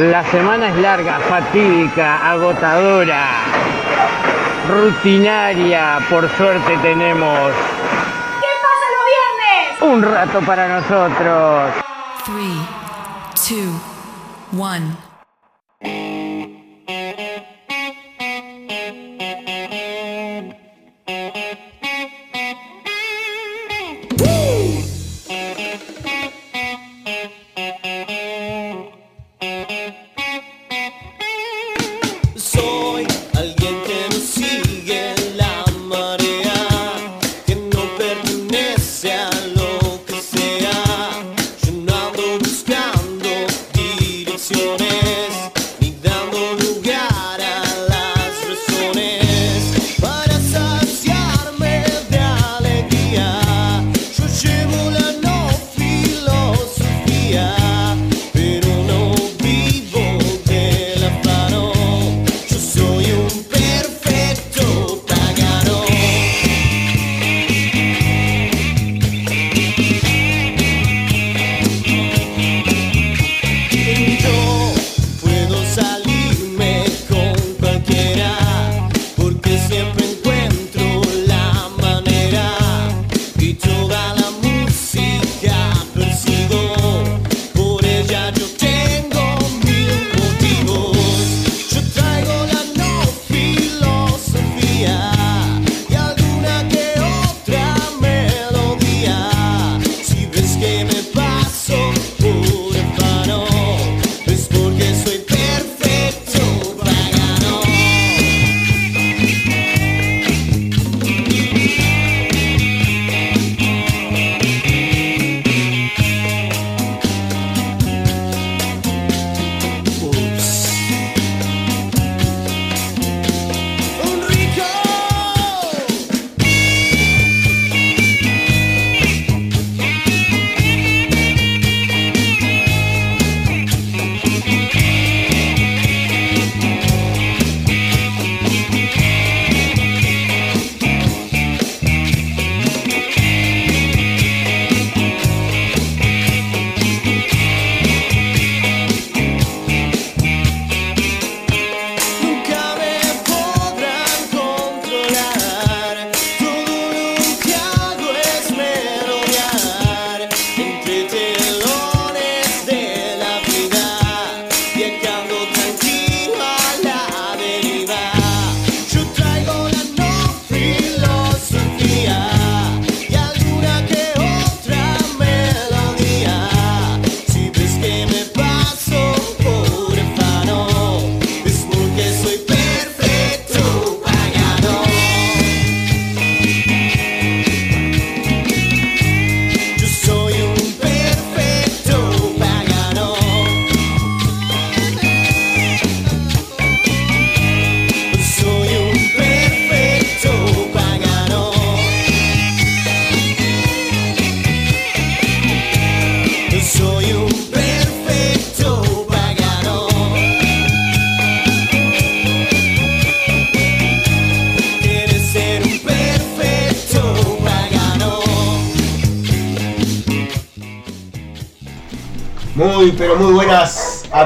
La semana es larga, fatídica, agotadora, rutinaria. Por suerte tenemos... ¿Qué pasa los viernes? Un rato para nosotros. 3, 2, 1.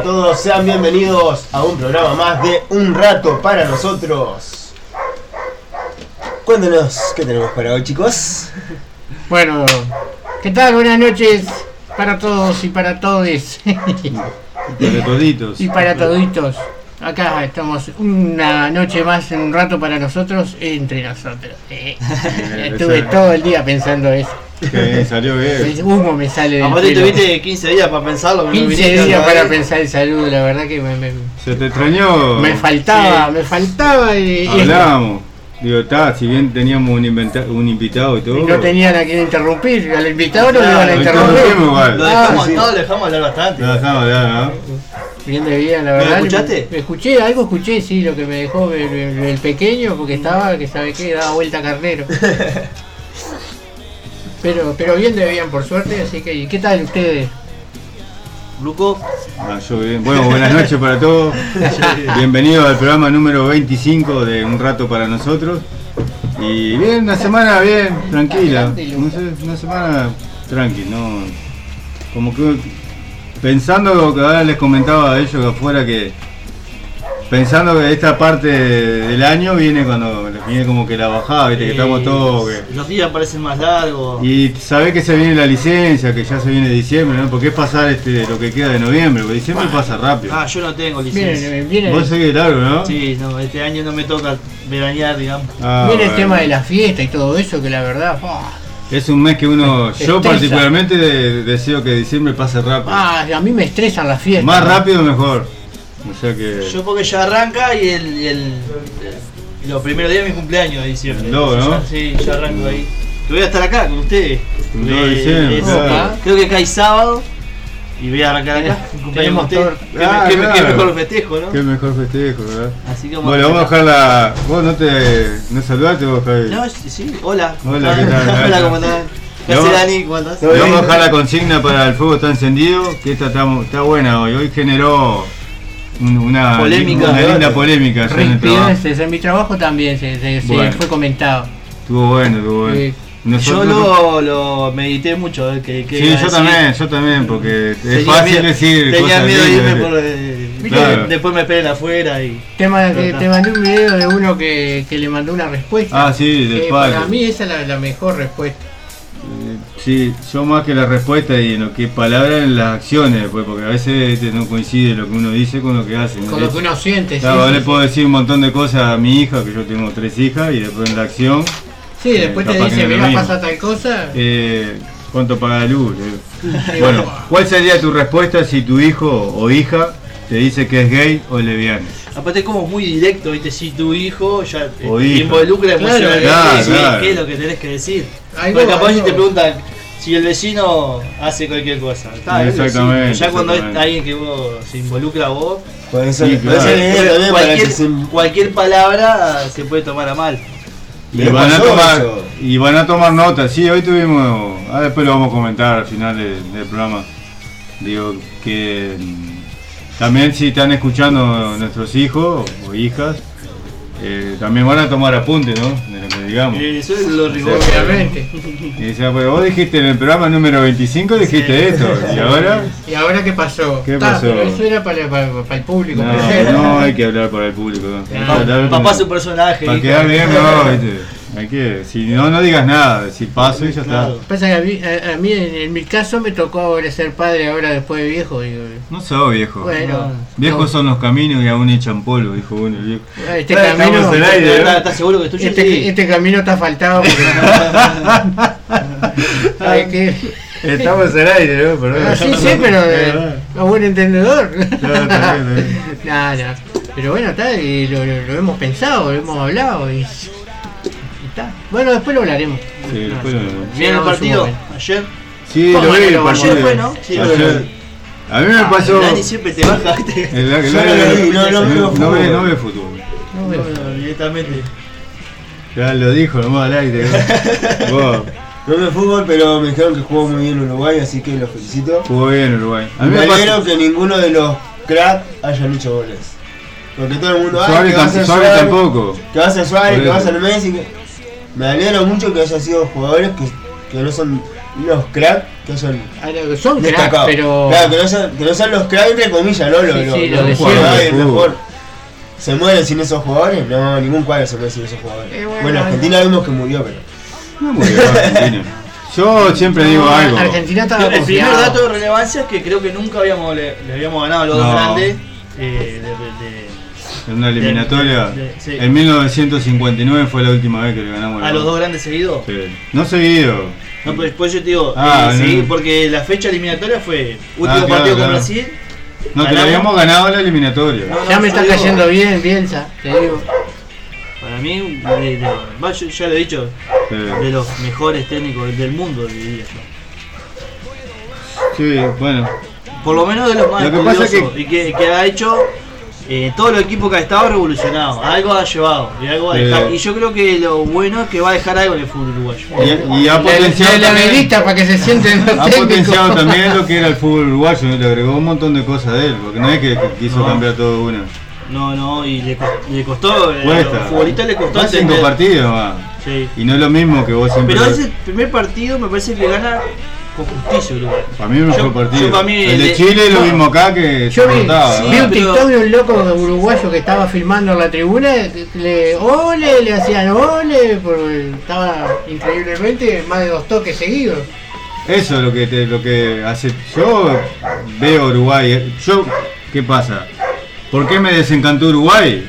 Todos. Sean bienvenidos a un programa más de Un Rato para nosotros. Cuéntenos qué tenemos para hoy, chicos. Bueno, ¿qué tal? Buenas noches para todos y para todes. Para toditos. y para toditos. Acá estamos una noche más en un rato para nosotros, entre nosotros. Eh, Estuve todo el día pensando eso. Que salió bien. Humo me sale Aparte tuviste 15 días para pensarlo. 15 días para pensar en salud, la verdad que me, me- Se te extrañó. me faltaba, me faltaba y, Hablábamos. Digo, está, si bien teníamos un, inventa- un invitado y todo. y no tenían a quien interrumpir, al invitado no lo iban a interrumpir. igual. Lo Ah, dejamos, sí. no, lo dejamos hablar bastante. Lo dejamos hablar, ¿no? Bien de bien, la ¿Me lo verdad. escuchaste? Me escuché, algo escuché, sí, lo que me dejó el, el- el pequeño, porque estaba, que sabe qué, daba vuelta carnero. Pero, pero bien de bien, por suerte, así que, ¿y ¿qué tal ustedes? Luco, Ah, yo bien. Bueno, buenas noches para todos. Bienvenidos al programa número 25 de Un Rato para Nosotros. Y bien, una semana bien, tranquila. No sé, una semana tranqui, no. Como que pensando que ahora les comentaba a ellos que afuera que pensando que esta parte del año viene cuando viene como que la bajada, viste que estamos todos que- Los días parecen más largos. y sabés que se viene la licencia, que ya se viene diciembre, ¿no? Porque es pasar este lo que queda de noviembre, porque diciembre pasa rápido. Ah, yo no tengo licencia. Viene, viene, Vos seguís largo, ¿no? Sí, no, este año no me toca veranear, digamos. Ah, viene el tema de la fiesta y todo eso, que la verdad. Es un mes que uno, yo particularmente de- deseo que diciembre pase rápido. Ah, a mí me estresan las fiestas. Más rápido mejor. O sea que Yo porque ya arranca y el, y el, los primeros días de mi cumpleaños de diciembre. ¿no? Ya- sí, ya arranco ahí. Que voy a estar acá con ustedes. El dos de diciembre, claro. Creo que cae sábado y voy a arrancar acá. Tenemos todo- Ah, qué- claro. qué mejor festejo, ¿no? qué mejor festejo, ¿verdad? Así que Bueno, vamos a dejar la. Vos no te. no saludaste vos, Javi. No, sí, sí, hola. Hola, ¿qué tal? hola, ¿cómo estás? ¿Qué hace vamos- Dani? ¿Cómo vamos a dejar la consigna para el fuego está encendido, que esta está, está buena hoy. Hoy generó una, Polémica. una linda polémica allá en mi trabajo también se, se- se Bueno. fue comentado. Estuvo bueno, estuvo bueno. Sí. Yo Nosotros- lo, lo medité mucho. eh, Que, que Sí, yo decir. también, yo también, porque es Tenía fácil miedo- decir Tenía cosas miedo de irme por. eh, Claro. Después me esperen afuera y. Tema que te mandé un video de uno que, que le mandó una respuesta. Ah, sí, del Eh, para mí esa es la, la mejor respuesta. Sí, yo más que la respuesta y en lo que palabras en las acciones, pues, porque a veces este, no coincide lo que uno dice con lo que hace. ¿no? Con lo que uno siente. Claro, sí, le sí, puedo sí. decir un montón de cosas a mi hija, que yo tengo tres hijas, y después en la acción, Sí, después te dice, mira, pasa tal cosa. eh, ¿cuánto paga la luz? Bueno. ¿cuál sería tu respuesta si tu hijo o hija te dice que es gay o lesbiana? Aparte es como muy directo, ¿viste? Si tu hijo ya te O te hija. involucra emocionalmente, claro, claro. ¿qué es lo que tenés que decir? Algo- Porque capaz si te preguntan si el vecino hace cualquier cosa. Está, Exactamente, vecino. Ya cuando es alguien que vos se involucra a vos, Puede ser, Sí, puede claro. ser cualquier, que se... cualquier palabra se puede tomar a mal. Y van, a tomar, eso. y van a tomar nota, sí, hoy tuvimos, ah, después lo vamos a comentar al final de- del programa, digo que también si están escuchando nuestros hijos o hijas, eh, también van a tomar apunte, ¿no? De lo que digamos. Eso es lo riguroso. Obviamente. Y pero vos dijiste en el programa número 25, dijiste esto, y ahora... ¿Y ahora qué pasó? ¿Qué Ta, pasó? pero eso era para, para- para el público. No, hay que hablar para el público. ¿no? Hablar- Papá es un personaje. Para quedar bien, no, viste. Hay que, si no, no digas nada, si paso y ya está. Claro. Pasa que a mí, a, a mí en, en mi caso me tocó ahora ser padre ahora después de viejo. Digo, No sos viejo. bueno, Viejos no, son los caminos y aún echan polvo, dijo uno el viejo. este Eh, camino, en el aire, ¿eh? ¿Estás seguro que es tuyo? este, Sí. este camino está faltado. porque- que- Estamos al aire, ¿no? Perdón. Ah, sí, sí, pero eh, a buen entendedor. Claro, está está. Nah, nah. Pero bueno, está, y lo, lo- lo hemos pensado, lo hemos hablado y, está. Bueno, después lo hablaremos. Sí, después lo- ¿Vieron el partido? Ayer. Sí, ¿Cómo lo vi, el partido. Ayer fue, ¿no? Sí, Ayer. A mí me pasó. Dani siempre te baja, ¿viste? El, el- Yo no lo vi, no, no no, veo no ve, fútbol. no ve fútbol. No. Bueno, directamente. Ya lo dijo nomás al aire. ¿no? Veo fútbol, pero me dijeron que jugó muy bien Uruguay, así que los felicito. jugó bien Uruguay. A mí me alegro que ninguno de los crack hayan hecho goles. Porque todo el mundo, Suárez, que a Suárez tampoco. que va a Suárez, que va a eso. ser Messi. Me alegro mucho que hayan sido jugadores que, que no son unos crack, que son Ah, Son pero. Claro, que no, son, que no son los crack entre comillas, ¿no? Los, Sí, los, sí, los jugadores mejor. ¿Se mueren sin esos jugadores? No, ningún cuadro se muere sin esos jugadores. Eh, bueno, bueno, Argentina vimos que murió, pero. No murió Argentina. Yo siempre digo No, algo. Argentina estaba El primer dato de relevancia es que creo que nunca habíamos, le, le habíamos ganado a los dos grandes eh, de, de- En una eliminatoria. De- de- sí. En 1959 fue la última vez que le ganamos a los dos grandes seguidos. Sí. No seguido. No, pero después yo te digo, Ah, eh, sí, porque la fecha eliminatoria fue último Ah, claro, partido claro. con Brasil. No, que le habíamos ganado la eliminatoria. No, Ya me está digo, cayendo bien, Bielsa, te digo. Para mí, de- de- va, yo ya lo he dicho, Sí. de los mejores técnicos del mundo, diría yo. Sí, bueno. Por lo menos de los más Lo que pasa es estudiosos, y que, que ha hecho eh, todos los equipos que ha estado revolucionado, algo ha llevado y algo va a dejar. Y yo creo que lo bueno es que va a dejar algo en el fútbol uruguayo. Y, y ha potenciado la, también, para que se sienten ha potenciado también lo que era el fútbol uruguayo, ¿no? le agregó un montón de cosas de él, porque no es que, quiso No. cambiar todo una. No, no, y le, cos- le costó, eh, a Cuesta. los futbolistas le costó Van cinco partidos más. Sí. Y no es lo mismo que vos siempre. Pero ese primer partido me parece que gana con justicia Uruguay. Para mí mejor Yo- partido. yo para mí el de Chile lo no. mismo acá que Yo vi, vi ¿verdad? un TikTok de un loco uruguayo que estaba filmando en la tribuna, le, ole, le hacían ole, porque estaba increíblemente más de dos toques seguidos. Eso es lo que te, lo que hace. Yo veo Uruguay. eh, Yo, ¿qué pasa? ¿Por qué me desencantó Uruguay?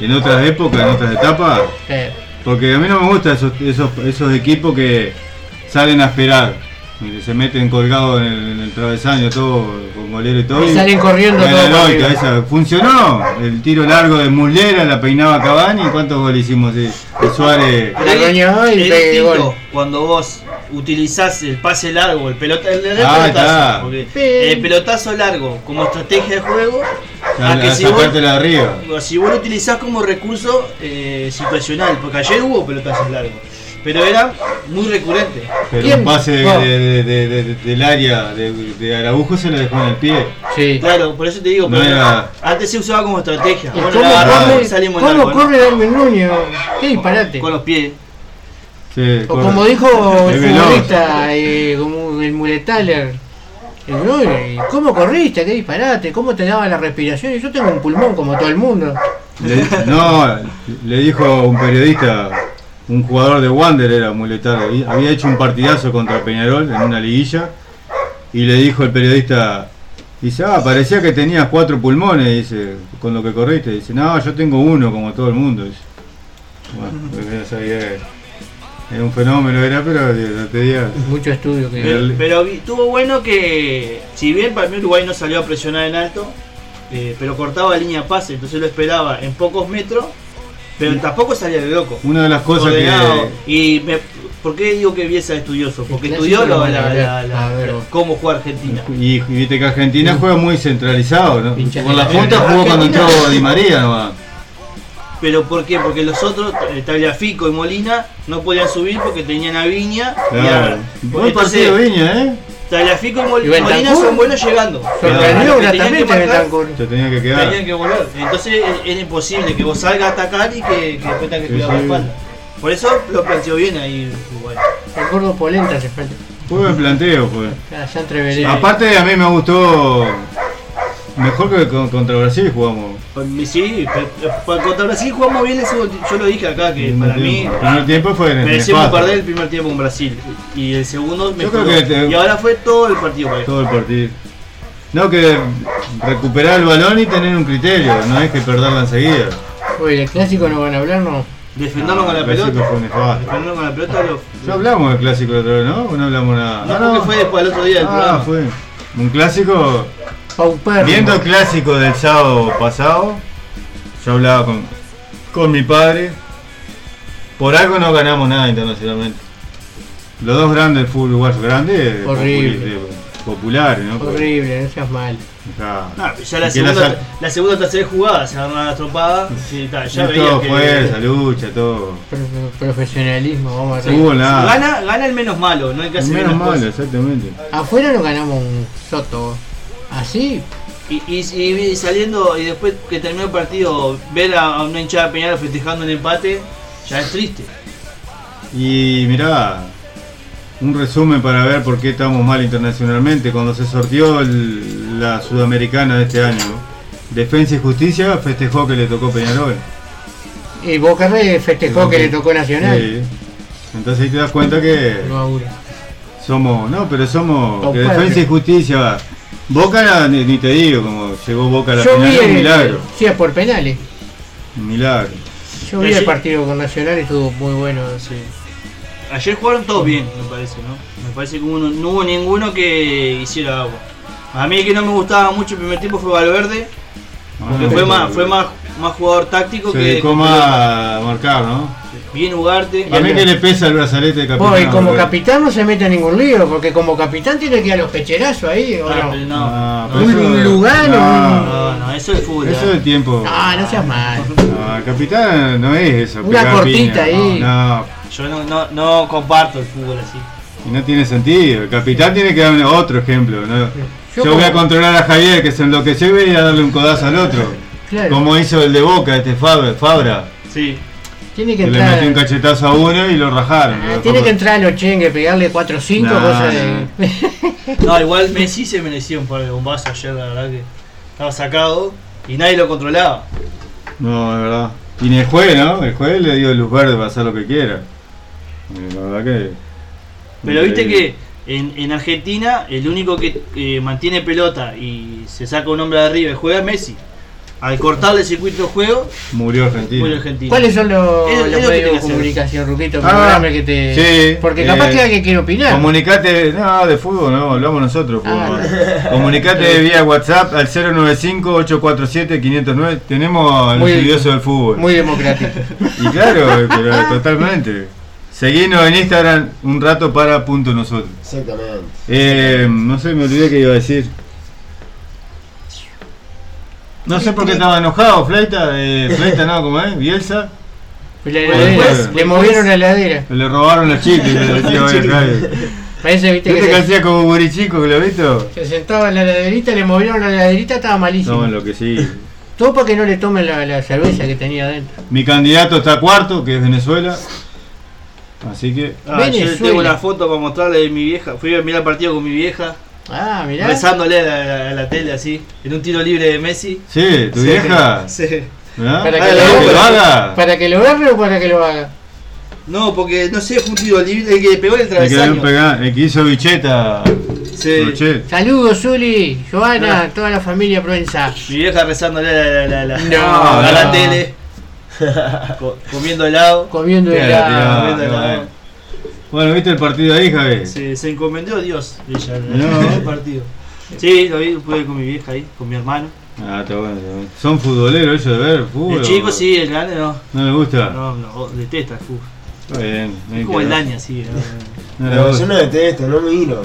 En otras épocas, en otras etapas. Eh, Porque a mí no me gustan esos, esos, esos equipos que salen a esperar. Y se meten colgados en el, en el travesaño, todo con golero y todo. Y salen corriendo todo funcionó. El tiro largo de Muslera, la peinaba Cavani. ¿Cuántos goles hicimos? de de Suárez. Distinto gol. cuando vos utilizás el pase largo, el pelota, el, el Ah, pelotazo, porque el pelotazo largo como estrategia de juego, A, a que a si vos, sacártela de arriba. si vos lo utilizás como recurso eh, situacional, porque ayer hubo pelotazos largos, pero era muy recurrente. Pero ¿Quién? un pase de- de- de- de- de- del área de, de Araujo se lo dejó en el pie. sí. Claro, por eso te digo, No pero era- antes se usaba como estrategia. ¿Y Bueno, ¿Cómo agarramos corre, y salimos cómo corre Darwin Núñez? Qué disparate. con los pies. Sí, O corre. como dijo el futbolista, eh, como el Muletaler. ¿Cómo corriste? ¿Qué disparate? ¿Cómo te daba la respiración? Y yo tengo un pulmón como todo el mundo. Le- no, le dijo un periodista, un jugador de Wander era muy letal, había- había hecho un partidazo contra Peñarol en una liguilla y le dijo el periodista, dice, ah, parecía que tenías cuatro pulmones, dice, con lo que corriste, dice, no, yo tengo uno como todo el mundo. Dice. Bueno, pues ya sabía, era un fenómeno, era, pero no te digas. Mucho estudio que. Pero, pero estuvo bueno que, si bien para mí Uruguay no salió a presionar en alto, eh, pero cortaba línea de pase, entonces lo esperaba en pocos metros, pero tampoco salía de loco. Una de las cosas Ordenado. que... Y me, ¿por qué digo que Bielsa es estudioso? Porque estudió la- la- la- cómo juega Argentina. Y, y viste que Argentina juega muy centralizado, ¿no? Pincha Por la punta jugó cuando entró Di María nomás. Pero ¿por qué? Porque los otros, eh, Tagliafico y Molina, no podían subir porque tenían a Viña. y a- Claro. Buen entonces, partido Viña, ¿eh? Tagliafico y, Mol- Y Molina Bentancur. son buenos llegando. Pero Sorprendió que tenían que gratamente marcar, Bentancur. Se tenía que quedar. Tenían que volver. Entonces es- era imposible que vos salgas a atacar y que, que después tengas que Sí, cuidar la sí. espalda. Por eso lo planteó bien ahí Uruguay. El gordo Polenta hace falta. Fue buen planteo, fue. Ah, ya entreveré. Aparte, a mí me gustó. Mejor que con- contra Brasil jugamos. Sí, contra Brasil jugamos bien el tiempo. Yo lo dije acá que para mí. El primer tiempo fue merecimos nefasto. perder el primer tiempo con Brasil. Y el segundo Yo mejoró. creo que te- Y ahora fue todo el partido para Todo el partido. No, que recuperar el balón y tener un criterio, no es que perderla enseguida. Oye, el clásico no van a hablar, no. Defenderlo con la el pelota. Defenderlo con la pelota lo. Ya hablamos del clásico la otra vez, ¿no? ¿O no hablamos nada? No, creo que fue después del otro día del Ah, programa. fue. Un clásico. Paupérrimo. Viendo el clásico del sábado pasado, yo hablaba con, con mi padre. Por algo no ganamos nada internacionalmente. Los dos grandes del fútbol uruguayo, grandes, Horrible. de- populares, ¿no? Horrible, no seas mal. No, ya la la segunda, sal- la segunda o tercera jugada se agarraron a la trompada. Sí, ta, ya es veía todo que. fuerza, lucha, todo. Pro- profesionalismo, vamos a. Gana, gana el menos malo, no hay que hacer Menos bien las malo, cosas. exactamente. Afuera no ganamos un soto. Así, Y, y, y saliendo, y después que terminó el partido, ver a, una hinchada de Peñarol festejando un empate, ya es triste. Y mirá, un resumen para ver por qué estamos mal internacionalmente. Cuando se sortió el- la sudamericana de este año, Defensa y Justicia festejó que le tocó Peñarol. y Boca Re festejó que le tocó Nacional. Sí. Entonces ahí te das cuenta que No somos, no, pero somos que. Defensa y Justicia. Boca ni, ni te digo, como llegó Boca a la Yo final, vi es un milagro. sí, es por penales. Un milagro. Yo vi Pero el partido con Nacional y estuvo muy bueno. Sí. Ayer jugaron todos bien, me parece, ¿no? Me parece que uno- no hubo ninguno que hiciera agua. A mí el que no me gustaba mucho el primer tiempo fue Valverde, porque Ah, fue más, fue más, más jugador táctico Se que. dedicó más a marcar, ¿no? Bien Ugarte. A mí que le pesa el brazalete de capitán. Y como porque- capitán no se mete en ningún lío, porque como capitán tiene que ir a los pecherazos ahí, ¿o Ah, no? no. Ah, no, Un lugar, no, no, no, eso es fútbol. Eso ¿eh? es el tiempo. Ah, no seas mal. No, el capitán no es eso. Una cortita piña. ahí. No, Yo no, no, no comparto el fútbol así. y no tiene sentido. El capitán tiene que dar otro ejemplo. ¿no? Yo Yo, voy a controlar a Javier que se enloqueció y voy a darle un codazo al otro. Claro. Como hizo el de Boca, este Fabra. Fabra. Sí. Tiene que Que le entrar. metió un cachetazo a uno y lo rajaron. Ah, tiene que entrar a los chengues, pegarle 4 o 5 No, cosas de. No, igual Messi se merecía un par de bombazos ayer, la verdad que estaba sacado y nadie lo controlaba. No, es verdad. Y ni el juez, ¿no? El juez le dio luz verde para hacer lo que quiera. Y La verdad que. Pero viste que en, en Argentina el único que eh, mantiene pelota y se saca un hombre de arriba y juega es Messi. Al cortarle el circuito de juego, Murió Argentina. ¿Cuáles son los, Es- es los lo medios de comunicación, Ruquito? Ah, que te. sí, Porque capaz eh, que alguien quiere opinar. Comunicate, no, de fútbol no, hablamos nosotros. Ah. Comunicate vía WhatsApp al 095-847-509. Tenemos Muy- los estudiosos del fútbol. Muy democrático. Y claro, pero totalmente. Seguinos en Instagram un rato para punto nosotros. Exactamente. Eh, no sé, me olvidé que iba a decir. No sé por qué estaba enojado, Fleita, eh, Fleita no, como es, Bielsa. La Bueno, heladera. después- le movieron la heladera. Le robaron los chicles, le decía. Parece, viste, ¿Viste que que se, hacía como burichico que lo he visto? se sentaba en la heladerita, le movieron la heladerita, estaba malísimo. No, en lo que sí. Todo para que no le tomen la, la cerveza que tenía adentro. Mi candidato está cuarto, que es Venezuela. Así que. Ah, yo Venezuela. tengo una foto para mostrarle de mi vieja. Fui a mirar el partido con mi vieja, Ah, mirá. rezándole a la, a la tele así, en un tiro libre de Messi. Sí, tu Sí, vieja. Sí. ¿Ah? Para que ¿Para lo- que lo haga? ¿Para que lo agarre o para que lo haga? No, porque no sé, fue un tiro libre el que le pegó en el El que, le travesaño. el que hizo bicheta. Sí. Saludos, Zuli, Joana, toda la familia Provenza. Mi vieja rezándole a la, la, la, No, a la no. tele, co- comiendo helado. Comiendo helado. comiendo helado. Bueno. ¿viste el partido ahí, Javi? Se, se encomendó a Dios ella No. el partido. Sí, lo vi, pude con mi vieja ahí, con mi hermano. Ah, está bueno, está bueno. ¿Son futboleros ellos de ver fútbol? El chico o- sí, el grande no. ¿No les gusta? No, no, detesta el fútbol. Está bien. Es como el daño así. ¿no? No le No, gusta. yo no detesto, no miro.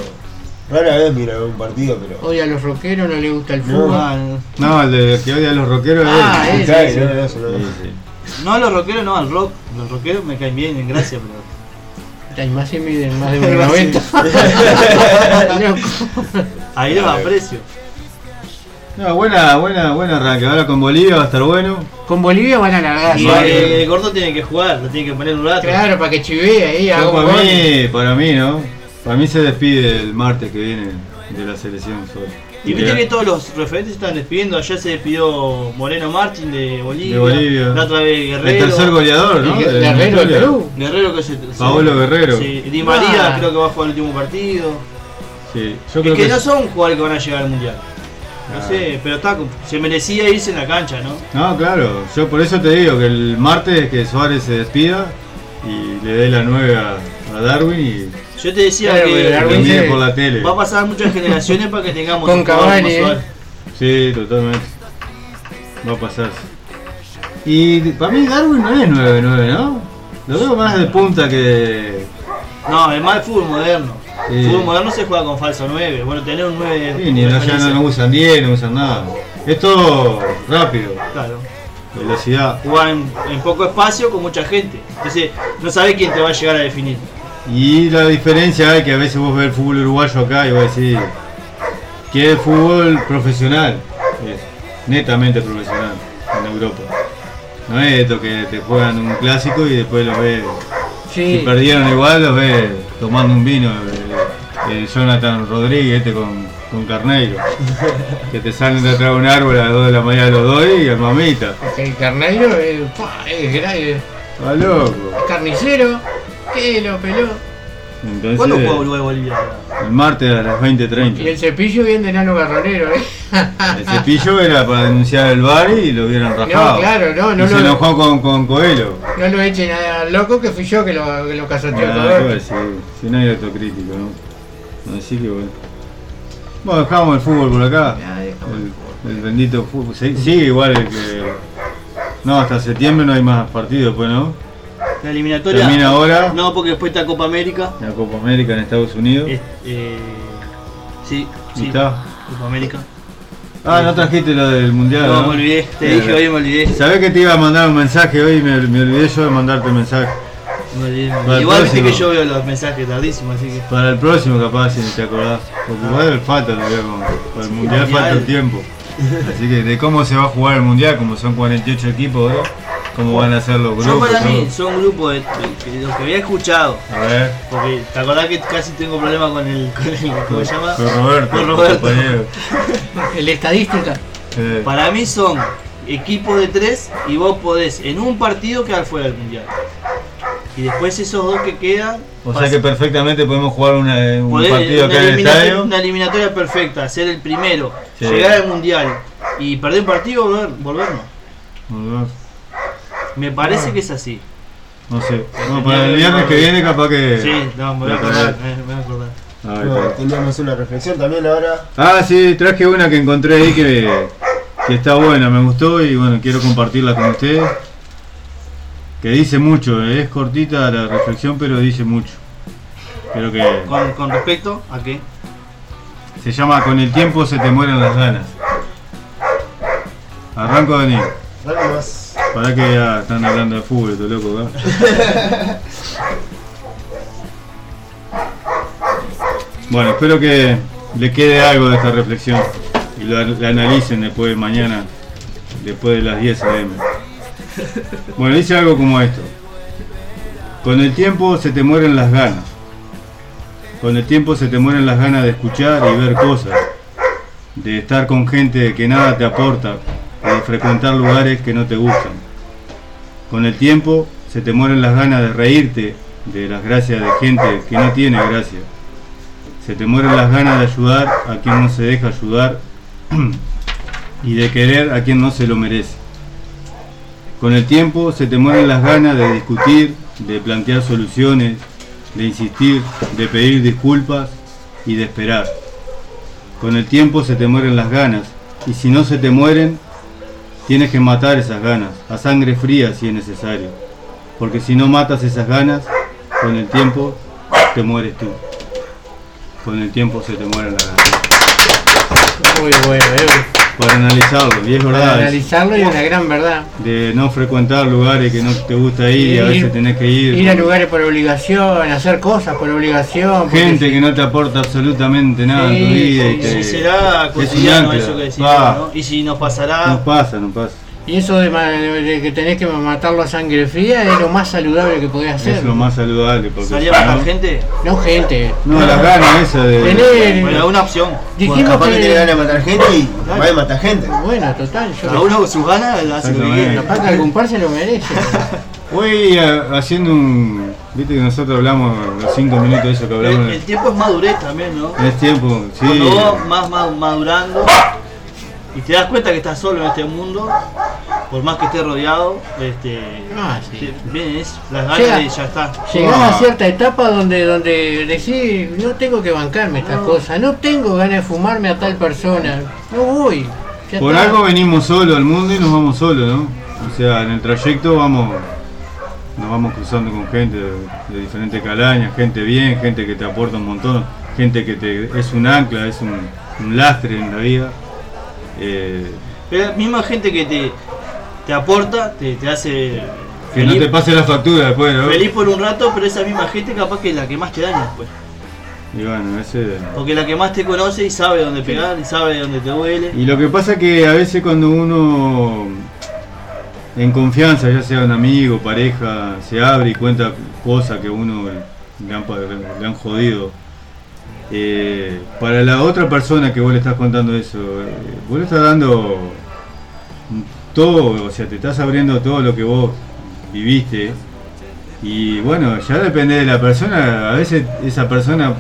Rara vez miro algún partido, pero. Oye, a los rockeros no les gusta el fútbol. Ah, no. No, el de que odia a los rockeros Ah, es él. ese, Cae, ese. no, no, eso no. Sí, sí. No, los rockeros no, al rock. Los rockeros me caen bien, en gracia, pero. Ay, más se miden más de Algo así. 1,90. Loco. Ahí los aprecio. No, buena, buena, buena arranque. Ahora con Bolivia va a estar bueno. Con Bolivia van a largar. Y ¿vale? el, el gordo tiene que jugar, lo tiene que poner un rato. Claro, para que chivee ahí, un para gol. mí, para mí, ¿no? Para mí se despide el martes que viene de la selección solo. Y viste que todos los referentes se están despidiendo. Ayer se despidió Moreno Martín de Bolivia. De Bolivia. La otra vez Guerrero. El tercer goleador, ¿no? El Guerrero de. Perú. Guerrero que se. Paolo Guerrero. Sí, Di María Ah. creo que va a jugar el último partido. Sí, yo Es creo que, que. no son jugadores que van a llegar al mundial. No Ah. sé, pero está, se merecía irse en la cancha, ¿no? No, claro. Yo por eso te digo que el martes que Suárez se despida y le dé la 9 a, a Darwin y Yo te decía Claro, que pero lo Darwin mire se- por la tele. va a pasar muchas generaciones para que tengamos Con un Cavani, ¿eh? Sí, totalmente. Va a pasar. Y para mí Darwin no es 9-9, ¿no? Lo veo más de punta que. No, es más el fútbol moderno. Sí. El fútbol moderno se juega con falso 9. Bueno, tener un 9 de Sí, ni no, ya no, no usan 10, no usan nada. Es todo rápido, Claro. velocidad. Jugar en, en poco espacio con mucha gente. Entonces, no sabes quién te va a llegar a definir. Y la diferencia es que a veces vos ves el fútbol uruguayo acá y vos decís que es fútbol profesional, es netamente profesional en Europa. No es esto que te juegan un clásico y después los ves, si perdieron igual, los ves tomando un vino. eh, eh, Jonathan Rodríguez este con, con Carneiro, que te salen de atrás de un árbol a las 2 de la mañana los dos y el mamita. El carneiro es, es, gra- es Va loco. carnicero. Lo peló. Entonces, ¿Cuándo juega Uruguay-Bolivia? el martes a las Y el 20.30. cepillo bien de nano garronero, ¿eh? El cepillo era para denunciar el bar y lo hubieran rajado. No, claro, no, no y se lo- enojó con, con Coelho. No lo echen al loco que fui yo que lo, que lo casoteó Ah, todo. ¿qué voy a decir? Si no hay autocrítico, ¿no? Así que bueno. Bueno, dejamos el fútbol por acá. Ya, el El, el bendito fútbol. Sí- Sigue igual el que. No, hasta septiembre no hay más partidos, pues, ¿no? La eliminatoria. Termina ahora. No, porque después está Copa América. La Copa América en Estados Unidos. Es- eh, sí, ¿Y sí. está? Copa América. Ah, no trajiste lo del mundial. No, ¿no? me olvidé. Te dije hoy, me olvidé. Sabés que te iba a mandar un mensaje hoy y me, me olvidé yo de mandarte el mensaje. Me olvidé, me Igual viste que yo veo los mensajes tardísimo, así que. Para el próximo capaz si te acordás. Porque igual falta todavía con, para el mundial mundial. falta el tiempo. Así que de cómo se va a jugar el mundial, como son 48 equipos cómo van a ser los Yo grupos. para mí son grupos de, de- de los que había escuchado. A ver, Porque te acordás que casi tengo problemas con el, con el ¿cómo se llama? con Roberto. Con Roberto. El estadística. Eh, Para mí son equipos de tres y vos podés en un partido quedar fuera del mundial. Y después esos dos que quedan. o sea que perfectamente podemos jugar una- un podés- partido una, acá en el eliminatoria, estadio. una eliminatoria perfecta, ser el primero, Sí. llegar al mundial y perder un partido volver, volvernos. No, Me parece que es así. no sé. No, para el viernes que viene capaz que... Sí, no, me voy a acordar. Me, me voy a acordar. Bueno, teníamos una reflexión también ahora. Ah, sí, traje una que encontré ahí que, que está buena, me gustó y bueno, quiero compartirla con ustedes. Que dice mucho, es cortita la reflexión, pero dice mucho. Creo que Con, con respecto a qué? se llama Con el tiempo se te mueren las ganas. Arranco, Dani. Dale más. Para que ya están hablando de fútbol, loco, acá. Bueno, espero que le quede algo de esta reflexión y lo, la analicen después mañana, después de las 10 am. Bueno, dice algo como esto. Con el tiempo se te mueren las ganas. Con el tiempo se te mueren las ganas de escuchar y ver cosas, de estar con gente que nada te aporta, de frecuentar lugares que no te gustan. Con el tiempo se te mueren las ganas de reírte de las gracias de gente que no tiene gracia. Se te mueren las ganas de ayudar a quien no se deja ayudar y de querer a quien no se lo merece. Con el tiempo se te mueren las ganas de discutir, de plantear soluciones, de insistir, de pedir disculpas y de esperar. Con el tiempo se te mueren las ganas y si no se te mueren, tienes que matar esas ganas, a sangre fría si es necesario. Porque si no matas esas ganas, con el tiempo te mueres tú. Con el tiempo se te mueren las ganas. Muy bueno, eh. Para analizarlo, y es Para verdad. es analizarlo y una gran verdad. de no frecuentar lugares que no te gusta ir y a veces tenés que ir. Ir a lugares por obligación, hacer cosas por obligación. Gente que no te aporta absolutamente nada en tu Sí, vida y sí, te, Si será es cotidiano un eso que decimos, Va. ¿no? Y si nos pasará. No pasa, no pasa. Y eso de, de que tenés que matarlo a sangre fría es lo más saludable que podés hacer. Es lo más saludable. Porque ¿Salía si a matar no- gente? No gente. No, las ganas esas de. Tener- Bueno, una opción. Bueno, Dijimos capaz que, que, tiene ganas de matar gente y va a matar gente. Bueno, total. Yo Cada uno con sus ganas hace lo que quiere. capaz que algún par se lo merece. Hoy a- haciendo un. Viste que nosotros hablamos los cinco minutos de eso que El, hablamos. el tiempo es madurez también, ¿no? Es tiempo, sí. Cuando vos más, más madurando y te das cuenta que estás solo en este mundo, por más que estés rodeado, este, Ah, sí. te- vienen es- las ganas Llega- de ya está. Llegás Ah. a cierta etapa donde, donde decís, no tengo que bancarme estas cosas, no tengo ganas de fumarme a tal persona, no voy. Por está. algo venimos solos al mundo y nos vamos solos, ¿no? O sea, en el trayecto vamos. Nos vamos cruzando con gente de, de diferentes calañas, gente bien, gente que te aporta un montón, gente que te, es un ancla, es un, un lastre en la vida. Eh, la misma gente que te, te aporta, te, te hace que no te pase la factura después, ¿no? feliz por un rato, pero esa misma gente capaz que es la que más te daña después. Y bueno, ese. Porque la que más te conoce y sabe dónde pegar y sabe dónde te duele. Y lo que pasa es que a veces cuando uno en confianza, ya sea un amigo, pareja, se abre y cuenta cosas que uno le han, pa- le han jodido, eh, para la otra persona que vos le estás contando eso, eh, vos le estás dando todo, o sea, te estás abriendo todo lo que vos viviste. Y bueno, ya depende de la persona, a veces esa persona,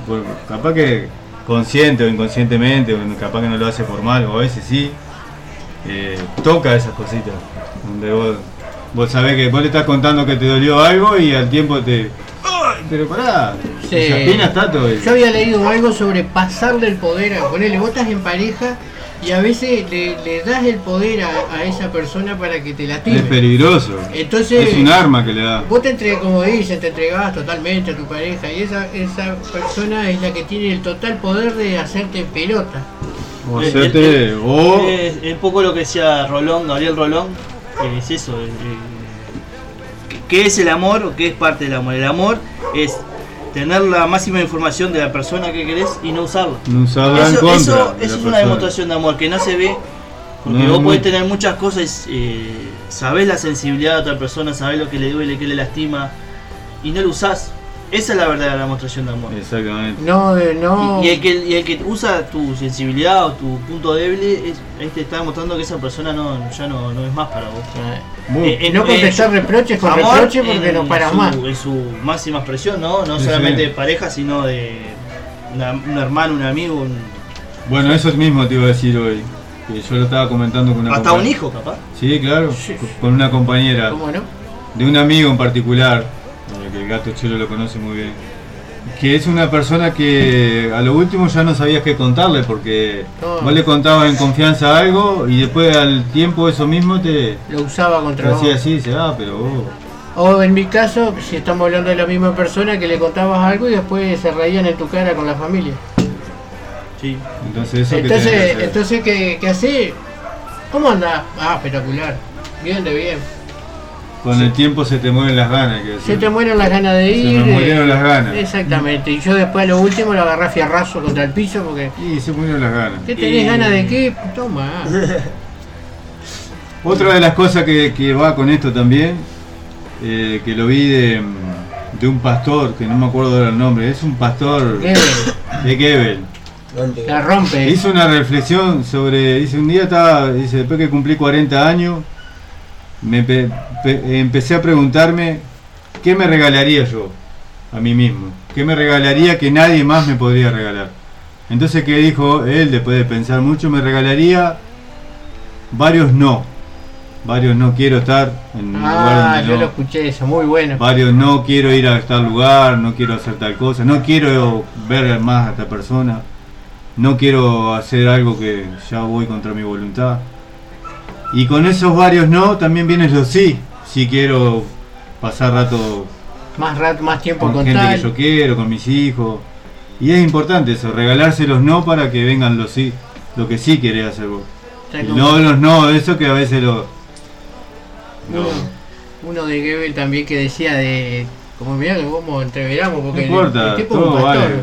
capaz que consciente o inconscientemente, o capaz que no lo hace por mal, o a veces sí, eh, toca esas cositas. Donde vos, vos sabés que vos le estás contando que te dolió algo y al tiempo te. Pero pará, Sí. está todo eso. Yo había leído algo sobre pasarle el poder, a ponerle botas en pareja y a veces le, le das el poder a, a esa persona para que te la Es tire. peligroso. Entonces, es un arma que le da. Vos te entregas, como dicen, te entregás totalmente a tu pareja y esa, esa persona es la que tiene el total poder de hacerte pelota. O Eh, hacerte- eh, o Es, es poco lo que decía Rolón, Gabriel Rolón, eh, es eso. eh, eh, ¿Qué es el amor o qué es parte del amor? El amor es tener la máxima información de la persona que querés y no usarla. no usarla en Eso, contra. eso- de eso es una demostración de amor que no se ve Porque No, vos podés tener muchas cosas, eh, sabés la sensibilidad de otra persona, sabés lo que le duele, que le lastima, y no lo usás. Esa es la verdadera demostración de amor. Exactamente. No, eh, no. Y, y el que, y el que usa tu sensibilidad o tu punto débil, es, te está demostrando que esa persona no, ya no, no es más para vos. Muy- Eh, eh, no contestar eh, reproches con amor reproches porque no paras su- más. En su máxima expresión, ¿no? No Sí, solamente sí. de pareja, sino de una- un hermano, un amigo, un- Bueno, eso mismo te iba a decir hoy. Que yo lo estaba comentando con una hasta un hijo, capaz. Sí, claro. Sí. Con una compañera. ¿Cómo no? de un amigo en particular, que el gato Chelo lo conoce muy bien, que es una persona que a lo último ya no sabías qué contarle porque No. vos le contabas en confianza algo y después al tiempo eso mismo te, Lo usaba contra vos. hacía así, dice, ah, pero vos... O en mi caso, si estamos hablando de la misma persona que le contabas algo y después se reían en tu cara con la familia. Sí. Entonces eso que tenés que Entonces, entonces ¿qué, qué hace? ¿Cómo anda? Ah, espectacular. Bien de bien. Con el tiempo se te mueren las ganas. que Se te mueren las ganas de Se ir. me eh, murieron las ganas. Exactamente. Y yo después a lo último lo agarré a fierrazo contra el piso porque. Y se murieron las ganas. ¿Qué tenés Y- ganas de qué? Toma. Otra de las cosas que, que va con esto también, eh, que lo vi de, de un pastor, que no me acuerdo ahora el nombre, es un pastor de Gebel. ¿Dónde? la rompe. Hizo una reflexión sobre, dice, un día estaba, dice, después que cumplí 40 años, me pe- pe- empecé a preguntarme qué me regalaría yo a mí mismo, qué me regalaría que nadie más me podría regalar. Entonces, ¿qué dijo él después de pensar mucho? Me regalaría varios no, varios no quiero estar en un lugar Ah, donde yo no. lo escuché eso, muy bueno. Varios no quiero ir a tal lugar, no quiero hacer tal cosa, no quiero ver más a esta persona, no quiero hacer algo que ya voy contra mi voluntad. Y con esos varios no también vienen los sí, si quiero pasar rato Más rato, más tiempo con con gente tal. que yo quiero, con mis hijos. Y es importante eso, regalarse los no para que vengan los sí, lo que sí querés hacer vos. No los no, eso que a veces lo... Uno, uno de Gebel también que decía de. Como mirá que vamos entreveramos porque No importa, el, el tipo todo pastor. vale.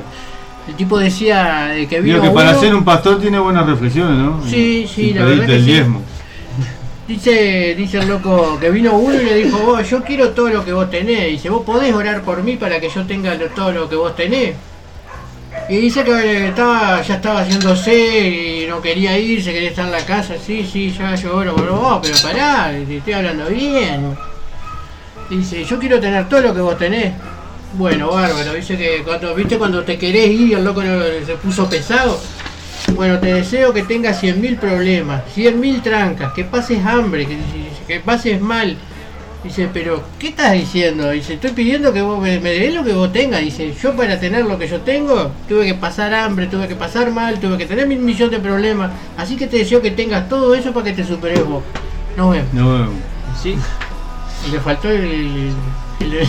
El tipo decía de que vino Digo que para uno- ser un pastor tiene buenas reflexiones, ¿no? Sí, sí, Sin la verdad que el sí. Dice, dice el loco que vino uno y le dijo, vos, yo quiero todo lo que vos tenés. Dice, vos podés orar por mí para que yo tenga todo lo que vos tenés. Y dice que estaba, ya estaba haciéndose y no quería irse, quería estar en la casa. Sí, sí, ya yo oro por vos, pero pará, estoy hablando bien. Dice, yo quiero tener todo lo que vos tenés. Bueno, bárbaro. Dice que cuando, viste, cuando te querés ir el loco se puso pesado. Bueno, te deseo que tengas 100.000 problemas, 100.000 trancas, que pases hambre, que, que pases mal. Dice, pero ¿qué estás diciendo? Dice, estoy pidiendo que vos me, me des lo que vos tengas. Dice, yo para tener lo que yo tengo, tuve que pasar hambre, tuve que pasar mal, tuve que tener mil millones de problemas. Así que te deseo que tengas todo eso para que te superes vos. Nos vemos. No, Sí. Y le faltó el... el-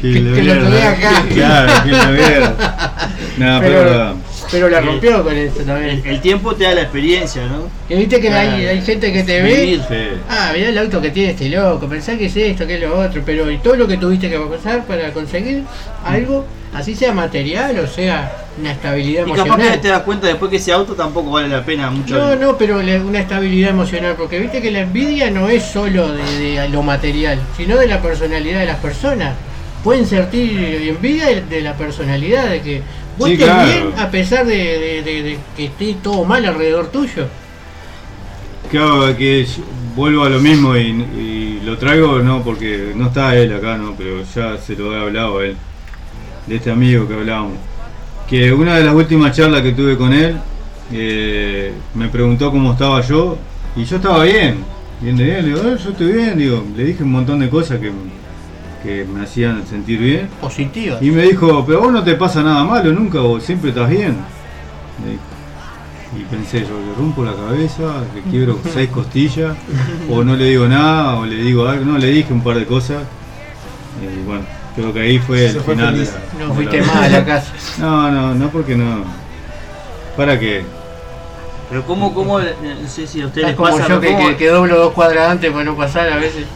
que Que- lo que lo vieron, ¿no? acá. Claro, que lo vieron. Nada, pero, pero, pero la rompió con eso también. El, el tiempo te da la experiencia, ¿no? Que viste que hay, Claro. hay gente que te ve sí. Ah, mirá el auto que tiene este loco, pensá que es esto, que es lo otro, pero y todo lo que tuviste que pasar para conseguir algo, así sea material o sea una estabilidad Y capaz que emocional. te das cuenta después que ese auto tampoco vale la pena mucho. No, no, pero una estabilidad emocional, porque viste que la envidia no es solo de, de lo material, sino de la personalidad de las personas. Pueden sentir envidia de, de la personalidad, de que vos Sí, estés claro. bien a pesar de, de- de- de que esté todo mal alrededor tuyo. Claro, que vuelvo a lo mismo y, y lo traigo no porque no está él acá, no, pero ya se lo he hablado a él, de este amigo que hablábamos. Que una de las últimas charlas que tuve con él, eh, me preguntó cómo estaba yo y yo estaba bien, bien de bien, le digo, "Eh, yo estoy bien, digo, le dije un montón de cosas que, que me hacían sentir bien. Positiva. Y me dijo, pero vos no te pasa nada malo nunca, vos siempre estás bien. Y pensé, yo le rompo la cabeza, le quiebro seis costillas, o no le digo nada, o le digo algo, no, le dije un par de cosas. Y bueno, creo que ahí fue el fue final feliz. de la- No de fuiste la- más a la casa. No, no, no porque no. ¿Para qué? Pero cómo, cómo, no sé si a ustedes les como pasa, yo pero que, que, que doblo dos cuadras antes para no pasar a veces.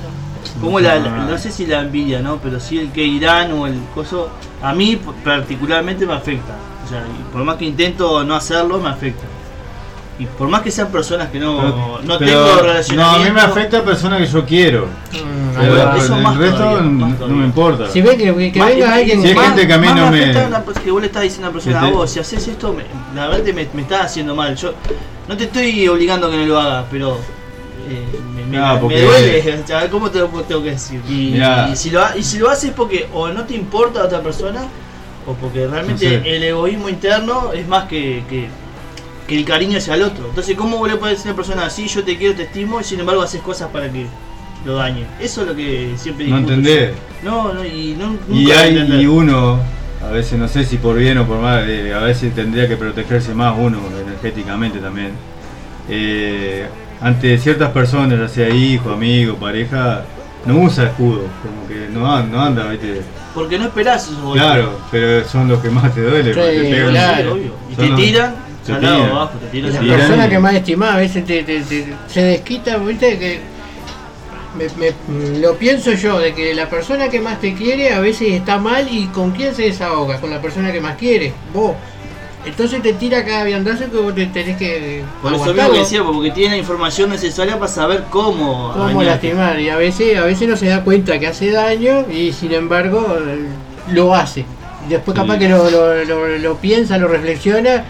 Cómo la, la- no sé si la envidia, ¿no? Pero sí el que irán o el coso, a mí particularmente me afecta. O sea, y por más que intento no hacerlo, me afecta. Y por más que sean personas que no, no Pero- tengo No, a relacionamiento. mí me afecta a personas que yo quiero. Mm, Pero eso el más resto todavía, no, más no me importa. Si ve que, que Más- venga alguien Si hay más- gente que a mí no me- a una que vos le estás diciendo a una persona, Este- vos, si haces esto, me- la verdad te me, me estás haciendo mal. Yo no te estoy obligando a que no lo hagas, pero eh, me, me- No, me porque- duele. sea, ¿Cómo te lo tengo que decir? Y, y si lo, y si lo haces porque o no te importa a otra persona, o porque realmente No sé. el egoísmo interno es más que, que, que el cariño hacia el otro. Entonces, ¿cómo vos le puedes decir a una persona así, yo te quiero, te estimo, y sin embargo haces cosas para que lo dañen? Eso es lo que siempre No discuto entendés. No, no, y no, Y nunca a hay y uno, a veces no sé si por bien o por mal, eh, a veces tendría que protegerse más uno energéticamente también. Eh, ante ciertas personas, ya sea hijo, amigo, pareja, no usa escudo, como que no, no anda, ¿viste? Porque no esperás esos golpes. Claro, pero son los que más te duele. Sí, porque te pegan- claro. Obvio. Y te tiran, te abajo, te Y la persona que más estimada a veces te, te- te- se desquita, viste que me- me- lo pienso yo, de que la persona que más te quiere a veces está mal y con quién se desahoga, con la persona que más quiere, vos. Entonces te tira cada viandazo que vos te tenés que Por eso mismo que decía, porque tiene la información necesaria para saber cómo. cómo dañarte. lastimar y a veces a veces no se da cuenta que hace daño y sin embargo eh, lo hace. Después capaz Sí. que lo, lo- lo- lo piensa, lo reflexiona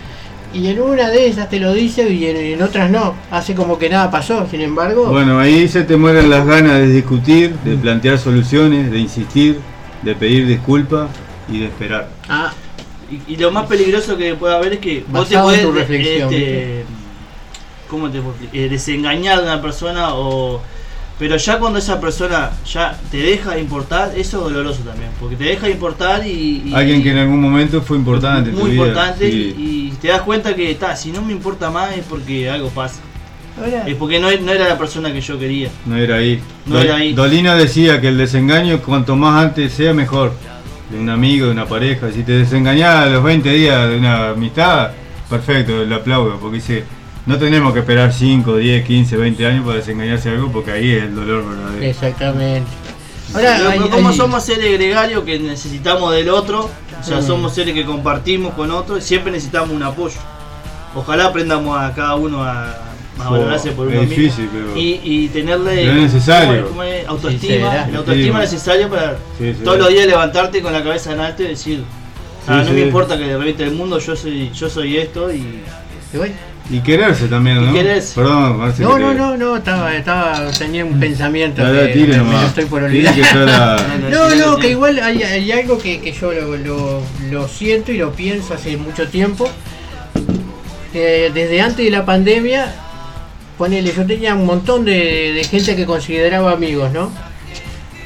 y en una de esas te lo dice y en, en otras no. Hace como que nada pasó. Sin embargo, Bueno, ahí se te mueren las ganas de discutir, de plantear soluciones, de insistir, de pedir disculpas y de esperar. ah, Y, y lo más peligroso que puede haber es que vos te reflexión, este, ¿cómo te puedo? Eh, desengañar de una persona o pero ya cuando esa persona ya te deja de importar, eso es doloroso también, porque te deja de importar y, y- Alguien que en algún momento fue importante tu muy vida. importante sí. y, te das cuenta que está, si no me importa más es porque algo pasa. Es porque no, no era la persona que yo quería. No era ahí. No era ahí. Dolina decía que el desengaño cuanto más antes sea mejor. De un amigo, de una pareja. Si te desengañás a los 20 días de una amistad, perfecto, le aplaudo. Porque dice, no tenemos que esperar 5, 10, 15, 20 años para desengañarse de algo porque ahí es el dolor verdadero. exactamente. Ahora, Pero, hay- pero como hay- somos seres gregarios que necesitamos del otro, o sea, Mm. somos seres que compartimos con otros, siempre necesitamos un apoyo. Ojalá aprendamos a cada uno a, Oh, valorarse por uno es mismo difícil, pero- y, y tenerle Pero es necesario. ¿cómo es? ¿Cómo es? Sí, autoestima, la autoestima Sí, necesaria para Sí, sí. todos los días levantarte con la cabeza en alto y decir, "Ah, no Sí, me importa que le reviente el mundo, yo soy, yo soy esto y y quererse también, Y ¿no? quererse. Perdón, No, que no, te- no, no, estaba, estaba, tenía un pensamiento Dale, que tire me, me nomás. lo estoy por Tire olvidar. que yo la- No, no, que igual hay, hay algo que, que yo lo, lo- lo siento y lo pienso hace mucho tiempo. Que desde antes de la pandemia, ponele, yo tenía un montón de, gente que consideraba amigos, ¿no?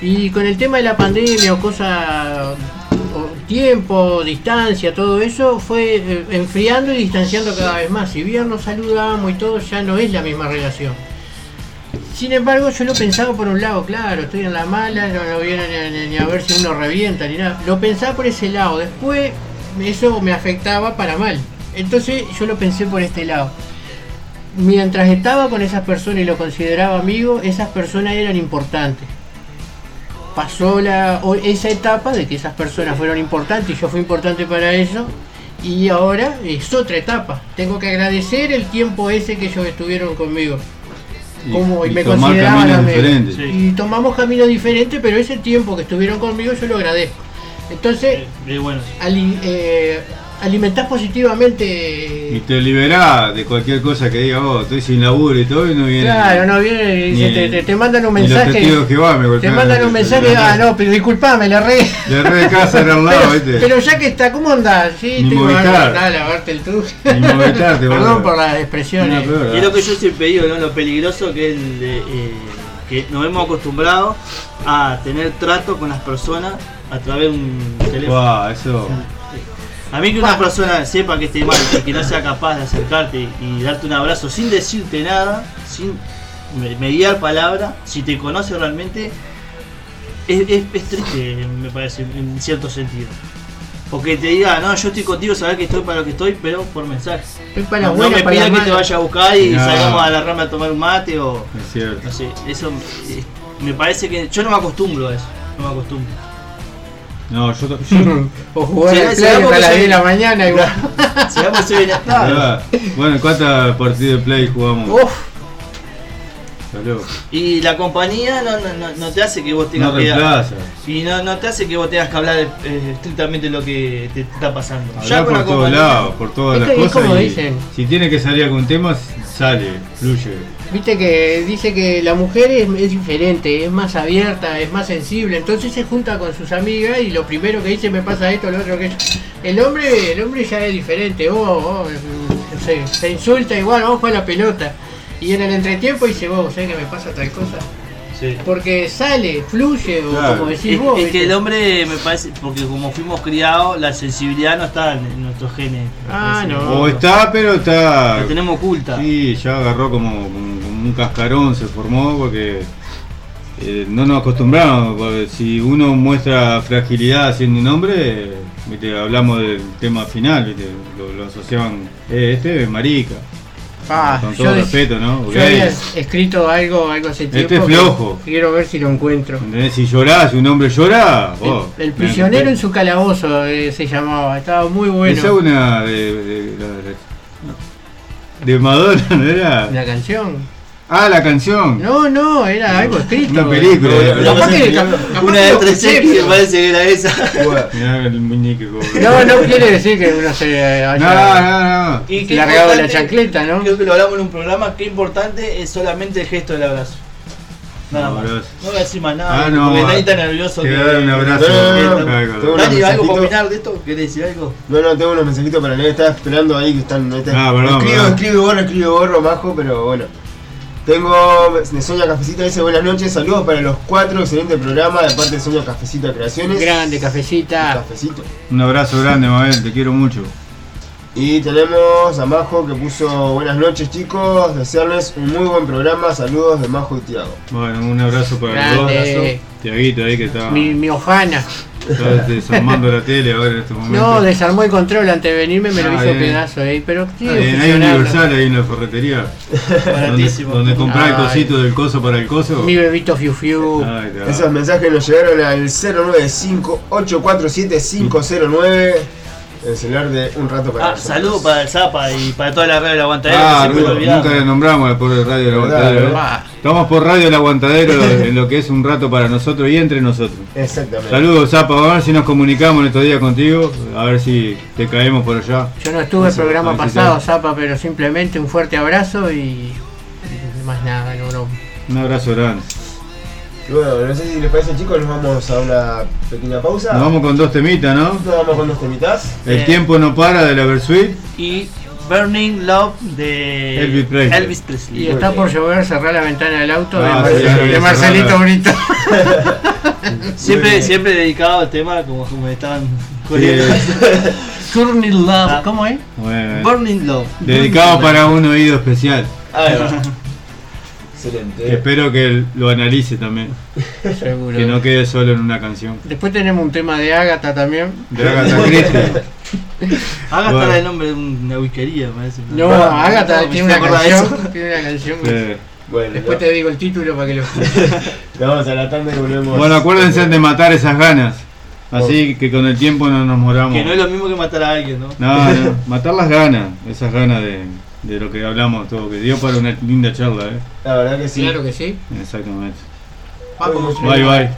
Y con el tema de la pandemia o cosa, o tiempo, distancia, todo eso, fue eh, enfriando y distanciando cada vez más. Si bien nos saludamos y todo, ya no es la misma relación. Sin embargo, yo lo pensaba por un lado, claro, estoy en la mala, no, ni, ni- ni a ver si uno revienta ni nada. Lo pensaba por ese lado, después eso me afectaba para mal. Entonces yo lo pensé por este lado. Mientras estaba con esas personas y lo consideraba amigo, esas personas eran importantes. Pasó la, esa etapa de que esas personas fueron importantes y yo fui importante para ellos. Y ahora es otra etapa. Tengo que agradecer el tiempo ese que ellos estuvieron conmigo y- como y, y me tomar consideraban caminos amigo. diferentes. Sí. Y tomamos caminos diferentes, pero ese tiempo que estuvieron conmigo yo lo agradezco. Entonces, bueno. ali- eh, alimentás positivamente. Y te liberás de cualquier cosa que diga vos, estoy sin laburo y todo y no viene. Claro, no viene y te, te- te mandan un mensaje. me Te mandan un mensaje, la- ah, no, pero disculpame, la re. De re de casa era al lado, Pero, ¿viste? pero ya que está, ¿cómo andás? Sí, Ni te iba a Movistar. mandar a lavarte el truco. Perdón por las expresiones. peor, Y es lo que yo siempre digo, ¿no? lo peligroso que es el, de, eh, que nos hemos acostumbrado a tener trato con las personas a través de un teléfono. Guau, eso. A mí que una persona sepa que esté mal y que no sea capaz de acercarte y darte un abrazo sin decirte nada, sin me- mediar palabra, si te conoce realmente, es, es- es triste, me parece, en cierto sentido. Porque te diga, no, yo estoy contigo, sabes que estoy para lo que estoy, pero por mensaje. Estoy para No, me para pida las que te vaya a buscar y No. salgamos a la rama a tomar un mate o... Es cierto. No sé, eso me parece que yo no me acostumbro a eso, no me acostumbro. No, yo, yo O jugar Sí, al play vamos hasta las se- 10 de la mañana vos- Sigamos ese bienestar. Ah, Bueno, ¿cuántas partidas de play jugamos? Uf, Y la compañía no, no, no, no te hace que vos tengas No que reemplaza. Y no, no te hace que vos tengas que hablar eh, estrictamente lo que te está pasando. Hablar con por todos lados, por todas las cosas. como y dicen. Si tiene que salir algún tema, sale, fluye. Viste que dice que la mujer es, es diferente, es más abierta, es más sensible, entonces se junta con sus amigas y lo primero que dice me pasa esto, lo otro que el hombre, el hombre ya es diferente, vos, vos, mm, se, se insulta igual, vamos a la pelota. Y en el entretiempo dice vos, ¿sabés que me pasa tal cosa? Sí. Porque sale, fluye, o Claro. como decís Es, vos. es que el hombre me parece, porque como fuimos criados, la sensibilidad no está en nuestros genes. Ah, no. O está, pero está. La tenemos oculta. Sí, ya agarró como, como- como un cascarón, se formó porque eh, no nos acostumbramos. porque si uno muestra fragilidad siendo un hombre, viste, hablamos del tema final, viste, lo, lo asociaban, eh, este es marica. Ah, con yo todo respeto, ¿no? Porque Yo había escrito algo, algo hace tiempo. Este es flojo. Quiero ver si lo encuentro. ¿entendés? Si llorás, si un hombre llora, vos, El, el prisionero en su calabozo eh, se llamaba, estaba muy bueno. Esa es una de, de, de- de Madonna, ¿no era? La canción. Ah, la canción. No, no, era algo escrito. Una película. No, no, Capaz que- no, cap- capaz Una de lo tres escuché, X me pero- parece que era esa. Bueno, Mirá el muñeco. No, no quiere decir que uno se haya No, no, no. Largado la chancleta, ¿no? Creo que lo hablamos en un programa, qué importante es solamente el gesto del abrazo. Nada más. abrazo. No voy a decir más nada, Ah, no, porque Dani está nervioso. Te voy a dar un abrazo. No, no, no, no. Dani, ¿algo para opinar de esto? ¿Querés decir algo? no, no, tengo unos mensajitos para leer, estaba esperando ahí que están. está. Ah, perdón, escribo, escribo, borro, escribo, borro, majo, pero bueno. Tengo de Soña Cafecita, dice buenas noches, saludos para los cuatro, excelente programa de parte de Soña Cafecita Creaciones. Grande, cafecita. Cafecito. Un abrazo grande, Mabel, te quiero mucho. Y tenemos a Majo que puso buenas noches chicos, desearles un muy buen programa, saludos de Majo y Tiago. Bueno, un abrazo para los dos. Grande. Tiaguito ahí que está, Mi, mi ojana. está desarmando la tele ahora en este momento. No, desarmó el control antes de venirme, me lo Ah, hizo bien. pedazo ahí, pero sí, Ah, bien, hay universal ahí en la ferretería. donde, Baratísimo. donde comprar el Ay. cosito del coso para el coso. Mi bebito Fiu Fiu. Ay. Esos mensajes nos llegaron al 095-847-509, el celular de un rato para Ah, nosotros. saludos para el Zapa y para toda la red del aguantadero. Ah, que se me nunca, le nombramos por Radio del Aguantadero. ¿eh? Estamos por Radio del Aguantadero en lo que es un rato para nosotros y entre nosotros. Exactamente. Saludos, Zapa. Vamos a ver si nos comunicamos en estos días contigo. A ver si te caemos por allá. Yo no estuve el Sí, programa si pasado, Zapa, pero simplemente un fuerte abrazo y, y más nada, no, no. Un abrazo grande. Y Bueno, no sé si les parece chicos, nos vamos a una pequeña pausa. Nos vamos con dos temitas, ¿no? Nos vamos con dos temitas. El Eh. tiempo no para de la Versuit. Y Burning Love de Elvis Presley. Elvis Presley. Y está por llover, cerrar la ventana del auto de, Ah, sí, de Marcelito. Brito. Siempre, siempre dedicado al tema como, como estaban Sí, coreando. Turning Love, Ah. ¿cómo es? bueno, Burning Love. dedicado para un oído especial. Ahí va. Que espero que lo analice también. Seguro. Que no quede solo en una canción. Después tenemos un tema de Ágata también. De Agatha Christie. Bueno. hasta el nombre de una whiskería, me parece. No, Ah, Ágata no, me tiene una canción. eso. Tiene una canción. Sí. Bueno, Después te digo el título para que lo vamos a la tanda y volvemos. Bueno, acuérdense de matar esas ganas. Así que con el tiempo no nos moramos. Que no es lo mismo que matar a alguien, ¿no? No, no, matar las ganas, esas ganas de, de lo que hablamos todo, que dio para una linda charla, ¿eh? La verdad que sí. Claro que sí. Exactamente. Vamos. Bye bye.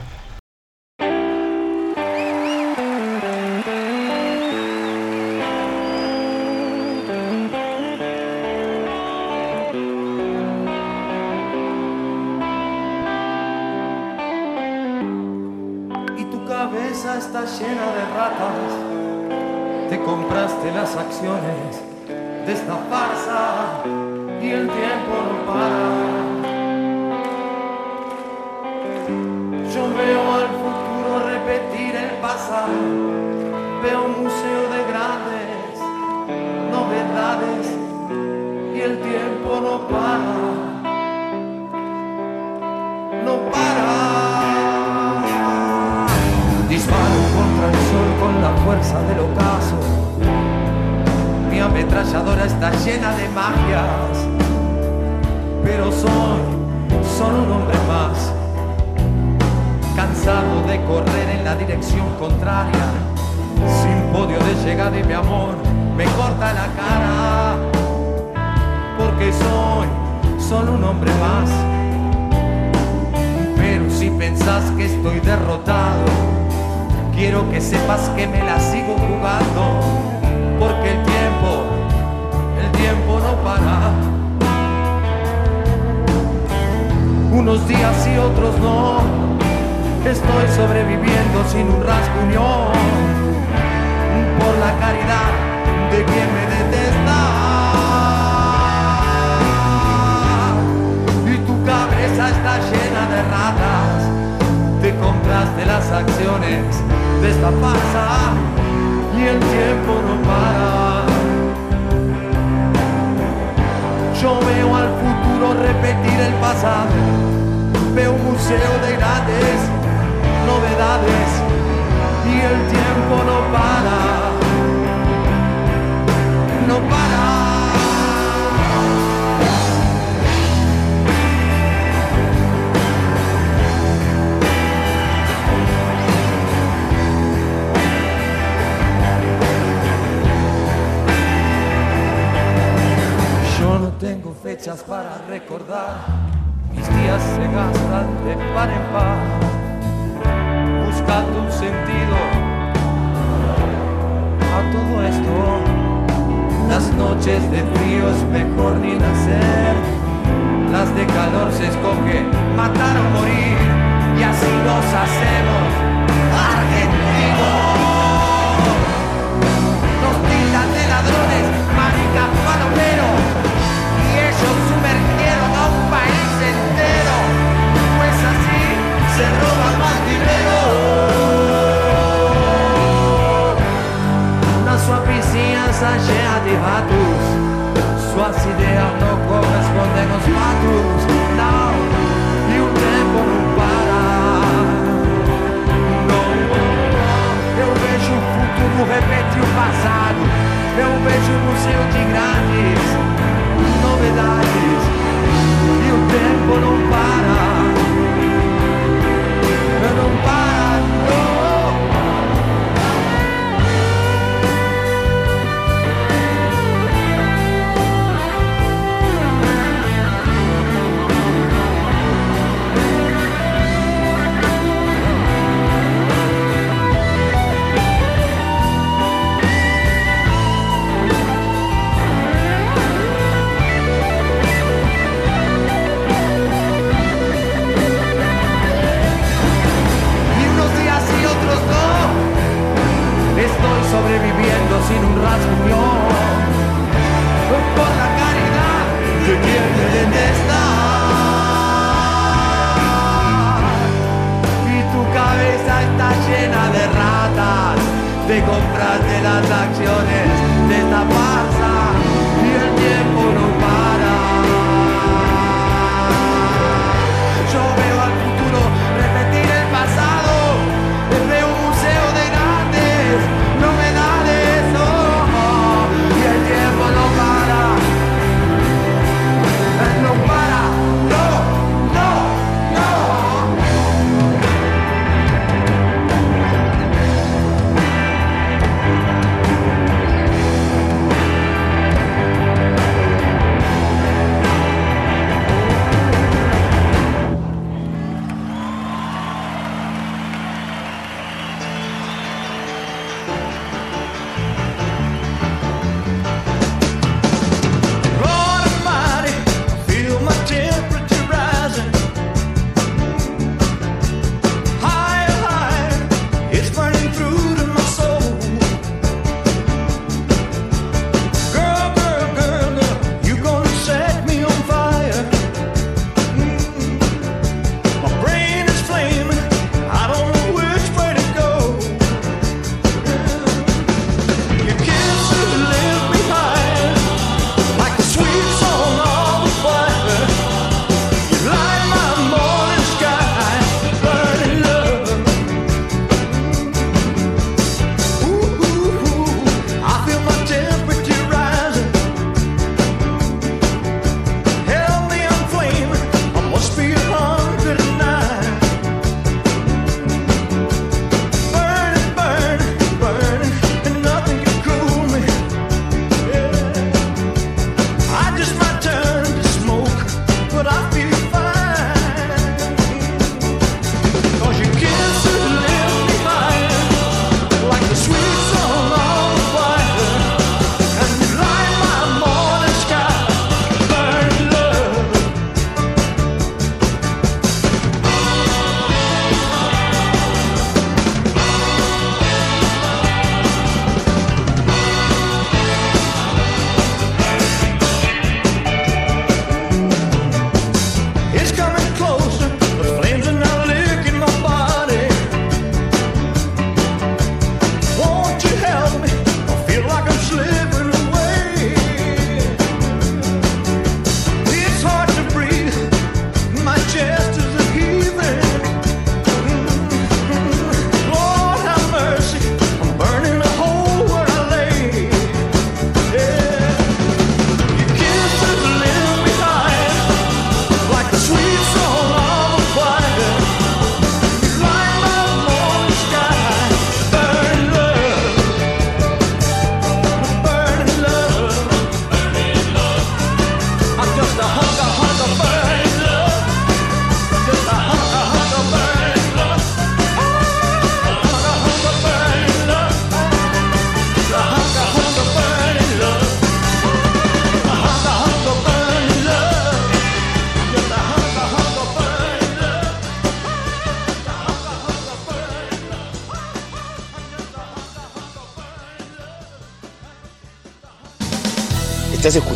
y tu cabeza está llena de ratas. Te compraste las acciones esta farsa y el tiempo no para. Yo veo al futuro repetir el pasado, veo un museo de grandes novedades y el tiempo no para. Está llena de magias. Pero soy solo un hombre más. Cansado de correr en la dirección contraria, sin podio de llegada y mi amor me corta la cara, porque soy solo un hombre más. Pero si pensás que estoy derrotado, quiero que sepas que me la sigo jugando, porque el tiempo, tiempo no para. Unos días y otros no, estoy sobreviviendo sin un rasguñón, por la caridad de quien me detesta. Y tu cabeza está llena de ratas, te compraste las acciones de esta farsa y el tiempo no para. Yo veo al futuro repetir el pasado, veo un museo de grandes novedades y el tiempo no para, fechas para recordar, mis días se gastan de par en par, buscando un sentido a todo esto. Las noches de frío es mejor ni nacer, las de calor se escoge matar o morir, y así nos hacemos argentinos. Nos tildan de ladrones, maricas, palomeros sua vizinhança cheia de ratos. Suas ideias não correspondem aos fatos. Não, e o tempo não para. Não, eu vejo o futuro repetir o passado. Eu vejo um museu de grandes novidades. E o tempo não para. Não para, sobreviviendo sin un rasguñón por la caridad de quien me detesta. Y tu cabeza está llena de ratas, de compraste las acciones de esta farsa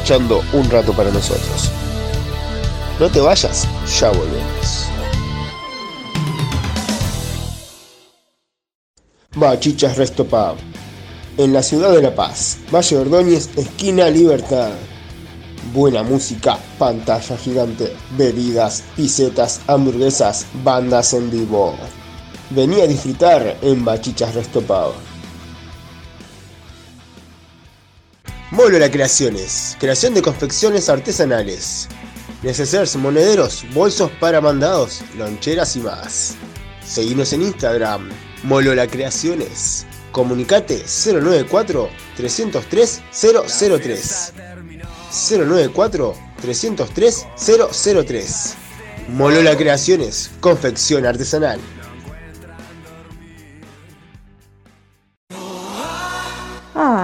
Estás escuchando un rato para nosotros. No te vayas, ya volvemos. Bachichas Resto. En la ciudad de La Paz, Valle Ordóñez, esquina Libertad. Buena música, pantalla gigante, bebidas, pisetas, hamburguesas, bandas en vivo. Vení a disfrutar en Bachichas Resto. La Creaciones, creación de confecciones artesanales. Necesarios monederos, bolsos para mandados, loncheras y más. Seguinos en Instagram, Molo La Creaciones. Comunicate 094 303 003. 094 303 003. Molola Creaciones, confección artesanal.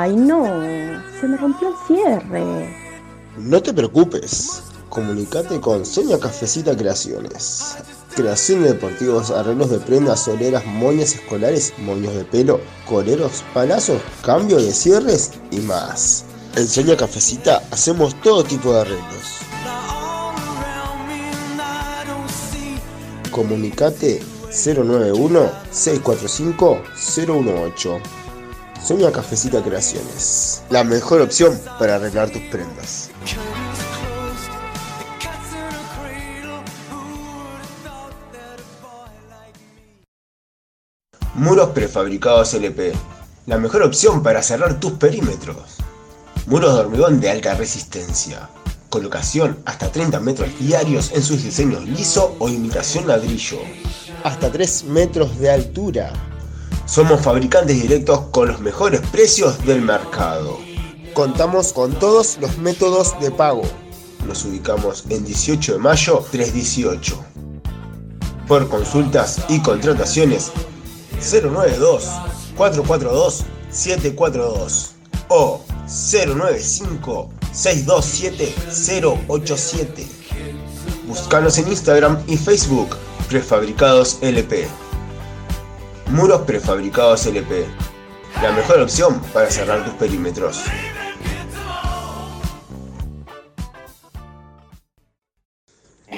Ay, no, se me rompió el cierre. No te preocupes, comunicate con Sonia Cafecita Creaciones. Creación de deportivos, arreglos de prendas, soleras, moñas escolares, moños de pelo, coleros, palazos, cambio de cierres y más. En Sonia Cafecita hacemos todo tipo de arreglos. Comunicate 091-645-018. Sonia Cafecita Creaciones. La mejor opción para arreglar tus prendas. Muros prefabricados LP. La mejor opción para cerrar tus perímetros. Muros de hormigón de alta resistencia. Colocación hasta 30 metros diarios en sus diseños liso o imitación ladrillo. Hasta 3 metros de altura. Somos fabricantes directos con los mejores precios del mercado. Contamos con todos los métodos de pago. Nos ubicamos en 18 de mayo 318. Por consultas y contrataciones 092 442 742 o 095 627 087. Búscanos en Instagram y Facebook Prefabricados LP. Muros prefabricados LP. La mejor opción para cerrar tus perímetros.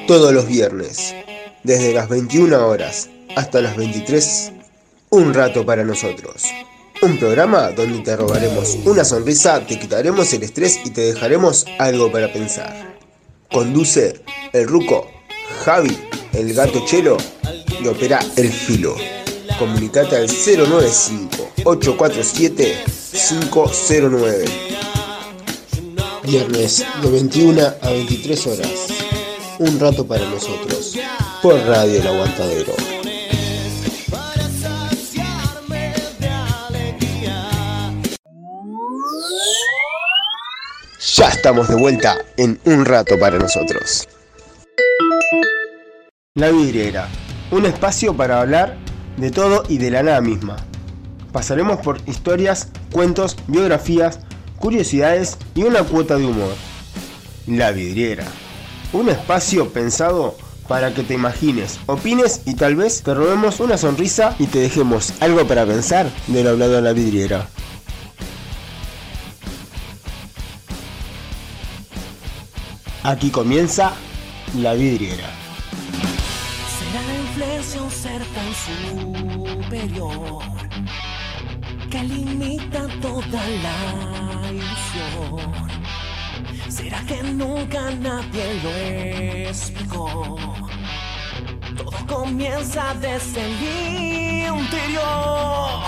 Todos los viernes, desde las 21 horas hasta las 23, un rato para nosotros. Un programa donde te robaremos una sonrisa, te quitaremos el estrés y te dejaremos algo para pensar. Conduce el Ruco, Javi, el gato Chelo y opera el filo. Comunicate al 095-847-509. Viernes de 21 a 23 horas. Un rato para nosotros. Por Radio El Aguantadero. Ya estamos de vuelta en un rato para nosotros. La vidriera, un espacio para hablar de todo y de la nada misma. Pasaremos por historias, cuentos, biografías, curiosidades y una cuota de humor. La vidriera, un espacio pensado para que te imagines, opines y tal vez te robemos una sonrisa y te dejemos algo para pensar de lo hablado en la vidriera. Aquí comienza la vidriera. Inflexión ser tan superior que limita toda la ilusión. Será que nunca nadie lo explicó. Todo comienza desde el interior.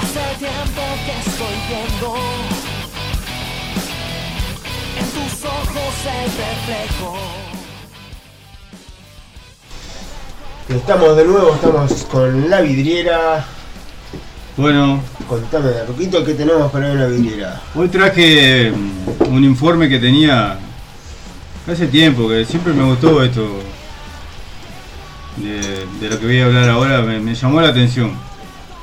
Hace tiempo que estoy viendo en tus ojos el reflejo. Estamos de nuevo, estamos con la vidriera. Bueno, Contame, Ruquito, ¿qué tenemos para ver la vidriera? hoy traje mm, un informe que tenía hace tiempo, que siempre me gustó esto. De, de lo que voy a hablar ahora, me, me llamó la atención.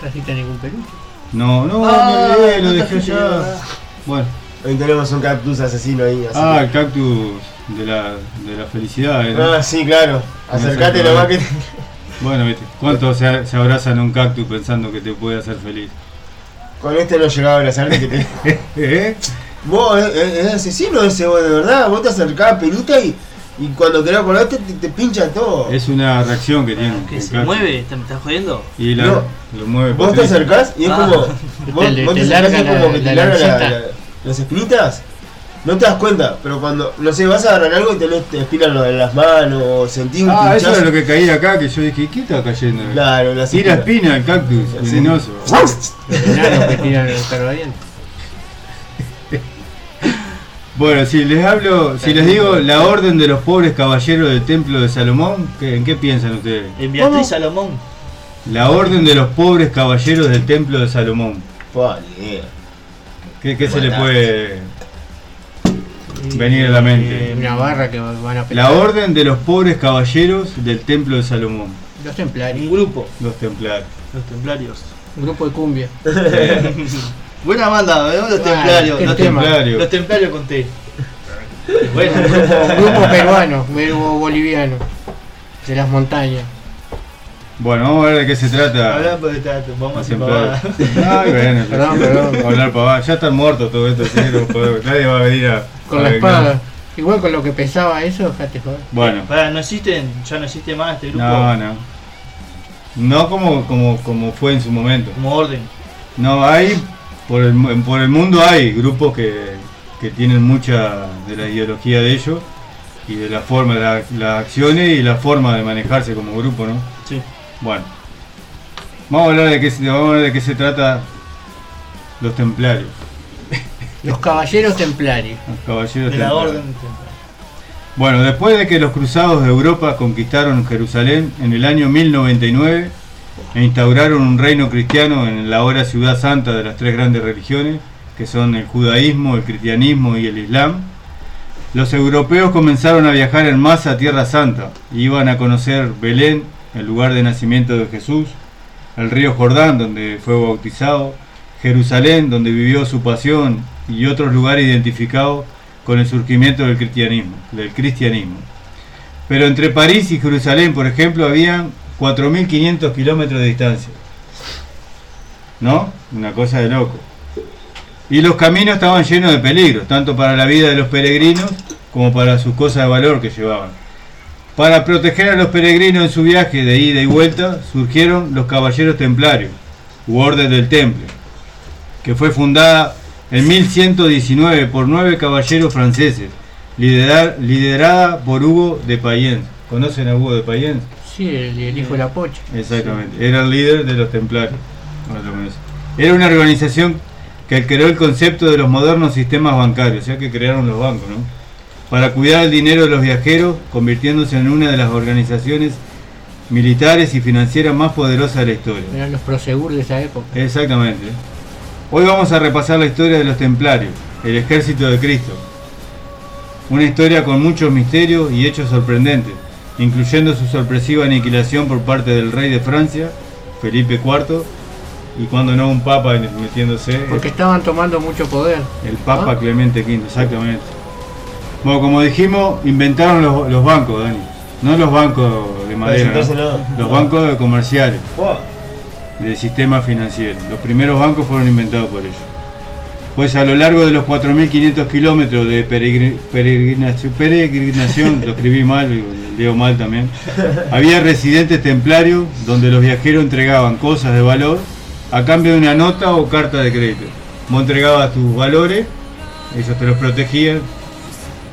¿Trajiste ningún peluche? No, no, Ah, me olvidé, lo no dejé allá. Bueno, Hoy tenemos un cactus asesino ahí. así ah, que- el cactus de la, de la felicidad. ¿eh? Ah, sí, claro. Acercate sé, nomás que. Bueno, viste, ¿cuántos se, se abrazan a un cactus pensando que te puede hacer feliz? Con este no llegaba a abrazarte que te. ¿Eh? Vos es, es- es asesino ese, vos, de verdad. Vos te acercás a penita y, y cuando querés acordarte te, te pincha todo. Es una reacción que tiene. ¿Qué el se cactus. mueve? ¿Te me estás jodiendo? Y la, No. lo mueve. Vos te Patricia. acercás y es Ah. como. Vos, Te- vos te te, acercás es como la- que te la larga la- la- las espinitas. No te das cuenta, pero cuando, no sé, vas a agarrar algo y tenés, te espinan lo de las manos, o sentís un Ah, eso pinchazo. es lo que caía acá, que yo dije, ¿qué está cayendo? Claro, las Tira espinas. espina el cactus, Sí. venenoso. Que tiran el carbadiente. Bueno, si les hablo, si les digo la orden de los pobres caballeros del templo de Salomón, ¿qué- ¿en qué piensan ustedes? En Beatriz Salomón. La orden de los pobres caballeros del templo de Salomón. Vale. ¿Qué, qué se le puede venir a la mente? Una barra que van a. La orden de los pobres caballeros del templo de Salomón. Los templarios. Un grupo. Los templarios. Los templarios. Un grupo de cumbia. Buena banda, ¿eh? Los Bueno, templarios. Los templarios. Los templarios con T. Bueno, Un grupo, un grupo peruano, verbo boliviano. De las montañas. Bueno, vamos a ver de qué se trata. hablando de teatro, vamos a pavada. Ay, bueno, Perdón, perdón. Hablar pavada. Ya están muertos todos estos, ¿sí? No podemos- nadie va a venir a. Con a la vengar. espada. Igual con lo que pesaba eso, dejate joder. Bueno, Pará, no existen, ya no existe más este grupo no, no. No como, como, como fue en su momento. como orden. No, hay, por el, por el mundo hay grupos que, que tienen mucha de la ideología de ellos y de la forma, de la- las acciones y la forma de manejarse como grupo, ¿no? Bueno, vamos a hablar de qué, se- vamos a hablar de qué se trata los templarios, Los caballeros templarios. los caballeros De la templarios. orden. Bueno, después de que los cruzados de Europa conquistaron Jerusalén en el año 1099 e instauraron un reino cristiano en la ahora ciudad santa de las tres grandes religiones, que son el judaísmo, el cristianismo y el islam, los europeos comenzaron a viajar en masa a Tierra Santa y iban a conocer Belén, el lugar de nacimiento de Jesús, el río Jordán, donde fue bautizado, Jerusalén, donde vivió su pasión, y otros lugares identificados con el surgimiento del cristianismo, del cristianismo. Pero entre París y Jerusalén, por ejemplo, habían 4.500 kilómetros de distancia. ¿No? Una cosa de loco. Y los caminos estaban llenos de peligros, tanto para la vida de los peregrinos como para sus cosas de valor que llevaban. Para proteger a los peregrinos en su viaje de ida y vuelta, surgieron los caballeros templarios, u orden del temple, que fue fundada en 1119 por nueve caballeros franceses, liderar- liderada por Hugo de Payens. ¿Conocen a Hugo de Payens? Sí, el, el hijo de la pocha. Exactamente, era el líder de los templarios. Era una organización que creó el concepto de los modernos sistemas bancarios, o sea que crearon los bancos, ¿no? Para cuidar el dinero de los viajeros, convirtiéndose en una de las organizaciones militares y financieras más poderosas de la historia. Eran los prosegur de esa época. Exactamente. Hoy vamos a repasar la historia de los templarios, el ejército de Cristo. Una historia con muchos misterios y hechos sorprendentes, incluyendo su sorpresiva aniquilación por parte del rey de Francia, Felipe IV, y cuando no un papa metiéndose, Porque estaban tomando mucho poder. el papa ¿Ah? Clemente V, exactamente. Bueno, como dijimos, inventaron los, los bancos, Dani. No los bancos de madera, los bancos comerciales del sistema financiero. Los primeros bancos fueron inventados por ellos. Pues a lo largo de los 4.500 kilómetros de peregri- peregrinación, peregrinación, lo escribí mal, leo mal también, había residentes templarios donde los viajeros entregaban cosas de valor a cambio de una nota o carta de crédito. Vos entregabas tus valores, ellos te los protegían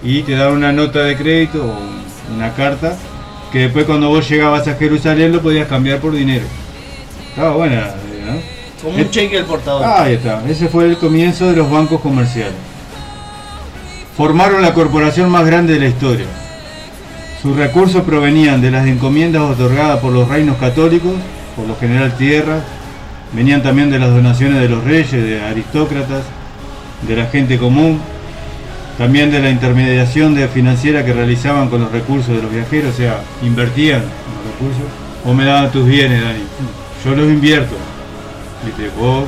y te daban una nota de crédito o un- una carta que después cuando vos llegabas a Jerusalén lo podías cambiar por dinero. Estaba buena, la idea, ¿no? Como un cheque del portador. Ahí está, ese fue el comienzo de los bancos comerciales. Formaron la corporación más grande de la historia. Sus recursos provenían de las encomiendas otorgadas por los reinos católicos, por lo general tierras, venían también de las donaciones de los reyes, de aristócratas, de la gente común, también de la intermediación de financiera que realizaban con los recursos de los viajeros, o sea, invertían los recursos, o me daban tus bienes, Dani. Yo los invierto. Viste, vos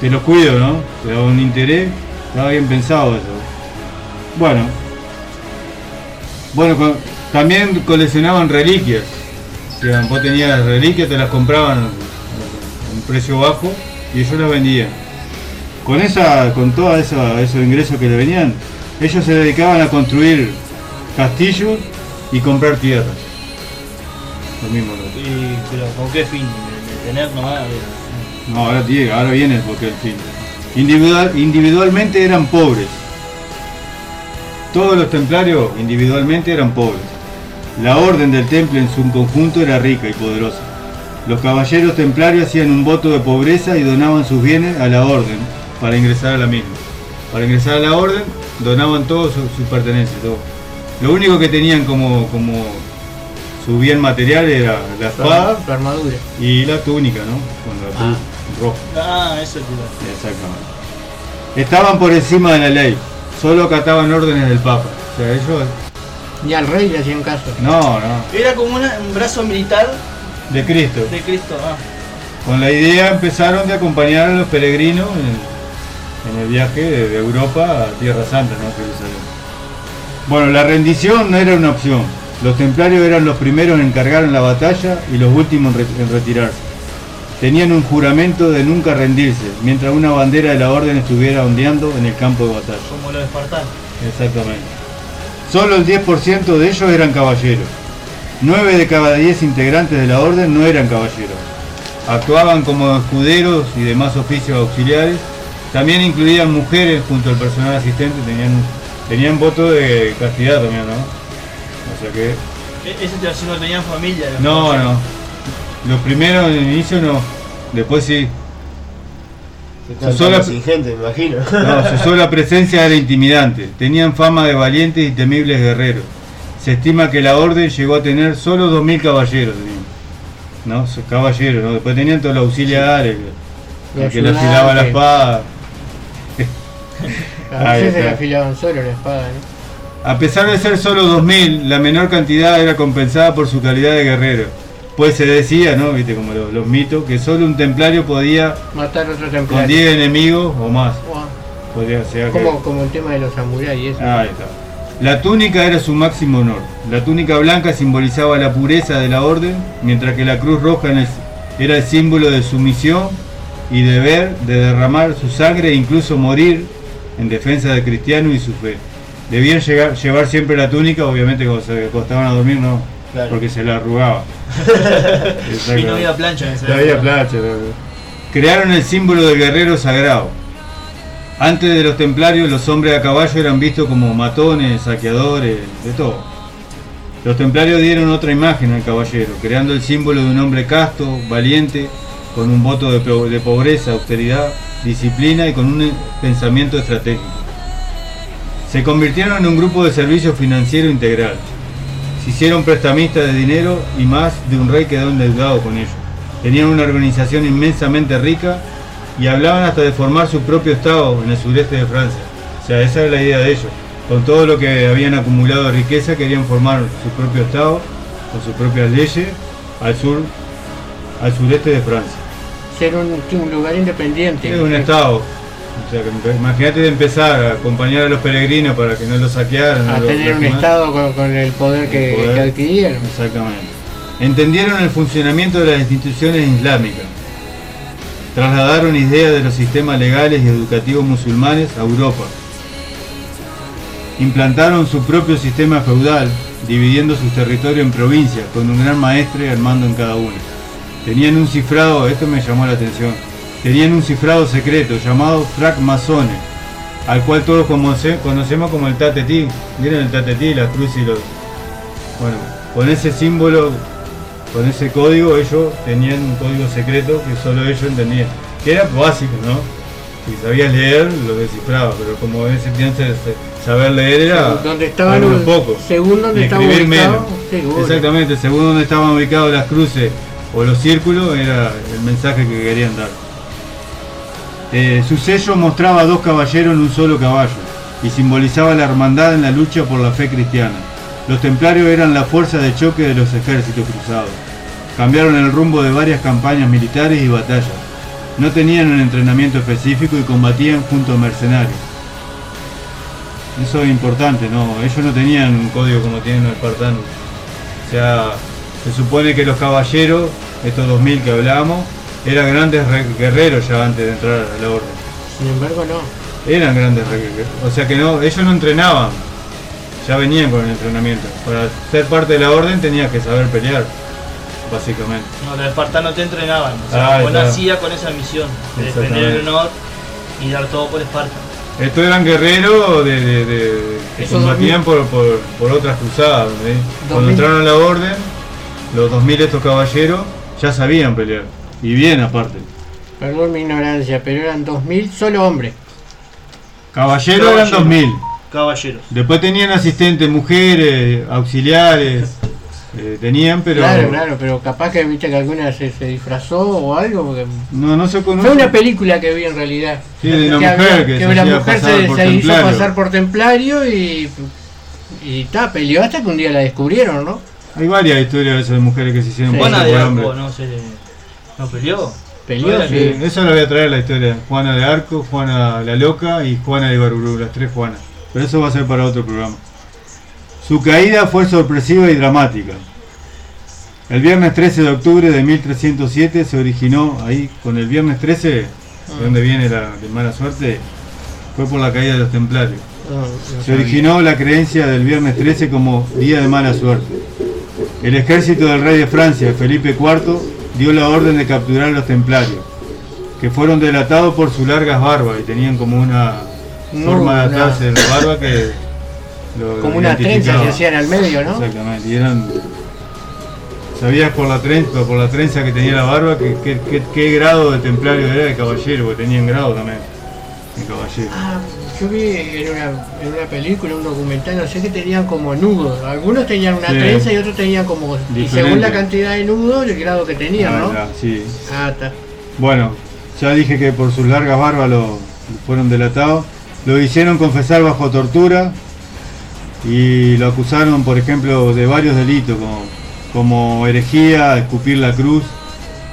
te los cuido, ¿no? Te da un interés, estaba bien pensado eso. Bueno, bueno, también coleccionaban reliquias. O sea, vos tenías reliquias, te las compraban a un precio bajo y ellos las vendían. con esa, con todos esos ingresos que le venían, ellos se dedicaban a construir castillos y comprar tierras. Lo mismo. ¿no? Y, pero ¿con qué fin? ¿De, de tener nomás? de- No, ahora llega, ahora viene porque el fin. Individual, individualmente eran pobres. Todos los templarios individualmente eran pobres. La orden del temple en su conjunto era rica y poderosa. Los caballeros templarios hacían un voto de pobreza y donaban sus bienes a la orden para ingresar a la misma. Para ingresar a la orden donaban todo su, su pertenencia, todo. Lo único que tenían como, como su bien material era la espada Su armadura. y la túnica, ¿no? Con la cruz roja. Ah, eso es lo Exactamente. Estaban por encima de la ley, solo acataban órdenes del Papa. O sea, ellos. Ni al rey le hacían caso. No, no. Era como una- un brazo militar De Cristo. de Cristo. Ah. Con la idea empezaron de acompañar a los peregrinos en, en el viaje de, Europa a Tierra Santa, ¿no? Bueno, la rendición no era una opción. Los templarios eran los primeros en cargar en la batalla y los últimos en retirarse. Tenían un juramento de nunca rendirse, mientras una bandera de la orden estuviera ondeando en el campo de batalla. Como los espartanos. Exactamente. Solo el 10% de ellos eran caballeros. 9 de cada 10 integrantes de la orden no eran caballeros. Actuaban como escuderos y demás oficios auxiliares. También incluían mujeres junto al personal asistente, tenían, tenían voto de castidad también, ¿no? O sea que... E- Ese te- si no tenían familia. No, caballeros. no. Los primeros en el inicio no. Después sí. Estaban sola- gente, me imagino. No, su sola presencia era intimidante. Tenían fama de valientes y temibles guerreros. Se estima que la orden llegó a tener solo 2.000 caballeros. ¿No? Sus caballeros, ¿no? Después tenían todos los auxiliares, el Los que le afilaba la espada. A Ahí veces se le está. afilaban solo la espada, ¿no? A pesar de ser solo 2.000, la menor cantidad era compensada por su calidad de guerrero. Pues se decía, ¿no? Viste como los, los mitos, que solo un templario podía Matar a otro con templario. 10 enemigos o más. Podría ser que- Como, como el tema de los samuráis y eso. Ahí está. La túnica era su máximo honor. La túnica blanca simbolizaba la pureza de la orden, mientras que la cruz roja era el símbolo de sumisión y deber de derramar su sangre e incluso morir en defensa del cristiano y su fe. Debían llegar- llevar siempre la túnica, obviamente cuando se acostaban a dormir no, Claro. porque se la arrugaba. Y no había plancha en esa No había plancha. Crearon el símbolo del guerrero sagrado. Antes de los templarios, los hombres a caballo eran vistos como matones, saqueadores, de todo. Los templarios dieron otra imagen al caballero, creando el símbolo de un hombre casto, valiente, con un voto de, de pobreza, austeridad, disciplina y con un pensamiento estratégico. Se convirtieron en un grupo de servicio financiero integral. Se hicieron prestamistas de dinero y más de un rey quedó endeudado con ellos. Tenían una organización inmensamente rica y hablaban hasta de formar su propio estado en el sureste de Francia. O sea, esa era la idea de ellos. Con todo lo que habían acumulado de riqueza querían formar su propio estado con sus propias leyes al sur, al sureste de Francia. Ser un, un lugar independiente. Es un estado. O sea, imagínate de empezar a acompañar a los peregrinos para que no los saquearan. A tener un estado con, con el poder que, poder. que adquirieron. Exactamente. Entendieron el funcionamiento de las instituciones islámicas. Trasladaron ideas de los sistemas legales y educativos musulmanes a Europa. Implantaron su propio sistema feudal, dividiendo sus territorios en provincias, con un gran maestre al mando en cada una. Tenían un cifrado, esto me llamó la atención, tenían un cifrado secreto llamado francmasone, al cual todos conoce- conocemos como el tatetí. ¿Vieron el tatetí, la cruz y los... Bueno, con ese símbolo, con ese código, ellos tenían un código secreto que solo ellos entendían. Que era básico, ¿no? Si sabías leer, lo descifraba, pero como en ese se- saber leer era Donde estaban un- pocos. según donde Y estaba escribir ubicado, menos. seguro. Exactamente, según donde estaban ubicados las cruces o los círculos, era el mensaje que querían dar. Eh, su sello mostraba a dos caballeros en un solo caballo y simbolizaba la hermandad en la lucha por la fe cristiana. Los templarios eran la fuerza de choque de los ejércitos cruzados. Cambiaron el rumbo de varias campañas militares y batallas. No tenían un entrenamiento específico y combatían junto a mercenarios. Eso es importante, ¿no? Ellos no tenían un código como tienen los espartanos. O sea, se supone que los caballeros, estos 2000 que hablábamos, eran grandes re- guerreros ya antes de entrar a la orden. Sin embargo, no. Eran grandes guerreros. O sea que no, ellos no entrenaban. Ya venían con el entrenamiento. Para ser parte de la orden tenías que saber pelear. Básicamente. No, los espartanos te entrenaban. O sea, Ah, vos nacías con esa misión de defender el honor y dar todo por Esparta. Estos eran guerreros de, de- de- que combatían por, por, por otras cruzadas. ¿eh? Cuando 2000. entraron a la orden, los 2000 estos caballeros ya sabían pelear. Y bien aparte. Perdón mi ignorancia, pero eran 2000 solo hombres. Caballeros eran Caballero. 2000. Caballeros. Después tenían asistentes, mujeres, auxiliares. eh, tenían, pero. Claro, claro, pero capaz que viste que alguna se, se disfrazó o algo. Porque... No, no se conoce. Fue una película que vi en realidad. Sí, de una mujer que se la hacía mujer pasar se, por se hizo pasar por templario y. Y ta, peleó hasta que un día la descubrieron, ¿no? Hay varias historias de esas de mujeres que se hicieron Sí. pasar Juana de por Arco, hombres. no sé. ¿No peleó? Peleó, sí. Eso lo voy a traer la historia. Juana de Arco, Juana la Loca y Juana de Barburú, las tres Juanas. Pero eso va a ser para otro programa. Su caída fue sorpresiva y dramática. El viernes 13 de octubre de 1307 se originó ahí, con el viernes 13, de donde viene la de mala suerte, fue por la caída de los templarios. No Se originó la creencia del viernes 13 como día de mala suerte. El ejército del rey de Francia, Felipe IV, dio la orden de capturar a los templarios, que fueron delatados por sus largas barbas y tenían como una forma de atarse de la barba que lo Como una trenza que hacían al medio, ¿no? Exactamente, y eran... Sabías por la trenza, por la trenza que tenía la barba que, que- que- qué grado de templario era de caballero, porque tenían grado también de caballero. Ah, yo vi en una, en una película, un documental, no sé que tenían como nudos. Algunos tenían una Sí. trenza y otros tenían como. Y según la cantidad de nudos, el grado que tenían, Ah, ¿no? ya, sí. Ah, está. Bueno, ya dije que por sus largas barbas lo, lo fueron delatados. Lo hicieron confesar bajo tortura y lo acusaron, por ejemplo, de varios delitos como, como herejía, escupir la cruz,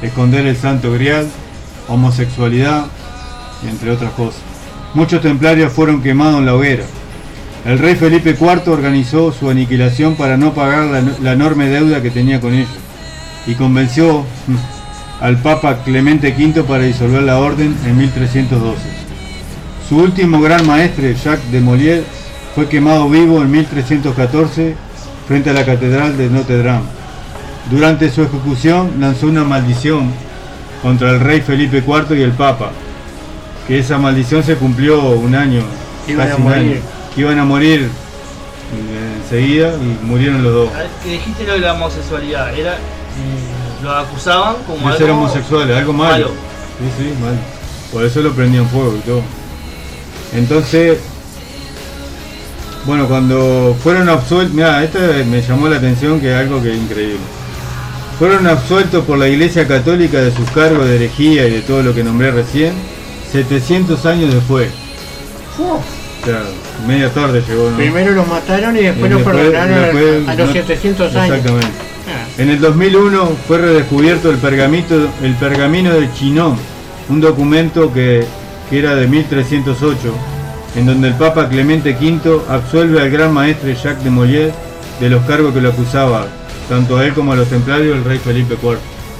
esconder el santo grial, homosexualidad, entre otras cosas. Muchos templarios fueron quemados en la hoguera. El rey Felipe IV organizó su aniquilación para no pagar la, enorme deuda que tenía con ellos y convenció mm, al Papa Clemente V para disolver la orden en 1312. Su último gran maestre, Jacques de Molière, fue quemado vivo en 1314 frente a la Catedral de Notre Dame. Durante su ejecución lanzó una maldición contra el rey Felipe IV y el Papa, que esa maldición se cumplió un año, Iban a morir. año, que iban a morir eh, enseguida y murieron los dos. Que dijiste lo de la homosexualidad, era. mm, lo acusaban como de ser algo homosexuales, algo malo. Sí, sí, mal. Por eso lo prendían fuego y todo. Entonces, bueno, cuando fueron absueltos, mira, esto me llamó la atención que es algo que es increíble. Fueron absueltos por la Iglesia Católica de sus cargos de herejía y de todo lo que nombré recién, 700 años después. O sea, media tarde llegó, ¿no? Primero los mataron y después Y los después- perdonaron a- después a los no- 700 años. Exactamente. Ah, En el 2001 fue redescubierto el, pergamito, el pergamino de Chinon, un documento que, que era de 1308, en donde el Papa Clemente V absuelve al gran maestre Jacques de Mollet de los cargos que lo acusaba, tanto a él como a los templarios del rey Felipe IV.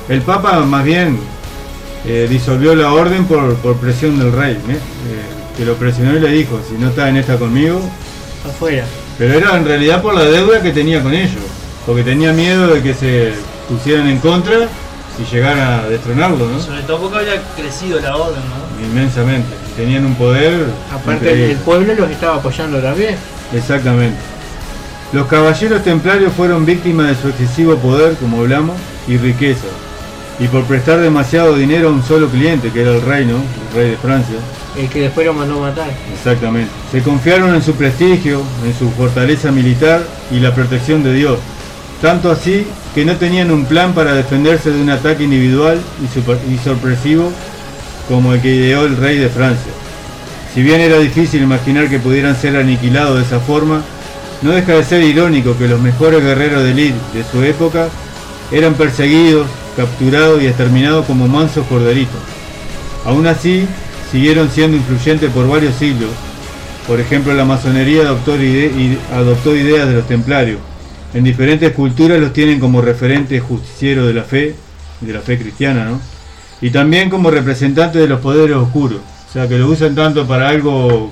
El Papa más bien eh, disolvió la orden por, por presión del rey, ¿eh? Eh, que lo presionó y le dijo, si no estás en esta conmigo, afuera. pero era en realidad por la deuda que tenía con ellos, porque tenía miedo de que se pusieran en contra y llegaran a destronarlo, ¿no? Sobre todo porque había crecido la orden, ¿no? Inmensamente. Tenían un poder. Aparte increíble. el pueblo los estaba apoyando también. Exactamente. Los caballeros templarios fueron víctimas de su excesivo poder, como hablamos, y riqueza. Y por prestar demasiado dinero a un solo cliente, que era el rey, ¿no? El rey de Francia. El que después lo mandó a matar. Exactamente. Se confiaron en su prestigio, en su fortaleza militar y la protección de Dios. Tanto así que no tenían un plan para defenderse de un ataque individual y, super- y sorpresivo como el que ideó el rey de Francia. Si bien era difícil imaginar que pudieran ser aniquilados de esa forma, no deja de ser irónico que los mejores guerreros de elite de su época eran perseguidos, capturados y exterminados como mansos corderitos. Aún así, siguieron siendo influyentes por varios siglos. Por ejemplo, la masonería adoptó, ide- ide- adoptó ideas de los templarios. En diferentes culturas los tienen como referentes justicieros de la fe, de la fe cristiana, ¿no? Y también como representantes de los poderes oscuros. O sea, que lo usan tanto para algo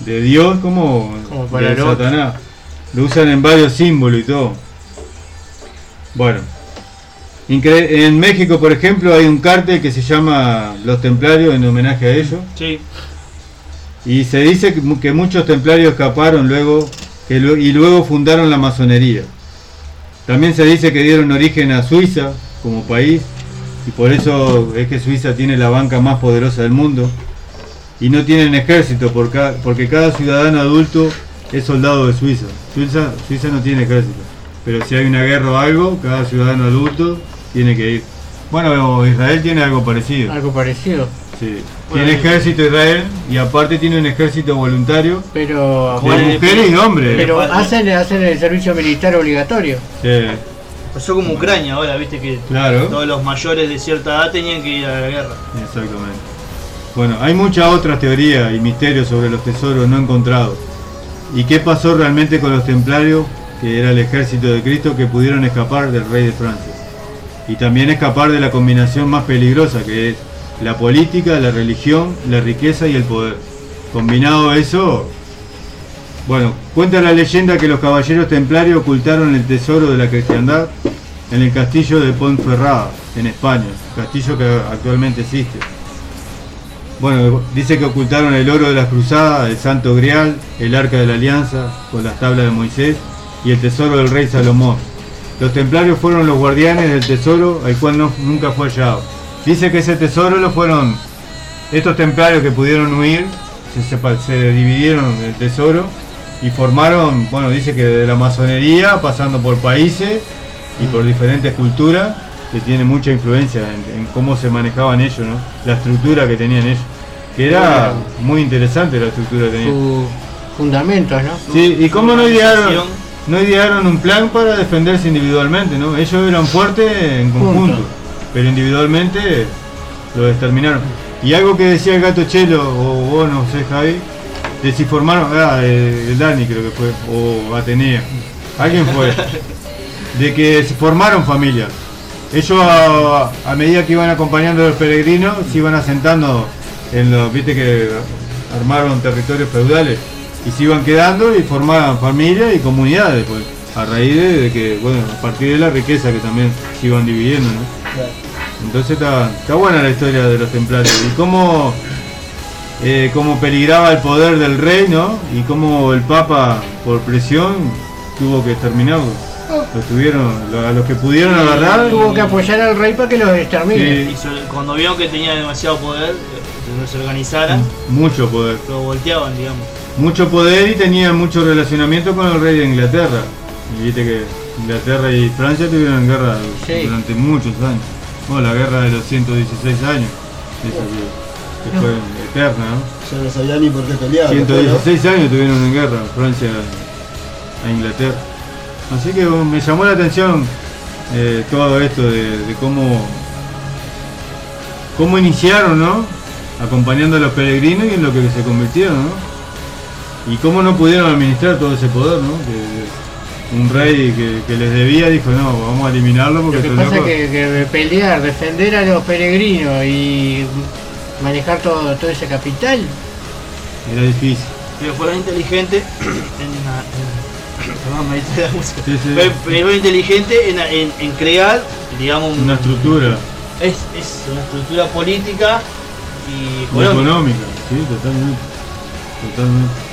de Dios como, Como para de. Satanás. Lo usan en varios símbolos y todo. Bueno. Incre- En México, por ejemplo, hay un cártel que se llama Los Templarios en homenaje a ellos. Sí. Y se dice que, mu- que muchos templarios escaparon luego que y luego fundaron la masonería. También se dice que dieron origen a Suiza como país y por eso es que Suiza tiene la banca más poderosa del mundo y no tienen ejército por ca- porque cada ciudadano adulto es soldado de Suiza. Suiza. Suiza no tiene ejército, pero si hay una guerra o algo, cada ciudadano adulto tiene que ir. Bueno, Israel tiene algo parecido. Algo parecido. Sí. Bueno, tiene ejército Israel y aparte tiene un ejército voluntario Pero, de mujeres y hombres. pero hacen, hacen el servicio militar obligatorio. Sí, Pasó como Ucrania ahora, viste que Claro. todos los mayores de cierta edad tenían que ir a la guerra. exactamente. Bueno, hay muchas otras teorías y misterios sobre los tesoros no encontrados. ¿Y qué pasó realmente con los templarios, que era el ejército de Cristo, que pudieron escapar del rey de Francia? Y también escapar de la combinación más peligrosa, que es la política, la religión, la riqueza y el poder. Combinado eso, bueno, cuenta la leyenda que los caballeros templarios ocultaron el tesoro de la cristiandad en el castillo de Ponferrada, en España, castillo que actualmente existe. Bueno, dice que ocultaron el oro de las cruzadas, el santo grial, el arca de la alianza, con las tablas de Moisés y el tesoro del rey Salomón. Los templarios fueron los guardianes del tesoro, el cual no- nunca fue hallado. Dice que ese tesoro lo fueron estos templarios que pudieron huir, se, sepa- se dividieron el tesoro y formaron, bueno, dice que de la masonería, pasando por países y por diferentes culturas, que tiene mucha influencia en, en cómo se manejaban ellos, ¿no? La estructura que tenían ellos. Que era muy interesante la estructura que tenían. Sus fundamentos, ¿no? Sí, y cómo no idearon. No idearon un plan para defenderse individualmente, ¿no? Ellos eran fuertes en conjunto, pero individualmente lo exterminaron. Y algo que decía el gato Chelo, o vos no sé Javi, de si formaron, ah, el Dani creo que fue, o Atenea, alguien fue, de que se formaron familias. Ellos a, a medida que iban acompañando a los peregrinos, se iban asentando en los, viste que armaron territorios feudales y se iban quedando y formaban familias y comunidades, pues, a raíz de, de que, bueno, a partir de la riqueza que también se iban dividiendo, ¿no? Entonces está, está buena la historia de los templarios y cómo, eh, cómo peligraba el poder del rey, ¿no? Y cómo el papa, por presión, tuvo que exterminarlo. Lo tuvieron, lo- a los que pudieron agarrar, Tuvo que apoyar al rey para que los extermine. Sí. Y cuando vieron que tenía demasiado poder, que se organizaran, mucho poder. lo volteaban, digamos. Mucho poder y tenían mucho relacionamiento con el rey de Inglaterra. Y viste que Inglaterra y Francia tuvieron guerra Sí. durante muchos años. Bueno, la guerra de los 116 años, esa que, que fue eterna, ¿no? Ya no sabía ni por qué ¿no? 116 años tuvieron en guerra Francia a Inglaterra. Así que um, me llamó la atención eh, todo esto de, de cómo cómo iniciaron, ¿no? Acompañando a los peregrinos y en lo que se convirtieron, ¿no? Y cómo no pudieron administrar todo ese poder, ¿no? Que un rey que, que les debía dijo, no, vamos a eliminarlo porque Lo que pasa es locos-". que, que pelear, defender a los peregrinos y manejar todo, todo ese capital, era difícil. Pero fueron inteligentes en, la- en-. Sí, sí. Pero- pero crear, digamos, un- Una estructura es, es una estructura política y y económica. económica, sí, totalmente. Totalmente.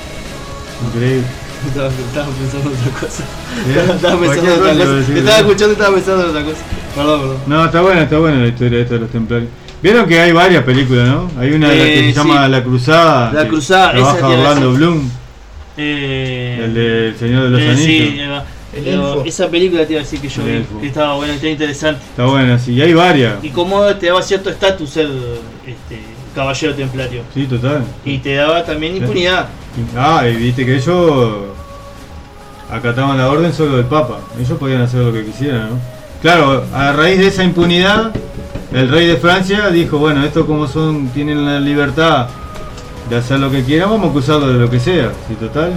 Increíble. Estaba, estaba pensando en otra cosa. Bien. Estaba pensando en otra cosa Te estaba ¿no? escuchando y estaba pensando en otra cosa. Perdón, perdón. No, está buena, está buena la historia esta de los templarios. Vieron que hay varias películas, ¿no? Hay una de las que Eh, se llama sí. La Cruzada. La que Cruzada, esa Trabaja Orlando. Bloom, Eh, el de El Señor de los eh, Anillos. Sí. El elfo. esa película te iba a decir que yo El vi, que estaba buena, estaba interesante. Está buena, sí. Y hay varias. Y cómo te daba cierto estatus ser este, caballero templario. Sí, total. Y te daba también impunidad. Ah, y viste que ellos acataban la orden solo del Papa. Ellos podían hacer lo que quisieran, ¿no? Claro, a raíz de esa impunidad, el rey de Francia dijo, bueno, estos como son, tienen la libertad de hacer lo que quieran, vamos a acusarlo de lo que sea, sí, total.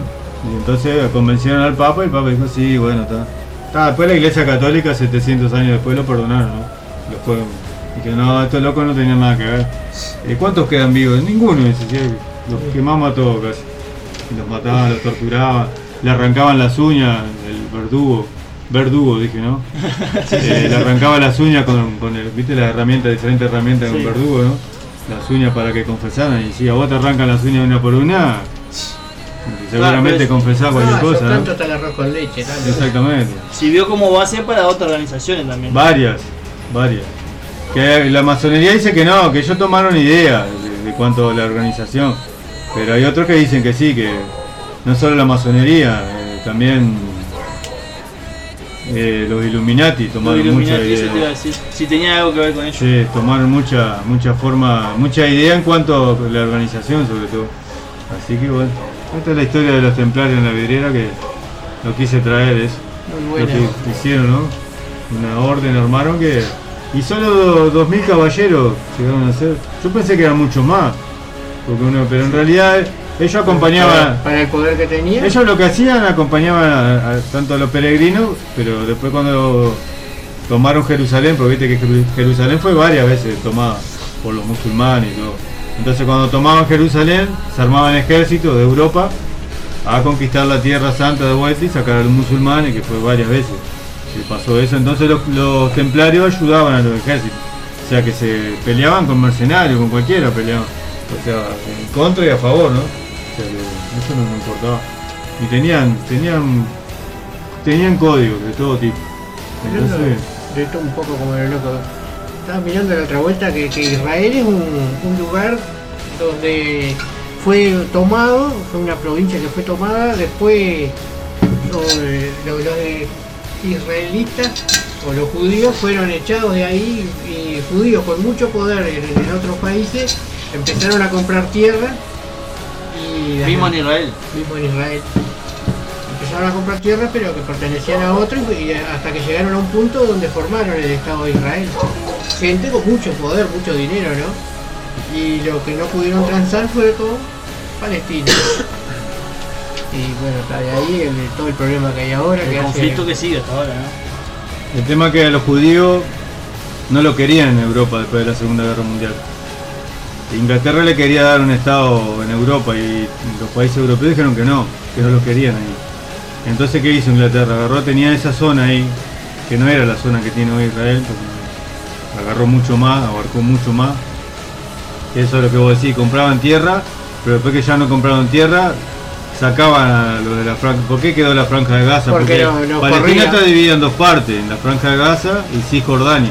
Y entonces convencieron al Papa y el Papa dijo, sí, bueno, está. Está, después la Iglesia Católica, 700 años después, lo perdonaron, ¿no? Lo Dije, no, estos locos no tenían nada que ver. Eh, ¿Cuántos quedan vivos? Ninguno, dice, sí, los que más mató casi. Los mataban, los torturaban, le arrancaban las uñas, el verdugo. Verdugo, dije, ¿no? Eh, le arrancaba las uñas con, con el, ¿viste las herramientas, diferentes herramientas de un Sí. verdugo, ¿no? Las uñas para que confesaran. Y si a vos te arrancan las uñas una por una, seguramente pero- confesás cualquier Ah, cosa, ¿no? tanto hasta el arroz con leche, tanto. Exactamente. Sirvió como base para otras organizaciones también. Varias, varias. Que la masonería dice que no, que ellos tomaron idea de, de cuanto a la organización. Pero hay otros que dicen que sí, que no solo la masonería, eh, también eh, los Illuminati Los tomaron mucha Illuminati, eso te iba a idea. decir. Si tenía algo que ver con ello. Sí, tomaron mucha, mucha forma, mucha idea en cuanto a la organización sobre todo. Así que bueno, esta es la historia de los templarios en la vidriera que lo quise traer es Muy lo que hicieron, ¿no? Una orden armaron que. Y solo 2.000 caballeros llegaron a ser. Yo pensé que eran mucho más. Porque uno, pero en realidad ellos acompañaban. Para, para el poder que tenía. Ellos lo que hacían acompañaban a, a- tanto a los peregrinos, pero después cuando tomaron Jerusalén, porque viste que Jeru- Jerusalén fue varias veces tomada por los musulmanes y todo. Entonces cuando tomaban Jerusalén, se armaban ejércitos de Europa a conquistar la tierra santa de vuelta y sacar a los musulmanes, que fue varias veces. Que pasó eso, entonces los, los templarios ayudaban a los ejércitos. O sea que se peleaban con mercenarios, con cualquiera peleaban. O sea, en contra y a favor, ¿no? O sea que eso no me importaba. Y tenían, tenían, tenían códigos de todo tipo. Entonces, de esto un poco como el loco. Estaba mirando la otra vuelta que, que Israel es un, un lugar donde fue tomado, fue una provincia que fue tomada, después los, los- los de- israelitas o los judíos fueron echados de ahí y judíos con mucho poder en, en otros países empezaron a comprar tierra y Mismo en Israel. mismo en Israel. Empezaron a comprar tierras pero que pertenecían a otros y, y hasta que llegaron a un punto donde formaron el Estado de Israel. Gente con mucho poder, mucho dinero, ¿no? Y lo que no pudieron transar fue con Palestina. Y bueno, está de ahí el- todo el problema que hay ahora. El que hace- conflicto que sigue hasta ahora, ¿no? el tema es que los judíos no lo querían en Europa después de la Segunda Guerra Mundial. Inglaterra le quería dar un estado en Europa y los países europeos dijeron que no, que no lo querían ahí. Entonces, ¿qué hizo Inglaterra? Agarró, tenía esa zona ahí, que no era la zona que tiene hoy Israel, porque agarró mucho más, abarcó mucho más. Eso es lo que vos decís, compraban tierra, pero después que ya no compraron tierra, sacaban a lo de la franja. ¿Por qué quedó la franja de Gaza? Porque no- no Palestina corría. está dividida en dos partes, en la franja de Gaza y Cisjordania,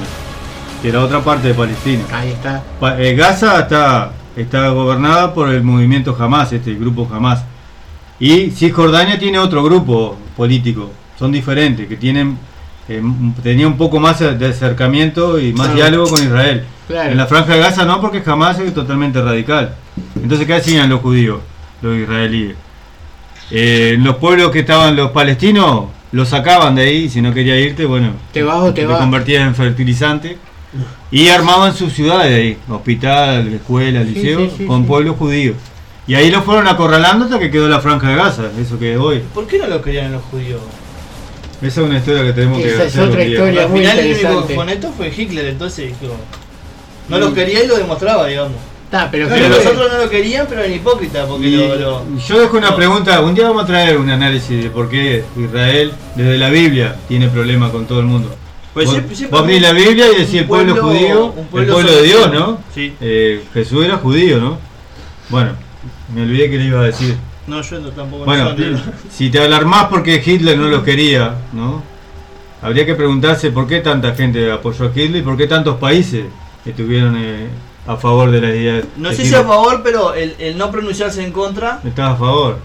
que era otra parte de Palestina. Ahí está. Pa- eh, Gaza está, está gobernada por el movimiento Hamas, este el grupo Hamas. Y Cisjordania tiene otro grupo político, son diferentes, que tienen eh, tenía un poco más de acercamiento y más Claro. diálogo con Israel. Claro. En la franja de Gaza no, porque Hamas es totalmente radical. Entonces, ¿qué hacían los judíos, los israelíes? Eh, en los pueblos que estaban los palestinos, los sacaban de ahí, si no quería irte, bueno, Te vas o te vas. convertías en fertilizante. Y armaban sus ciudades ahí, hospital, escuela, Sí, liceo, sí, sí, con sí. pueblos judíos. Y ahí los fueron acorralando hasta que quedó la franja de Gaza, eso que es hoy. ¿Por qué no lo querían los judíos? Esa es una historia que tenemos que Esa es hacer otra historia. Al muy final el único que fue Hitler, entonces dijo, no lo quería y lo demostraba, digamos. Está, pero Pero creo los otros no lo querían, pero eran hipócritas, porque Y lo, lo- yo dejo una pregunta, un día vamos a traer un análisis de por qué Israel desde la Biblia tiene problemas con todo el mundo. Pues vos, siempre- siempre vos abrís la Biblia y decís el pueblo, pueblo- judío, un el pueblo pueblo de Dios, ¿no? Sí. Eh, Jesús era judío, ¿no? Bueno, me olvidé que le iba a decir. No, yo no- tampoco Bueno, no si te alarmás porque Hitler no lo quería, ¿no? Habría que preguntarse por qué tanta gente apoyó a Hitler y por qué tantos países estuvieron eh, a favor de la idea. No sé si a favor, pero el, el no pronunciarse en contra. ¿Estás a favor?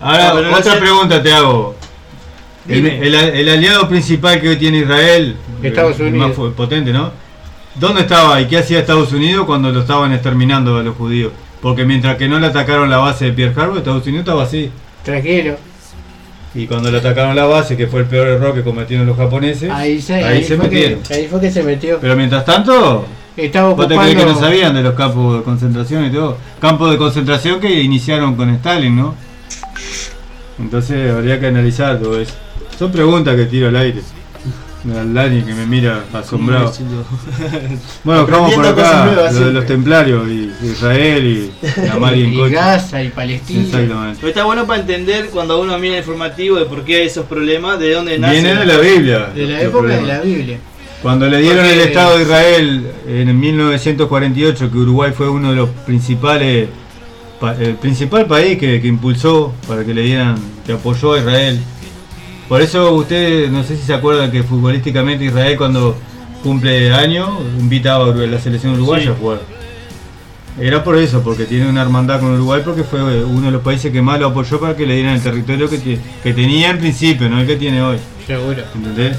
Ahora, No, pero no otra sé- pregunta te hago. El, Dime. el- el aliado principal que hoy tiene Israel, Estados el Unidos. más potente, ¿no? ¿Dónde estaba y qué hacía Estados Unidos cuando lo estaban exterminando a los judíos? Porque mientras que no le atacaron la base de Pearl Harbor, Estados Unidos estaba así. Tranquilo. Y cuando le atacaron la base, que fue el peor error que cometieron los japoneses, Ahí se, ahí ahí se fue que, metieron. ahí fue que se metió. Pero mientras tanto, Estaba ¿vos te ocupando. crees que no sabían de los campos de concentración y todo? Campos de concentración que iniciaron con Stalin, ¿no? Entonces habría que analizar todo eso. Son preguntas que tiro al aire. Al Dani que me mira asombrado. Bueno, vamos por acá, lo de siempre. los templarios y Israel y la mar y en Y. Gaza y Palestina. Exactamente. Pero está bueno para entender cuando uno mira el informativo de por qué hay esos problemas, de dónde nace. Viene de la Biblia. De la época de la Biblia. Cuando le dieron Porque- el Estado de Israel en 1948, que Uruguay fue uno de los principales, pa- el principal país que, que impulsó para que le dieran, que apoyó a Israel. Por eso usted, no sé si se acuerdan que futbolísticamente Israel cuando cumple año invitaba a la selección uruguaya Sí. a jugar. Era por eso, porque tiene una hermandad con Uruguay, porque fue uno de los países que más lo apoyó para que le dieran el territorio que, que tenía en principio, no el que tiene hoy. Seguro. ¿Entendés?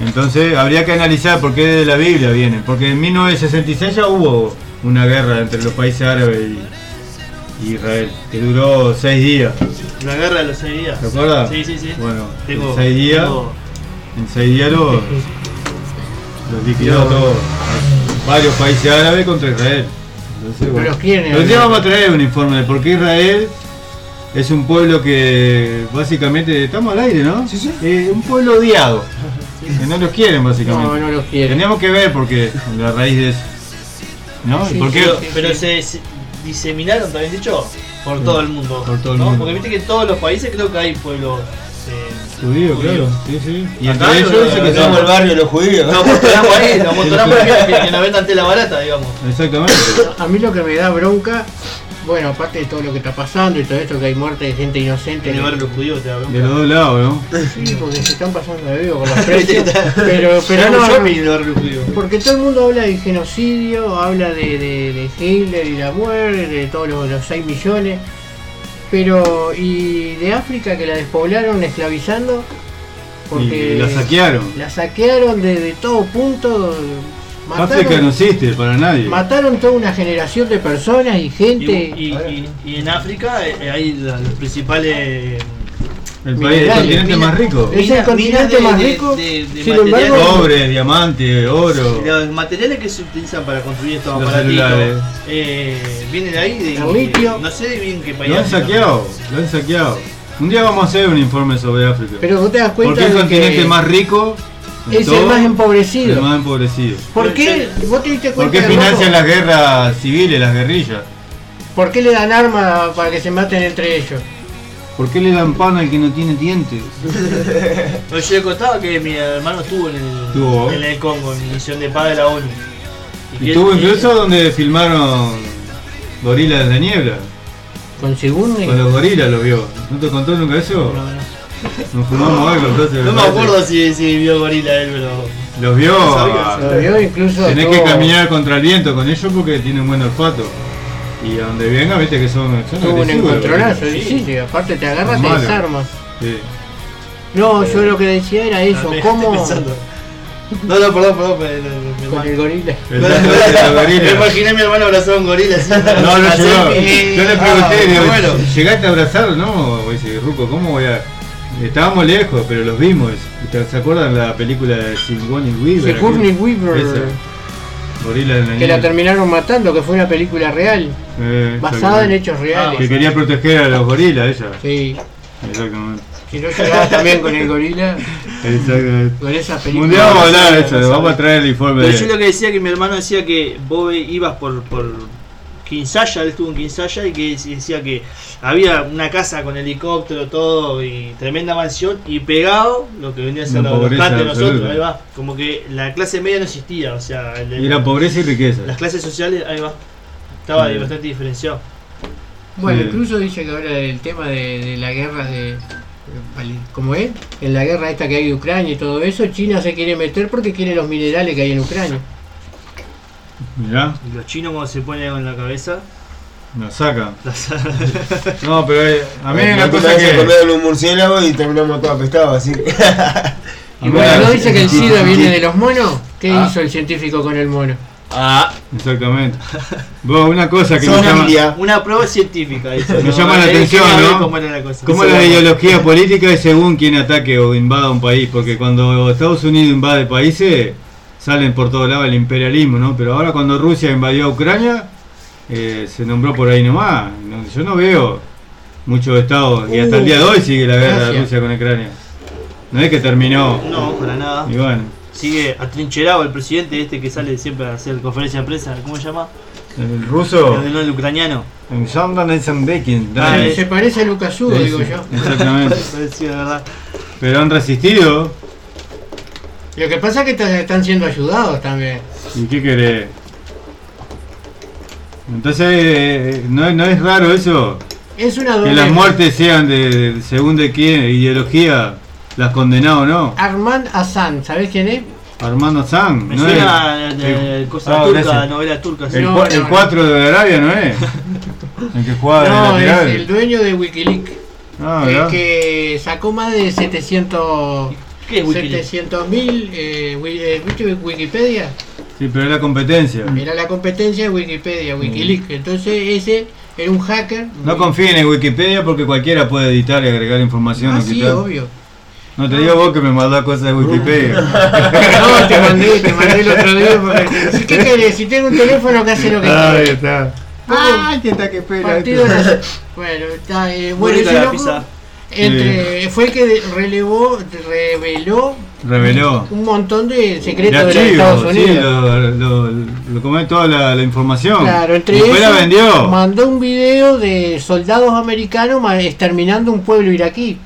Entonces habría que analizar por qué de la Biblia viene. Porque en 1966 ya hubo una guerra entre los países árabes y, y Israel, que duró seis días. La guerra de los seis días. ¿Te acuerdas? Sí, sí, sí. Bueno, Tengo- en seis días, tengo- en seis días los, los liquidó todos. Varios países árabes contra Israel. Entonces, No los quieren. un día vamos a traer un informe de por qué Israel es un pueblo que básicamente estamos al aire, ¿no? Sí, sí. Eh, un pueblo odiado. Que no los quieren básicamente. No, no los quieren. Teníamos que ver porque la raíz de eso. ¿No? Sí, ¿Y por qué? Pero, se, se diseminaron, también dicho, por todo el mundo. Por todo el ¿no? mundo. Porque viste que en todos los países creo que hay pueblos. eh, Judío, judíos. claro. Sí, sí. Y Acá ellos no, dice que Somos el barrio de los judíos. Nos amontonamos ahí, nos amontonamos que, que, que nos vendan tela barata, digamos. Exactamente. A mí lo que me da bronca, bueno, aparte de todo lo que está pasando y todo esto, que hay muerte de gente inocente. En el barrio de los judíos te hablo. De los dos lados, ¿no? Sí, porque se están pasando de vivo con los precios. pero, pero no, barrio porque todo el mundo habla de genocidio, habla de, de, de Hitler y la muerte, de todos los, los 6 millones. Pero, y de África que la despoblaron esclavizando, porque Y la saquearon. la saquearon de, de todo punto. África no Mataron, existe para nadie. mataron toda una generación de personas y gente. y, y- y en África eh, hay la- los principales. El país, el continente mina- más rico. Es el continente de- más de- rico. de- de sin embargo, Cobre, diamante, oro. Los materiales que se utilizan para construir estos Los aparatitos celulares. eh, vienen de ahí, de, El litio. no sé de bien qué país. Lo han saqueado, lo han saqueado. Un día vamos a hacer un informe sobre África. pero vos te das cuenta Porque es el de continente que más rico. Es el más empobrecido. El más empobrecido. ¿Por qué? ¿Vos te diste ¿Por cuenta qué de financian las guerras civiles, las guerrillas? ¿Por qué le dan armas para que se maten entre ellos? ¿Por qué le dan pan al que no tiene dientes? Pero yo le contaba que mi hermano estuvo en el, Estuvo. en el Congo, en misión de paz de la ONU. Y estuvo incluso donde filmaron Gorilas de la Niebla. Con Sigourney. Con los gorilas lo vio. ¿No te contó nunca eso? No, no. Nos fumamos algo, entonces. No me acuerdo si, si vio gorila él, pero. Los vio. No sabía, a- Lo vio incluso. Tenés todo- que caminar contra el viento con ellos porque tienen buen olfato. Y a donde venga, viste que son. son Tuvo un encontronazo, los sí, sí, aparte te agarras, te malos. desarmas. Sí. No, yo lo que decía era eso, También cómo. No, no, perdón, perdón. me- me- me- con el gorila. El dato de los Me imaginé a mi hermano abrazado a un gorila así. No, no llegó. Yo le ah, pregunté, digo, bueno. ¿llegaste a abrazarlo? No, dice, Ruco, ¿cómo voy a.? Estábamos lejos, pero los vimos. ¿Se acuerdan la película de Sigourney Weaver? Sigourney Weaver, Esa. Gorila en la que la terminaron matando, que fue una película real, Eh, basada en hechos reales. Que quería proteger a los gorilas, ella. Sí, Exactamente. si no llegabas también con el gorila, Exactamente. con esa película. Un día vamos a hablar de eso, vamos a traer el informe Pero de. yo lo que decía que mi hermano decía que vos ibas por, por Kinsaya, él estuvo en Kinsaya y que decía que había una casa con helicóptero, todo y tremenda mansión y pegado lo que venía a ser Una los de nosotros, ahí va. Como que la clase media no existía, o sea, el- Y era pobreza y riqueza. las clases sociales, ahí va. Estaba ahí bastante diferenciado. Bueno, incluso dice que ahora del tema de, de la guerra de. ¿Cómo es? En la guerra esta que hay de Ucrania y todo eso, China se quiere meter porque quiere los minerales que hay en Ucrania. Mirá, Y los chinos cuando se ponen en la cabeza, nos saca. No, pero eh, a mí La una cosa se que. comieron un murciélago y terminamos todos apestados así. Y bueno, ¿no dice que el SIDA viene de los monos? ¿Qué Ah. hizo el científico con el mono? Ah, Exactamente. Vos, una cosa que me Son llama, una prueba científica. eso, Me ¿no? llama la atención, ¿no? cómo era la cosa. ¿Cómo la ideología política es según quien ataque o invada un país? Porque cuando Estados Unidos invade países, salen por todos lados el imperialismo, ¿no? Pero ahora cuando Rusia invadió a Ucrania, eh, se nombró por ahí nomás. No, yo no veo muchos estados, y hasta el día de hoy sigue la guerra de. Rusia con Ucrania. No es que terminó. No, para nada. Y bueno, Sigue atrincherado el presidente este que sale siempre a hacer conferencia de prensa. ¿Cómo se llama? el ruso. El, no, el ucraniano. Ah, Se- eh. Se parece a Sí, digo yo. Exactamente. Parecido, de verdad. Pero han resistido. Lo que pasa es que están siendo ayudados también. ¿Y qué querés? Entonces, eh, ¿no, no es raro eso? Es una Que doble. las muertes sean de, de según de qué ideología las condenado o no. Armand Hassan, ¿sabés quién es? Armando San. Me ¿no suena es? de, El- cosa Ah, turca, novela turca. sí. El, No, cua- no, el no. 4 de Arabia, ¿no es? El que jugaba de No, es el dueño de Wikileaks. Ah, el que sacó más de 700 ¿Qué es Wikileaks? 700 mil eh, wi- eh, ¿viste Wikipedia Sí, pero es la competencia. era la competencia de Wikipedia Wikileaks entonces ese era un hacker No confíen en Wikipedia porque cualquiera puede editar y agregar información. ah sí quitar. obvio No te digo vos que me mandás cosas de Wikipedia. no te mandé te mandé el otro día porque si qué querés si tengo un teléfono que hace lo que Ahí quiere está. Ah, ¿quién está que espera? la- bueno está eh, bueno ese loco entre, fue el que relevó reveló Reveló. un montón de secretos de, Estados sí, Unidos lo, lo, lo comé toda la, la información. Claro, entre Después la vendió. mandó un video de soldados americanos exterminando un pueblo iraquí.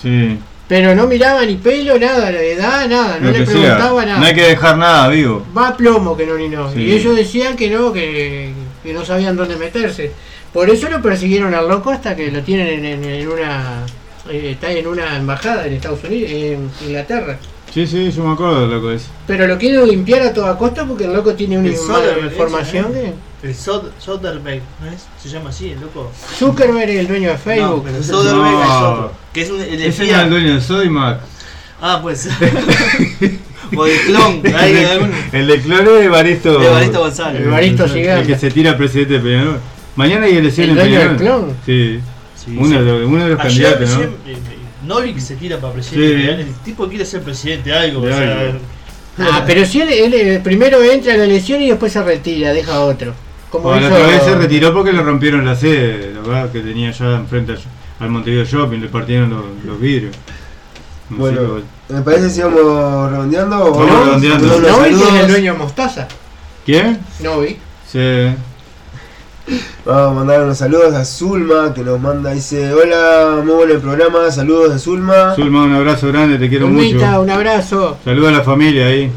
Sí, Pero no miraba ni pelo, nada, la edad, nada, no le sea. preguntaba nada. No hay que dejar nada vivo. Va a plomo que no ni no. Sí. Y ellos decían que no, que, que no sabían dónde meterse. Por eso lo persiguieron al loco hasta que lo tienen en, en- en una eh, está en una embajada en Estados Unidos, en Inglaterra. Sí, sí, yo me acuerdo de lo que es. Pero lo quieren limpiar a toda costa porque el loco tiene una información ese, de El Sod- Soderbergh, ¿no es? Se llama así, el loco. Zuckerberg es el dueño de Facebook. No, pero Soderbergh No. es otro. Que es un, el Ese espía. era el dueño de Sodimac. Ah, pues. o de clon. Hay el, algún. de, el de Cloro de Evaristo. De Evaristo González. Evaristo El que se tira presidente de Peñarol. Mañana hay elecciones ¿El en dueño del Peñarol. clon? Sí. Sí, uno, sí. de, uno de los Ayer, candidatos, ¿no? eh, eh, Novik se tira para presidente. Sí. El tipo quiere ser presidente de algo. De o sea, algo. Ah, pero si él, él, eh, primero entra a la elección y después se retira, deja a otro. Como Bueno, hizo- otra vez se retiró porque le rompieron la sede, la verdad, que tenía ya enfrente al, al Montevideo Shopping, le partieron los, los vidrios. No sé, Bueno. ¿me parece si vamos redondeando? o Vamos redondeando. unos Novik es el dueño de Mostaza. ¿Quién? Novik. Sí. Vamos a mandar unos saludos a Zulma que nos manda, dice, hola, muy bueno el programa, saludos de Zulma. Zulma, un abrazo grande, te quiero Zulmita, mucho. un abrazo. Saluda a la familia ahí.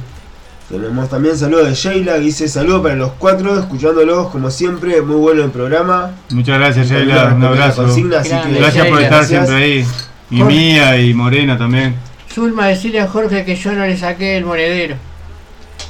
Tenemos también saludos de Sheila que dice saludos para los cuatro, escuchándolos como siempre, muy bueno el programa. Muchas gracias, Sheila, un abrazo. consigna, así Grande. que Gracias por estar gracias. siempre ahí. Y Jorge. Mía y Morena también. Zulma, decirle a Jorge que yo no le saqué el monedero.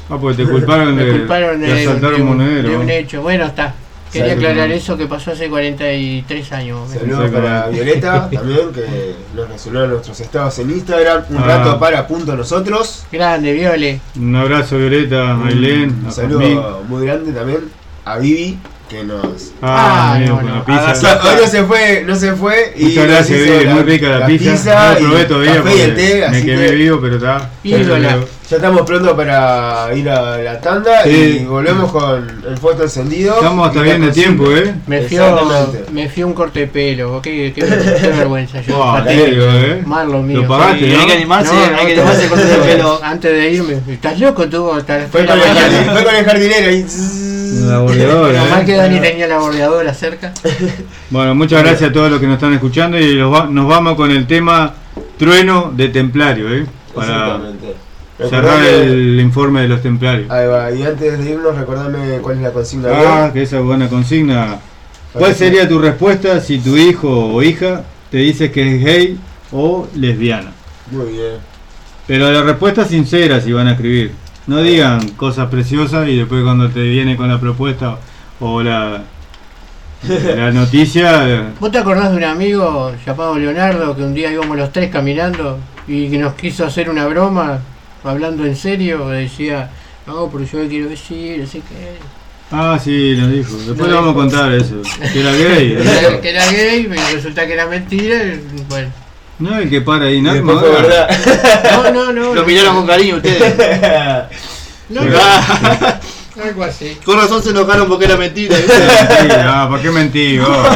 Ah, porque te culparon Me de, culparon de de, asaltar de un un- monedero. de un hecho. Bueno, está. Quería Salud. aclarar eso que pasó hace 43 años. Saludos para Violeta también, que nos resolvió nuestros estados en Instagram. Un Ah. rato para punto nosotros. Grande, Viole. Un abrazo, Violeta, a Ailén, Un saludo muy grande también a Vivi, que nos. Ah, Ah, amigo, no, con no. la pizza. Hoy no se fue, no se fue. Y Muchas gracias, Vivi, muy rica la, pizza. no la y probé todavía café y el porque té, me así quemé que vivo, pero está. Ídola. Ya estamos pronto para ir a la tanda Sí. y volvemos con el foto encendido. Estamos hasta bien de tiempo, ¿eh? Me Exactamente. me fió un corte de pelo. Qué, qué, qué vergüenza. Yo. Patético. serio, ¿eh? Marlon mío. Lo pagaste, ¿no? hay que animarse, No, hay no, que te- animarse con el pelo. Antes de irme. ¿Estás loco tú? Hasta las Fue de con, el fue con el jardinero y. La bordeadora, Normal ¿eh? que Dani tenía la bordeadora cerca. Bueno, muchas gracias a todos los que nos están escuchando y los va- nos vamos con el tema Trueno de Templario, ¿eh? Para Exactamente. Cerrar que- el informe de los templarios. Ahí va, y antes de irnos, recordame cuál es la consigna. Ah, que esa es buena consigna. ¿Cuál sería tu respuesta si tu hijo o hija te dice que es gay o lesbiana? Muy bien. Pero la respuesta sincera si van a escribir. No digan cosas preciosas y después cuando te viene con la propuesta o la, la noticia... ¿Vos te acordás de un amigo llamado Leonardo que un día íbamos los tres caminando y que nos quiso hacer una broma, hablando en serio, decía, no, pero yo quiero decir, así que... Ah, sí, lo dijo. Después lo le vamos a contar eso. Que era gay. que era gay, resulta que era mentira. Y, bueno. No, el que para ahí, no, no, no, no. Lo miraron con cariño ustedes. No, no. Algo así. Con razón se enojaron porque era mentira. mentira no, ¿por qué mentí vos?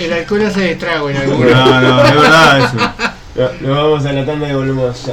El, alcohol hace de en algún No, no, es verdad eso. Lo, lo vamos a la tanda y volvemos.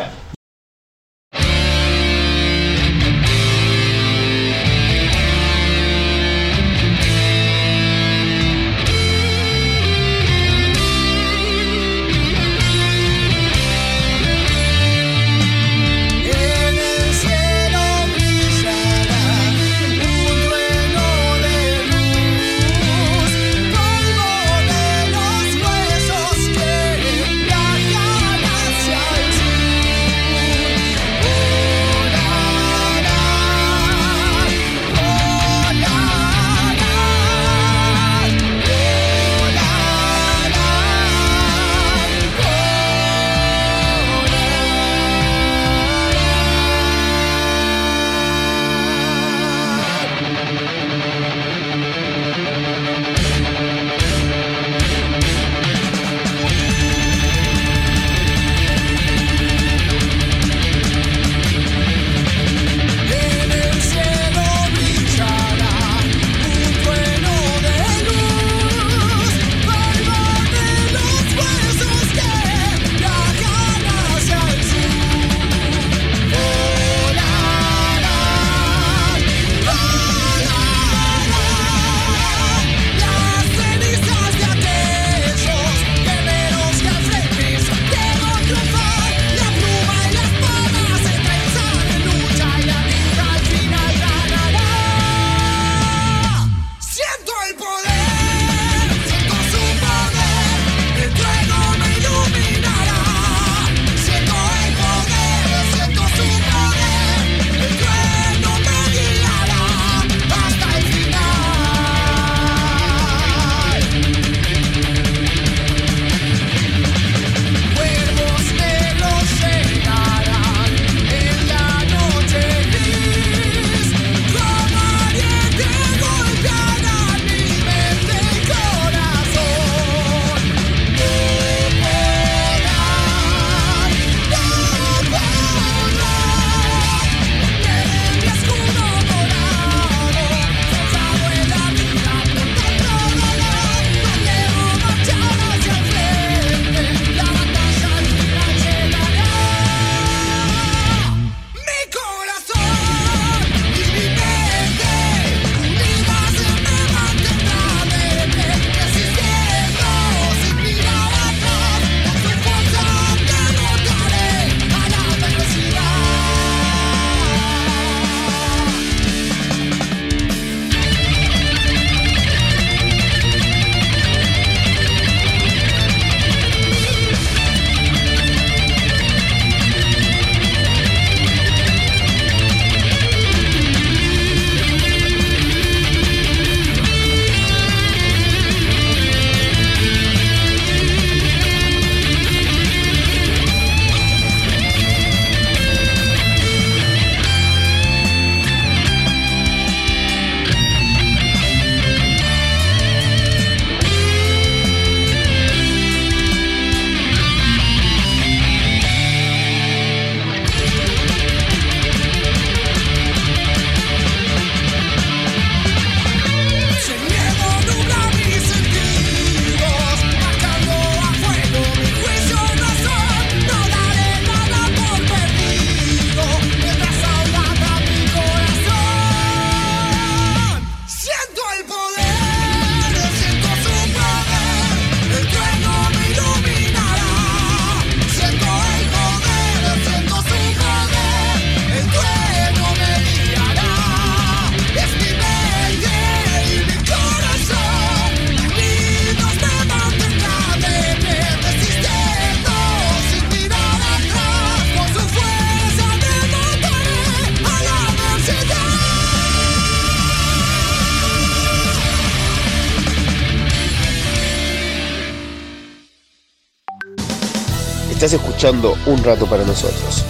Estás escuchando un rato para nosotros.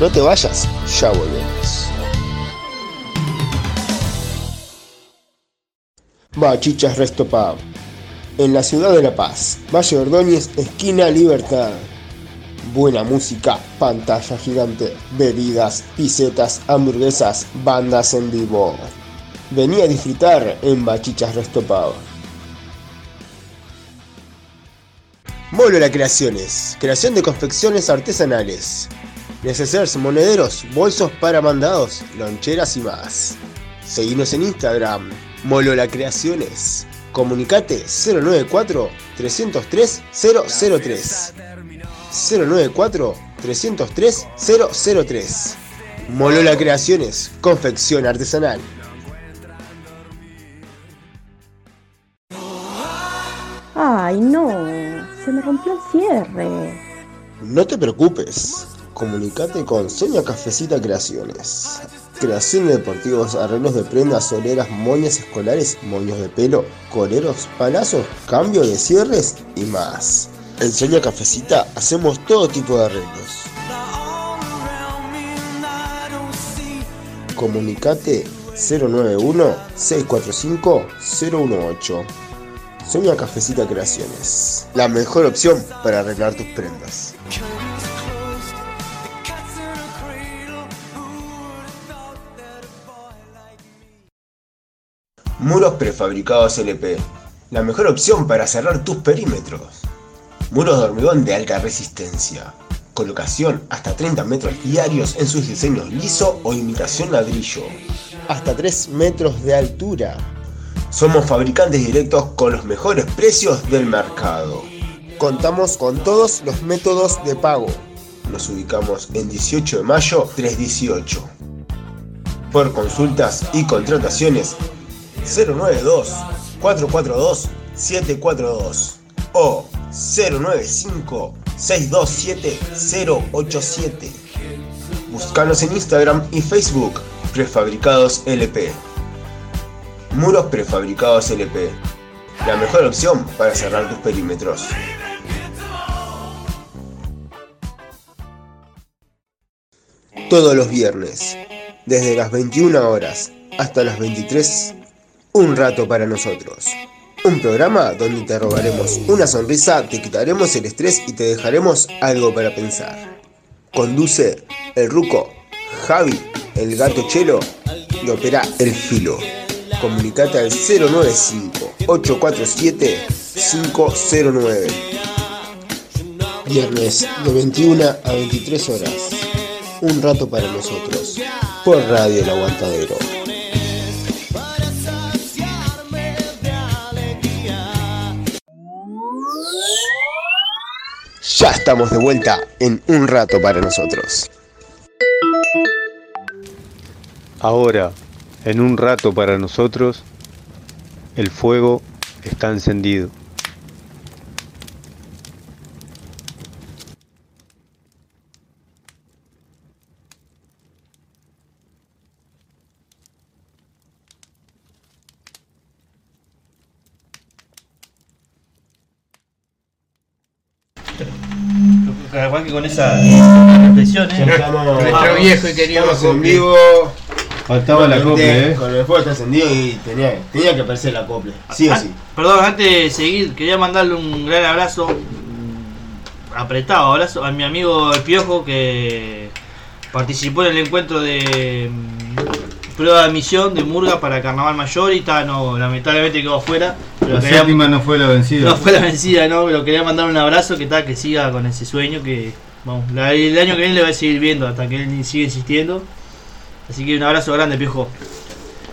No te vayas, ya volvemos. Bachichas Resto En la ciudad de La Paz, Valle Ordóñez, esquina Libertad. Buena música, pantalla gigante, bebidas, pisetas, hamburguesas, bandas en vivo. Vení a disfrutar en Bachichas Resto Pub. Molola Creaciones, creación de confecciones artesanales. Necesarios monederos, bolsos para mandados, loncheras y más. Seguimos en Instagram, Molola Creaciones. Comunicate 094 303 003. 094 303 003. Molola Creaciones, confección artesanal. Ay, no, se me rompió el cierre. No te preocupes, comunicate con Sonia Cafecita Creaciones. Creación de deportivos, arreglos de prendas, soleras, moñas escolares, moños de pelo, coleros, palazos, cambio de cierres y más. En Sonia Cafecita hacemos todo tipo de arreglos. Comunicate 091-645-018. Sonia Cafecita Creaciones. La mejor opción para arreglar tus prendas. Muros prefabricados LP. La mejor opción para cerrar tus perímetros. Muros de hormigón de alta resistencia. Colocación hasta 30 metros diarios en sus diseños liso o imitación ladrillo. Hasta 3 metros de altura. Somos fabricantes directos con los mejores precios del mercado. Contamos con todos los métodos de pago. Nos ubicamos en 18 de mayo 318. Por consultas y contrataciones 092 442 742 o 095 627 087. Búscanos en Instagram y Facebook Prefabricados LP. Muros prefabricados LP. La mejor opción para cerrar tus perímetros. Todos los viernes, desde las 21 horas hasta las 23, un rato para nosotros. Un programa donde te robaremos una sonrisa, te quitaremos el estrés y te dejaremos algo para pensar. Conduce el Ruco, Javi, el gato Chelo y opera el filo. Comunicate al 095-847-509. Viernes de 21 a 23 horas. Un rato para nosotros. Por Radio El Aguantadero. Ya estamos de vuelta en un rato para nosotros. Ahora, en un rato para nosotros, el fuego está encendido. Con esa reflexión, ¿eh? Nuestro viejo y querido vivo. Faltaba la copla, eh. Con el fuego está encendido y tenía, tenía que aparecer la copla. Sí o Ah, sí. Perdón, antes de seguir, quería mandarle un gran abrazo, mm, apretado abrazo, a mi amigo El Piojo que participó en el encuentro de mm, prueba de admisión de Murga para Carnaval Mayor y está, no, lamentablemente quedó afuera. Pero La quería- séptima no fue la vencida. no fue la vencida, no, pero quería mandar un abrazo que tal, que siga con ese sueño que vamos, la- el año que viene le voy a seguir viendo hasta que él siga insistiendo. Así que un abrazo grande, Piojo.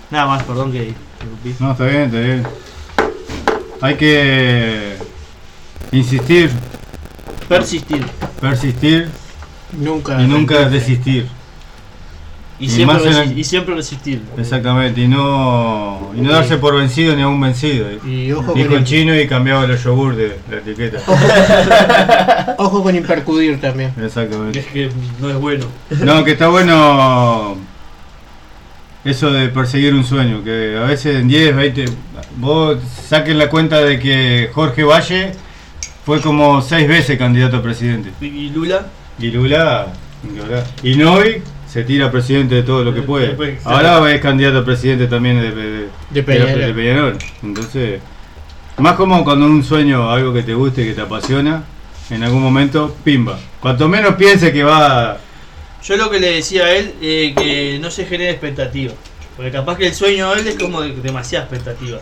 Nada más, perdón que. No, está bien, está bien. Hay que insistir, Persistir. persistir Nunca. y nunca desistir. Y, Y siempre, más en resi- el- y siempre resistir. Exactamente, y no, y no darse por vencido ni a un vencido. Y ojo Dijo con el el- chino y cambiaba los yogur de la etiqueta. Ojo con impercudir también. Exactamente. Es que no es bueno. No, que está bueno eso de perseguir un sueño, que a veces en 10, 20, vos saquen la cuenta de que Jorge Valle fue como seis veces candidato a presidente. ¿Y Lula? Y Lula, y Novi se tira presidente de todo lo que puede. Ahora es candidato a presidente también de, de, De Peñarol. de Peñarol. Entonces, más como cuando un sueño, algo que te guste, que te apasiona, en algún momento, pimba. Cuanto menos piense que va Yo lo que le decía a él, eh, que no se genere expectativa. Porque capaz que el sueño de él es como de- demasiada expectativa.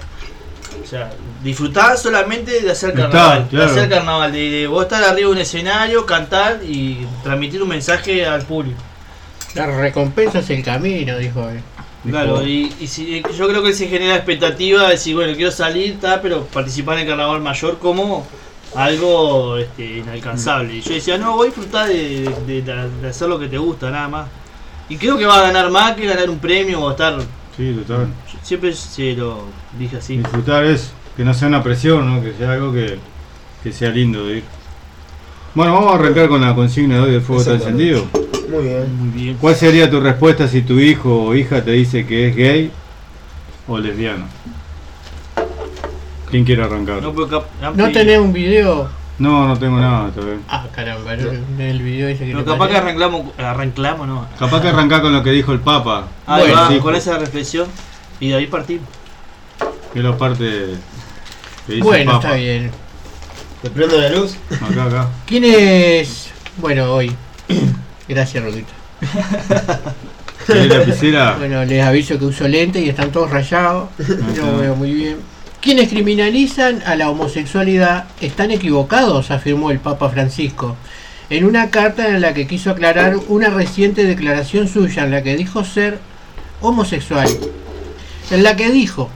sea, disfrutar solamente de hacer Está, carnaval. claro. De hacer carnaval, de, de vos estar arriba de un escenario, cantar y transmitir un mensaje al público. La recompensa es el camino, dijo él. Claro, y, y si, yo creo que se genera expectativa de decir, bueno, quiero salir, ta, pero participar en el carnaval mayor como algo este, inalcanzable. Y yo decía, no, voy a disfrutar de, de- de- de hacer lo que te gusta, nada más. Y creo que va a ganar más que ganar un premio o estar. Sí, total. Siempre se lo dije así. Disfrutar es que no sea una presión, ¿no? que sea algo que, que sea lindo de ir. Bueno, vamos a arrancar con la consigna de hoy del fuego está encendido. Muy bien. Muy bien. ¿Cuál sería tu respuesta si tu hijo o hija te dice que es gay o lesbiano? ¿Quién quiere arrancar? No, cap- No tenés un video. No, no tengo nada todavía. Ah, caramba, no, el video ese que pero te capaz que arrancamos, arrancamos, no. Capaz que arrancar con lo que dijo el Papa. Ahí Bueno, va, con esa reflexión. Y de ahí partimos. Que la parte que dice el Bueno, Papa. está bien. ¿Te prendo la luz? Acá, acá. ¿Quién es? Bueno, hoy. Gracias, Rodito. ¿Querés lapicera? Bueno, les aviso que uso lente y están todos rayados. No veo muy bien. Quienes criminalizan a la homosexualidad están equivocados, afirmó el Papa Francisco, en una carta en la que quiso aclarar una reciente declaración suya en la que dijo ser homosexual. En la que dijo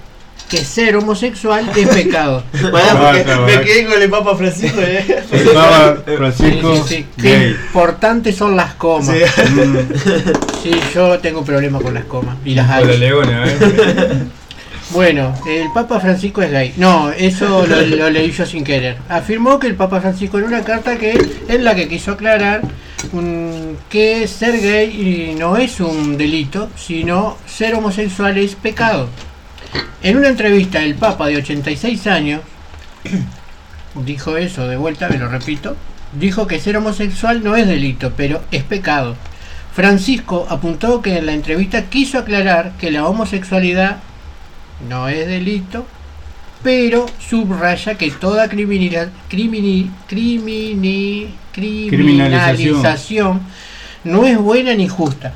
que ser homosexual es pecado. Basta, me quedé con el Papa Francisco. eh. El Papa Francisco Sí, sí, sí. Qué importantes son las comas. Mm, Sí, yo tengo problemas con las comas y las con la H. leona, ¿eh? Bueno, el Papa Francisco es gay. No, eso lo, lo leí yo sin querer. Afirmó que el Papa Francisco en una carta que en la que quiso aclarar que ser gay no es un delito, sino ser homosexual es pecado. En una entrevista el Papa de 86 años dijo eso de vuelta, me lo repito, dijo que ser homosexual no es delito, pero es pecado. Francisco apuntó que en la entrevista quiso aclarar que la homosexualidad no es delito, pero subraya que toda criminal, crimini- crimini- criminalización no es buena ni justa.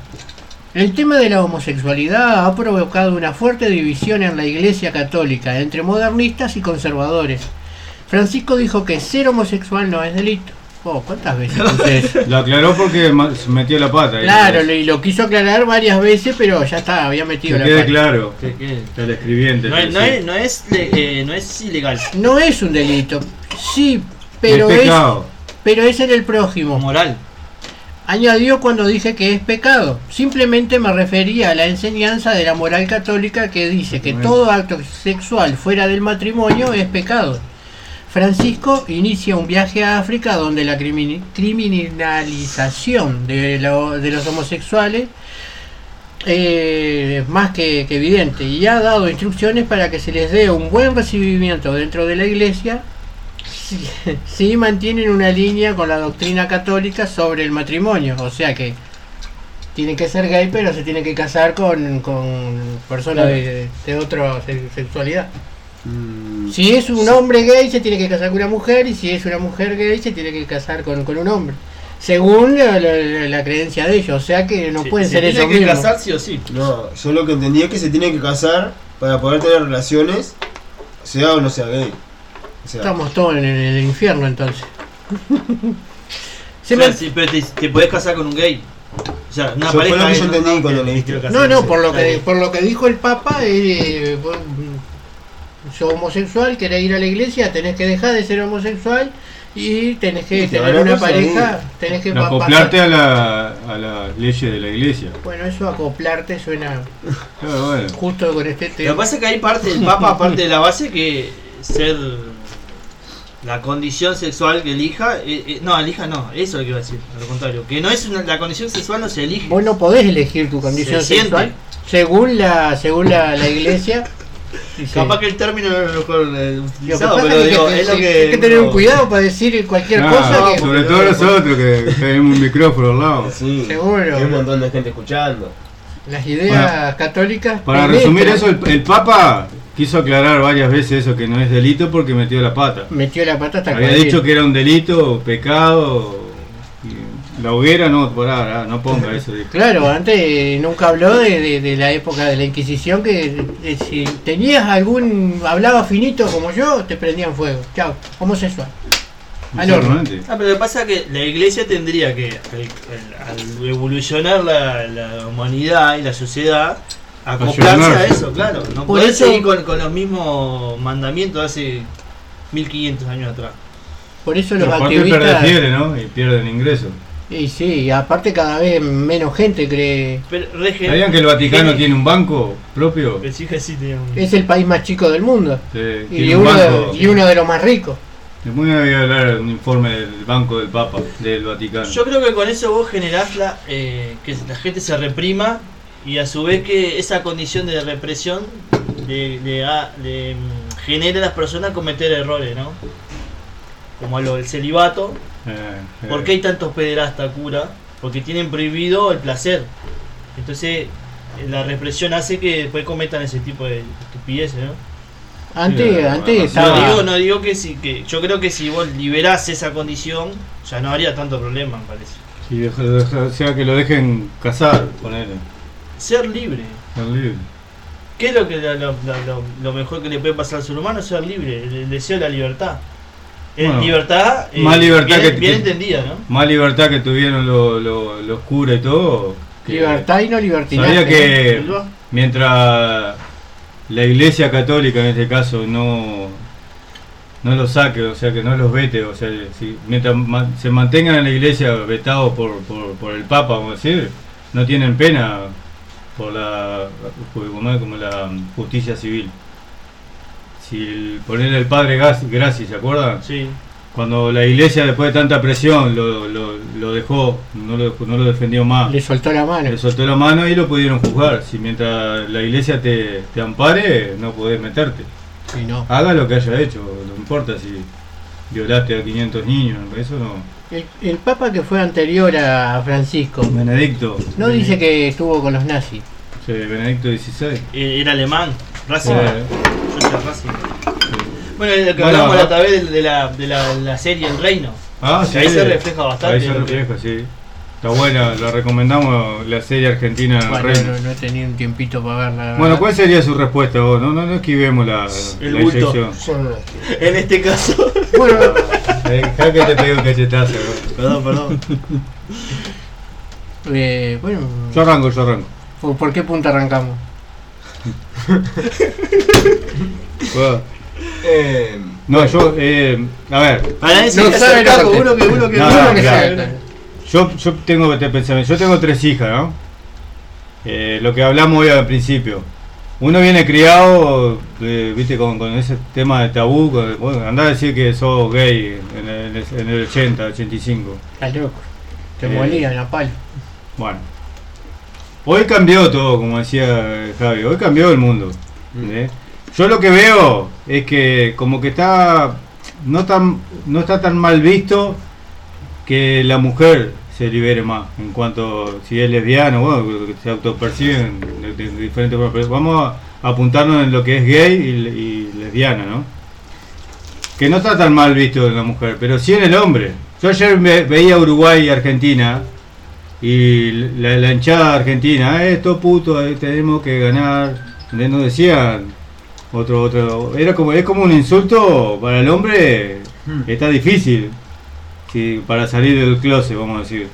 El tema de la homosexualidad ha provocado una fuerte división en la Iglesia Católica entre modernistas y conservadores. Francisco dijo que ser homosexual no es delito. Oh, ¿cuántas veces? Lo aclaró porque metió la pata. Claro, y lo quiso aclarar varias veces, pero ya está, había metido Que la quede pata. claro. Que- que- El escribiente. No, es, no, es, no, es, le- eh, no es ilegal. No es un delito, sí, pero es es, pecado. pero es en el prójimo. Moral. Añadió cuando dije que es pecado. Simplemente me refería a la enseñanza de la moral católica que dice que todo acto sexual fuera del matrimonio es pecado. Francisco inicia un viaje a África donde la criminalización de, lo- de los homosexuales eh, es más que, que evidente y ha dado instrucciones para que se les dé un buen recibimiento dentro de la iglesia si, si mantienen una línea con la doctrina católica sobre el matrimonio. O sea que tienen que ser gay, pero se tienen que casar con, con personas de, de otra se- sexualidad. Mm, Si es un hombre gay, se tiene que casar con una mujer, y si es una mujer gay, se tiene que casar con, con un hombre. Según la, la- la creencia de ellos, o sea que no Se- pueden se ser tiene ellos que mismos. casar sí o sí. No, yo lo que entendí es que se tiene que casar para poder tener relaciones, sea o no sea gay. O sea, Estamos todos en el, infierno entonces. Se O sea, me- sí, pero te, te podés casar con un gay. O sea, una Eso fue pareja lo que yo ¿no? entendí cuando Que- casar, No, no, por lo Está que por lo que dijo el Papa, eh, sos homosexual, querés ir a la iglesia, tenés que dejar de ser homosexual y tenés que tener una pareja, tenés que pa- Acoplarte pasar- a, la, a las leyes de la iglesia. Bueno, eso acoplarte suena Claro, bueno. justo con este Lo que tema. pasa es que hay parte del Papa, aparte de la base, que ser la condición sexual que elija, eh, eh, no, elija no, eso es lo que iba a decir, a lo contrario, que no es una, la condición sexual no se elige. Vos no podés elegir tu condición Se siente. sexual según la según la, la iglesia. Capaz que el término no es lo mejor eh, Lo que utilizado, pasa pero es digo, que, es lo hay que. que tener un cuidado para decir cualquier Ah, cosa. que- sobre todo nosotros que tenemos un micrófono al lado. sí, Seguro. hay un montón de gente escuchando. Las ideas católicas. Para penetran. resumir eso, el, el Papa quiso aclarar varias veces eso que no es delito porque metió la pata. metió la pata hasta Había dicho que era un delito, pecado. La hoguera no, por ahora, no ponga eso. dijo. Claro, antes eh, nunca habló de, de- de la época de la Inquisición que eh, si tenías algún, hablaba finito como yo, te prendían fuego. Chao, homosexual. Al horno. Exactamente. Ah, pero lo que pasa es que la iglesia tendría que, al, evolucionar la, la humanidad y la sociedad, acoplarse a eso, claro. No Por eso- seguir con, con los mismos mandamientos de hace 1500 años atrás. Por eso los Aparte pierde activistas... fiebre, ¿no? Y pierden ingresos. Y sí, y aparte cada vez menos gente cree... Pero, rege- ¿Sabían que el Vaticano tiene un banco propio? Sí, que sí tenía un- Es el país más chico del mundo. Sí, Y tiene un uno, banco. de, y uno de los más ricos. Después me voy a hablar un informe del Banco del Papa, del Vaticano. Yo creo que con eso vos generás la, eh, que la gente se reprima y a su vez que esa condición de represión le, le ha- le, mm, genera a las personas cometer errores, ¿no? Como lo del celibato. Eh, eh. ¿Por qué hay tantos pederastas, cura? Porque tienen prohibido el placer. Entonces eh, la represión hace que después cometan ese tipo de estupideces, ¿no? Antes, Sí, antes no, estaba... No digo, no digo que sí, que yo creo que si vos liberás esa condición, ya no habría tanto problema, me parece. Sí, deja- deja- o sea, que lo dejen casar, ponele. Ser libre. Ser libre. ¿Qué es lo, que, lo, lo- lo- lo mejor que le puede pasar al ser humano? Ser libre, el, el deseo de la libertad. Eh, Bueno, libertad, eh, más libertad bien, que- bien entendida, ¿no? Más libertad que tuvieron los lo, los curas y todo. que- Libertad y no libertinaje. Sabía que ¿no? mientras la iglesia católica en este caso no no los saque, o sea que no los vete, o sea, si, mientras ma- se mantengan en la iglesia vetados por, por, por el Papa, vamos a decir, no tienen pena por la como, es, como la justicia civil. Si el, ponerle el padre Gas- Graci, ¿se acuerdan? Sí. Cuando la iglesia después de tanta presión lo, lo, lo dejó, no lo, no lo defendió más. Le soltó la mano. Le soltó la mano y lo pudieron juzgar. Si mientras la iglesia te, te ampare, no podés meterte. Sí, no. Haga lo que haya hecho, no importa si violaste a 500 niños, eso no. El, el papa que fue anterior a Francisco, Benedicto. no dice que estuvo con los nazis. Sí, Benedicto XVI. Eh, Era alemán. Eh, Racing. Bueno, lo que Bueno, hablamos la otra vez de, de la, de la, la serie El Reino. Ah, Que ahí se refleja bastante Ahí se refleja, sí. Está buena, la recomendamos la serie argentina Bueno, Reino. no, no he tenido un tiempito para verla. la Bueno, verdad. ¿cuál sería su respuesta vos? No, no, no esquivemos la, El la bulto. inyección. En este caso. Bueno, Eh, Dejá que te pegue un cachetazo. ¿no? Perdón, perdón. eh, bueno, Yo arranco, yo arranco. ¿por, por qué punta arrancamos? Bueno, Eh, No, yo, eh, a ver, No sabe te- uno que uno que No, uno no, que claro. sabe. yo, yo tengo este pensamiento. Yo tengo tres hijas, ¿no? Eh, lo que hablamos hoy al principio. Uno viene criado, eh, viste, con, con ese tema de tabú. con- bueno, andá a decir que sos gay en el, en el 80, 85. Estás loco. Te Eh. molían a palo. Bueno. Hoy cambió todo, como decía Javi. Hoy cambió el mundo. ¿entendés? Yo lo que veo es que como que está no tan no está tan mal visto que la mujer se libere más en cuanto si es lesbiana, bueno, se autoperciben de, de- de diferentes formas. Pero vamos a apuntarnos en lo que es gay y, y lesbiana, ¿no? Que no está tan mal visto en la mujer, pero sí en el hombre. Yo ayer ve- veía Uruguay y Argentina y la, la hinchada argentina, "Eh, esto puto, eh, tenemos que ganar. No decían otro, otro. Era como, es como un insulto para el hombre, está difícil sí, para salir del closet, vamos a decir.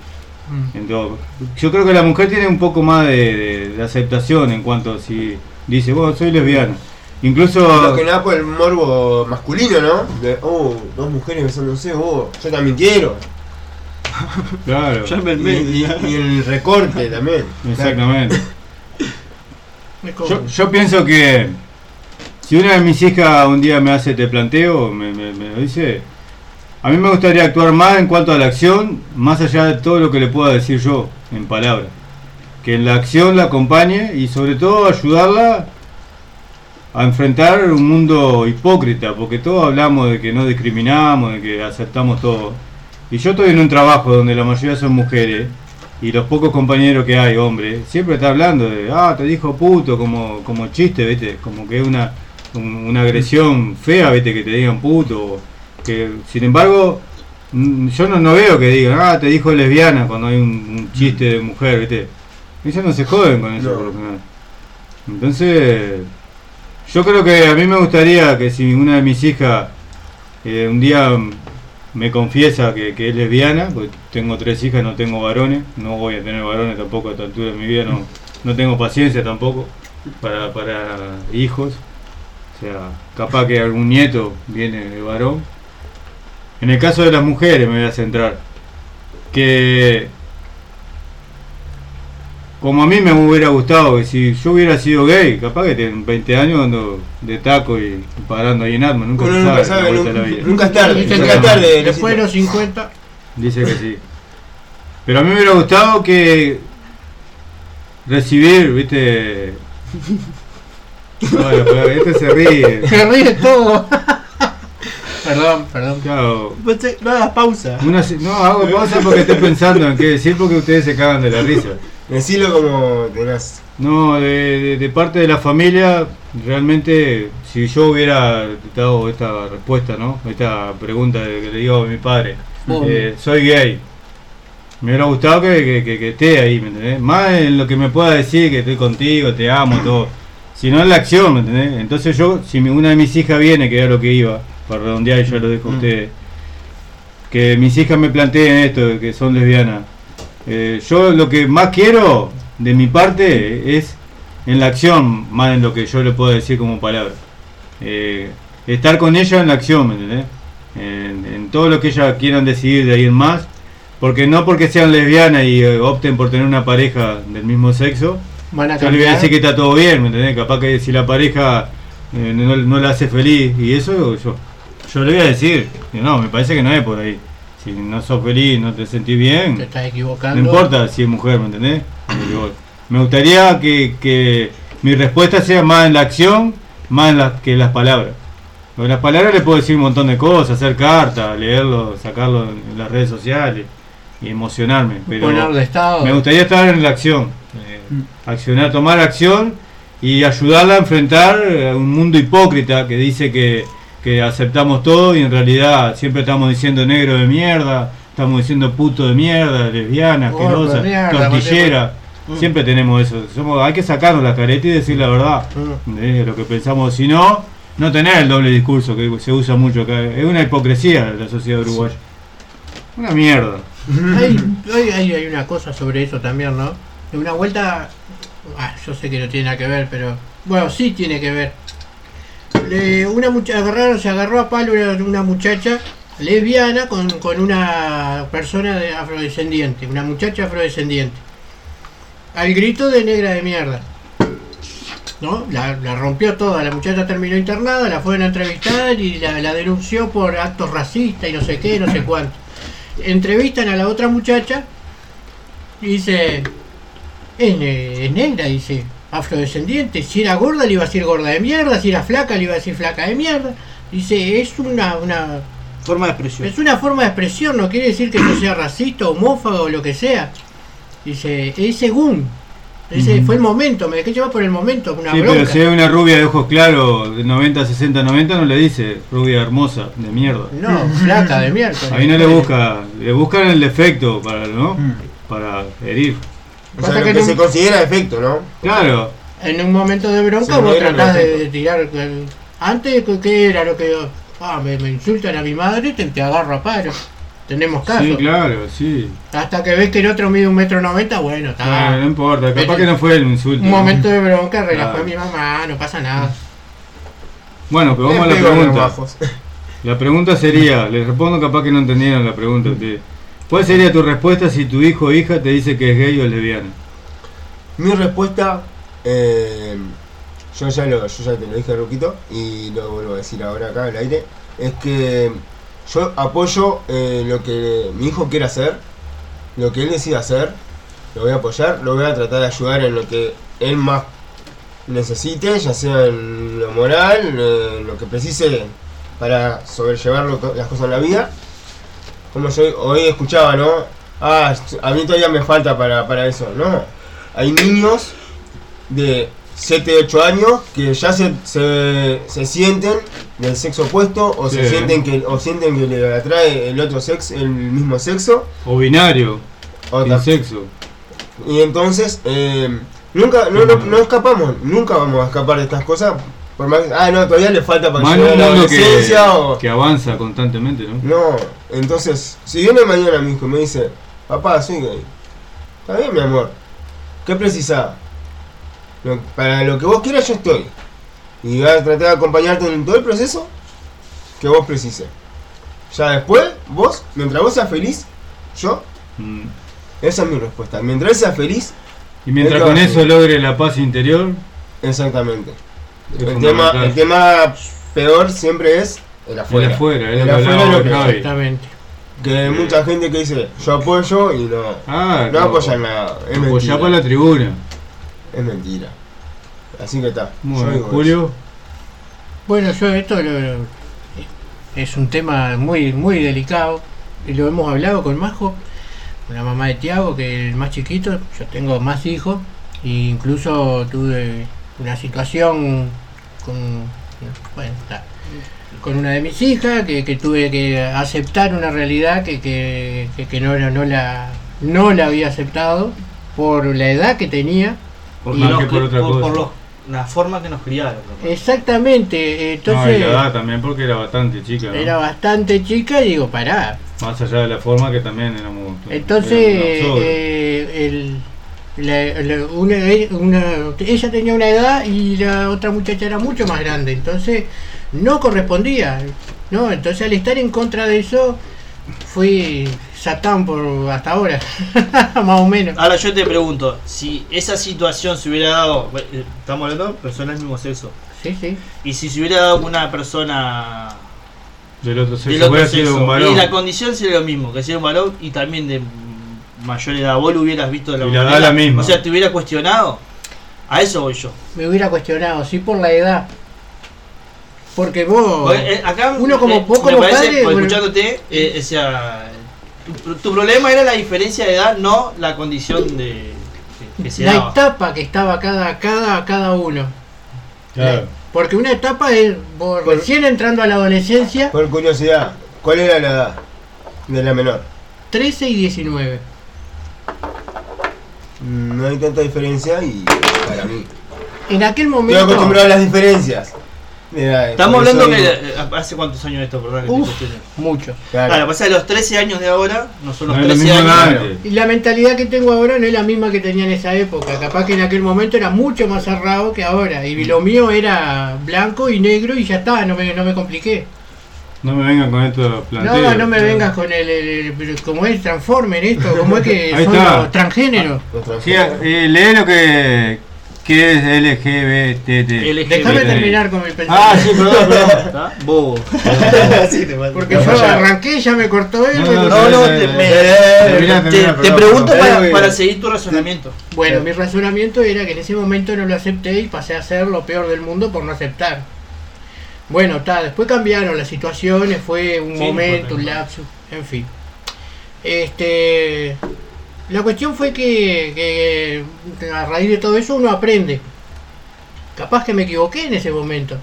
Entonces, yo creo que la mujer tiene un poco más de, de- de aceptación en cuanto si dice, bueno, soy lesbiana. Incluso. Más que nada por el morbo masculino, ¿no? De, oh, dos mujeres besándose, oh, yo también quiero. Claro, Y, me- y- y el recorte también. exactamente. Yo, yo pienso que si una de mis hijas un día me hace este planteo, me, me- me lo dice, a mí me gustaría actuar más en cuanto a la acción, más allá de todo lo que le pueda decir yo en palabras. Que en la acción la acompañe y sobre todo ayudarla a enfrentar un mundo hipócrita, porque todos hablamos de que no discriminamos, de que aceptamos todo. Y yo estoy en un trabajo donde la mayoría son mujeres y los pocos compañeros que hay, hombres, siempre está hablando de, ah, te dijo puto, como, como chiste, ¿viste? Como que es una, un- una agresión fea, ¿viste? Que te digan puto. Que, sin embargo, mm, yo no, no veo que digan, ah, te dijo lesbiana cuando hay un, un chiste de mujer, ¿viste? Ellos no se joden con eso, No. por lo general. Entonces, yo creo que a mí me gustaría que si una de mis hijas eh, un día me confiesa que, es lesbiana, pues tengo tres hijas, no tengo varones, no voy a tener varones tampoco a esta altura de mi vida, no, no tengo paciencia tampoco para, para hijos. O sea, capaz que algún nieto viene de varón. En el caso de las mujeres me voy a centrar. Que como a mí me hubiera gustado que si yo hubiera sido gay, capaz que en 20 años ando de taco y parando ahí en arma, nunca Uno se nunca sabe, la nunca- vida. nunca es tarde, Dice nunca que es tarde. Después de los 50, Dice que sí. Pero a mí me hubiera gustado que recibir, viste. Bueno, pero este se ríe. se ríe todo. perdón, perdón. Claro, No hagas pausa. una no, hago pausa porque estoy pensando en qué decir porque ustedes se cagan de la risa. Decilo como tenés. No, de, de- de parte de la familia, realmente, si yo hubiera dado esta respuesta, ¿no? Esta pregunta que le digo a mi padre, Oh. eh, soy gay. Me hubiera gustado que, que- que- que esté ahí, ¿me entendés? Más en lo que me pueda decir, que estoy contigo, te amo, todo. Sino en la acción, ¿me entendés? Entonces yo, si mi- una de mis hijas viene, que era lo que iba, para redondear y ya lo dejo a Mm. ustedes, que mis hijas me planteen esto, de que son lesbianas. Eh, yo lo que más quiero de mi parte es en la acción, más en lo que yo le puedo decir como palabra. Eh, estar con ella en la acción, ¿me entendés? En, en todo lo que ellas quieran decidir de ahí en más. Porque no porque sean lesbianas y eh, opten por tener una pareja del mismo sexo, Van a yo le voy a decir que está todo bien, ¿me entendés? Capaz que si la pareja eh, no, no la hace feliz y eso, yo, yo le voy a decir, no, me parece que no es por ahí. Si no sos feliz, no te sentís bien, Te estás no equivocando. importa si es mujer, ¿me entendés? Me gustaría que, que mi respuesta sea más en la acción, más en la, que en las palabras. Con las palabras le puedo decir un montón de cosas, hacer cartas, leerlo, sacarlo en las redes sociales y emocionarme. Pero de estado. me gustaría estar en la acción, eh, accionar, tomar acción y ayudarla a enfrentar a un mundo hipócrita que dice que, que aceptamos todo y en realidad siempre estamos diciendo negro de mierda, estamos diciendo puto de mierda, lesbiana, asquerosa, tortillera. Mm. Siempre tenemos eso. Somos, hay que sacarnos la careta y decir la verdad Mm. de lo que pensamos. Si no, no tener el doble discurso que se usa mucho acá. Es una hipocresía de la sociedad uruguaya. Una mierda. Hay, hay, hay- hay una cosa sobre eso también, ¿no? De una vuelta, ah, yo sé que no tiene nada que ver, pero bueno, sí tiene que ver. Una mucha, agarraron, se agarró a palo una, muchacha lesbiana con, con una persona de afrodescendiente, una muchacha afrodescendiente. Al grito de negra de mierda. ¿No? La, rompió toda, la muchacha terminó internada, la fueron a entrevistar y la, denunció por actos racistas y no sé qué, no sé cuánto entrevistan a la otra muchacha y dice, es negra, dice, afrodescendiente, si era gorda le iba a decir gorda de mierda, si era flaca le iba a decir flaca de mierda. Dice, es una, una, Forma de expresión. es una forma de expresión, no quiere decir que yo sea racista, homófobo o lo que sea. Dice, es según. Ese Ujú. fue el momento, me dejé llevar por el momento, una Sí, bronca. pero si hay una rubia de ojos claros de 90, 60, 90, no le dice rubia hermosa, de mierda. No, flaca de mierda. Ahí no le busca, le buscan el defecto para, ¿no? Mm. Para herir. O sea, lo que que no- se considera defecto, ¿no? Claro, En un momento de bronca vos tratás de, tirar. Antes, ¿qué- ¿qué era lo que.? Ah, me, me insultan a mi madre, te, te agarro a paro. Tenemos caso. sí, claro, sí. Hasta que ves que el otro mide un metro noventa, bueno, está. Ah, no importa, capaz Pero- que no fue el insulto. un momento de bronca, relajó Claro. a mi mamá, no pasa nada. Bueno, pero vamos a la pregunta. La pregunta sería, les respondo capaz que no entendieron la pregunta ustedes. ¿Cuál sería tu respuesta si tu hijo o hija te dice que es gay o lesbiana? Mi respuesta, eh, yo, ya lo, yo ya te lo dije, Ruquito, y lo vuelvo a decir ahora acá al aire, es que yo apoyo eh, lo que mi hijo quiera hacer, lo que él decida hacer, lo voy a apoyar, lo voy a tratar de ayudar en lo que él más necesite, ya sea en lo moral, en lo que precise para sobrellevar las cosas en la vida. Como yo hoy escuchaba, ¿no? Ah, a mí todavía me falta para, para eso. No, hay niños de 7, 8 años que ya se, se, se sienten del sexo opuesto o se sienten que o sienten que le atrae el otro sexo, el mismo sexo. O binario, O sin sexo. y entonces eh, nunca no, no, no escapamos, nunca vamos a escapar de estas cosas. Por más, ah, no, todavía le falta para llegar a la mundo que, adolescencia o que avanza constantemente, ¿no? no, entonces, si viene mañana mi hijo y me dice, papá, soy gay. Está bien, mi amor. ¿Qué precisás? Lo- para lo que vos quieras yo estoy. Y voy a tratar de acompañarte en todo el proceso que vos precises. Ya después, vos, mientras vos seas feliz, yo, Mm. esa es mi respuesta. Mientras él sea feliz, Y mientras con eso logre la paz interior, exactamente. El tema, el tema peor siempre es el afuera. El afuera, el lo que afuera lo que-. Exactamente. Que hay mucha gente que dice, yo apoyo y no, Ah, no apoyan nada. Es Apoyá para la tribuna. Es mentira. Así que está. Muy Yo bien, digo Julio. Bueno, yo esto lo- lo- es un tema muy muy delicado y lo hemos hablado con Majo, con la mamá de Tiago, que es el más chiquito. Yo tengo más hijos e incluso tuve una situación con, bueno, está, con una de mis hijas que, que tuve que aceptar una realidad que, que, que- que no, no, la, no la había aceptado por la edad que tenía. Por, Y por otra por- los- la forma que nos criaron. Exactamente, No, y entonces la edad también, porque era bastante chica. ¿no? era bastante chica y digo, pará, Más allá de la forma que también éramos. Entonces, éramos eh, el, la- la- una, una- ella tenía una edad y la otra muchacha era mucho más grande, entonces no correspondía, ¿no? Entonces al estar en contra de eso, fui satán por hasta ahora, más o menos. Ahora yo te pregunto, si esa situación se hubiera dado, eh, estamos hablando de personas del mismo sexo, Sí, sí. y si se hubiera dado una persona del otro sexo, del otro sido un varón. y la condición sería lo mismo, que sea un varón y también de mayor edad, vos lo hubieras visto de la la edad manera? la misma. O sea, te hubiera cuestionado. A eso voy yo. Me hubiera cuestionado, sí, por la edad. Porque vos, eh, acá uno como eh, vos me como parece, padre, escuchándote, eh, o sea, tu, tu problema era la diferencia de edad, no la condición de que, que se la daba. etapa que estaba cada, cada, cada uno. Claro. Porque una etapa es vos Por- recién entrando a la adolescencia, Por curiosidad, ¿cuál era la edad de la menor? 13 y 19. No hay tanta diferencia y para mí. En aquel Estoy momento. acostumbrado a las diferencias. edades, Estamos hablando que digo, eh, hace cuántos años esto, Uf, cuestione. mucho. claro. Claro, pasa que los 13 años de ahora no son los No es lo 13 mismo de años. Y la mentalidad que tengo ahora no es la misma que tenía en esa época. Capaz que en aquel momento era mucho más cerrado que ahora. Y lo mío era blanco y negro y ya está, no me, no me compliqué. No me vengan con estos planteos. No, no me vengas con el, el, el- como es Transformer esto, como es que Ahí son está. los transgéneros. Nuestra Sí, eh, lee lo que, que es LGBT. LGBT. Déjame Sí. terminar con mi Ah, sí, pensamiento. perdón, perdón. ¿Está? Bobo. Así te mando. Porque No, yo ya. arranqué, ya me cortó él. No, me no, cortó- No, no, te, me- termina, te- termina, te perdón, pregunto para, Eh, para seguir tu razonamiento. Bueno, mi razonamiento era que en ese momento no lo acepté y pasé a ser lo peor del mundo por no aceptar. Bueno, está, después cambiaron las situaciones, fue un Sí, momento, un lapso, en fin. Este, la cuestión fue que, que a raíz de todo eso uno aprende. Capaz que me equivoqué en ese momento.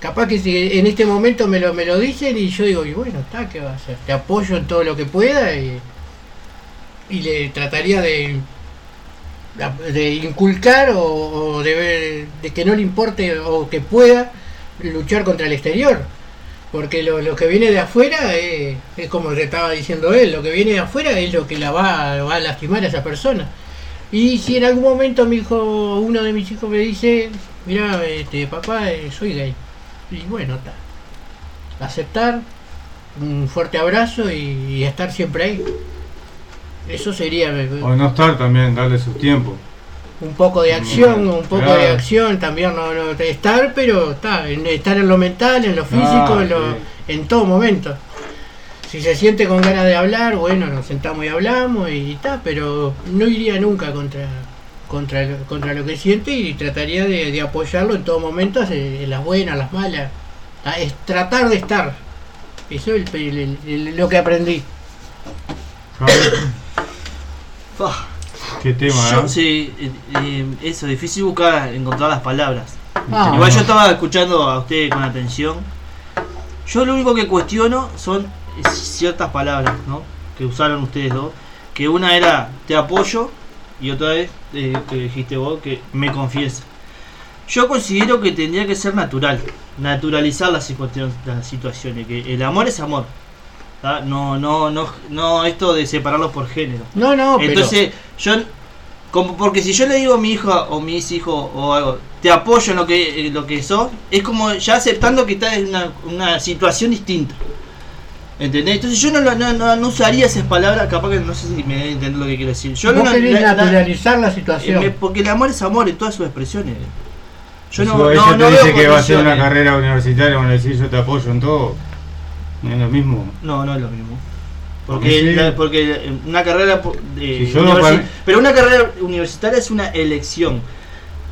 Capaz que si en este momento me lo, me lo dicen y yo digo, y bueno, está, ¿qué va a hacer? Te apoyo en todo lo que pueda y, y le trataría de, de inculcar o, o de, ver- de que no le importe o que pueda luchar contra el exterior. Porque lo, lo que viene de afuera es, es como le estaba diciendo él, lo que viene de afuera es lo que la va, va a lastimar a esa persona. Y si en algún momento mi hijo, uno de mis hijos me dice, mira, este, papá, eh, soy gay. Y bueno, está. Aceptar, un fuerte abrazo y, y estar siempre ahí. Eso sería eh, O no estar también, darle sus tiempos. Un poco de acción, un poco Claro. de acción también, no, no estar, pero está, en- estar en lo mental, en lo físico, Ah, en, lo- sí. en todo momento. Si se siente con ganas de hablar, bueno, nos sentamos y hablamos y está, pero no iría nunca contra contra lo, contra lo que siente y trataría de, de apoyarlo en todo momento, en las buenas, las malas. Ah, Es tratar de estar. Eso es el- el- el- lo que aprendí. Qué tema, sí, eh, eh, eso, difícil buscar, encontrar las palabras. Ah. Igual yo estaba escuchando a usted con atención. Yo lo único que cuestiono son ciertas palabras, ¿no? Que usaron ustedes dos. Que una era te apoyo y otra vez eh, que dijiste vos que me confiesa. Yo considero que tendría que ser natural, naturalizar las, situa- las situaciones, que el amor es amor. ¿tá? No, no, no, no esto de separarlos por género. No, no, pero- Entonces, yo como porque si yo le digo a mi hija o mis hijos o algo, te apoyo en lo que en lo que sos, es como ya aceptando que estás en una, una situación distinta. ¿Entendés? Entonces yo no, lo- no, no, no usaría esas palabras, capaz que no sé si me entienden lo que quiero decir. Yo Vos no, querés la- la- naturalizar la eh, situación. me- porque el amor es amor en todas sus expresiones. Yo Si no, ella no, te no dice que va a hacer una carrera universitaria, van a decir yo te apoyo en todo. No es lo mismo. No, no es lo mismo. Porque Porque, sí. la- porque una carrera Si pero una carrera universitaria es una elección.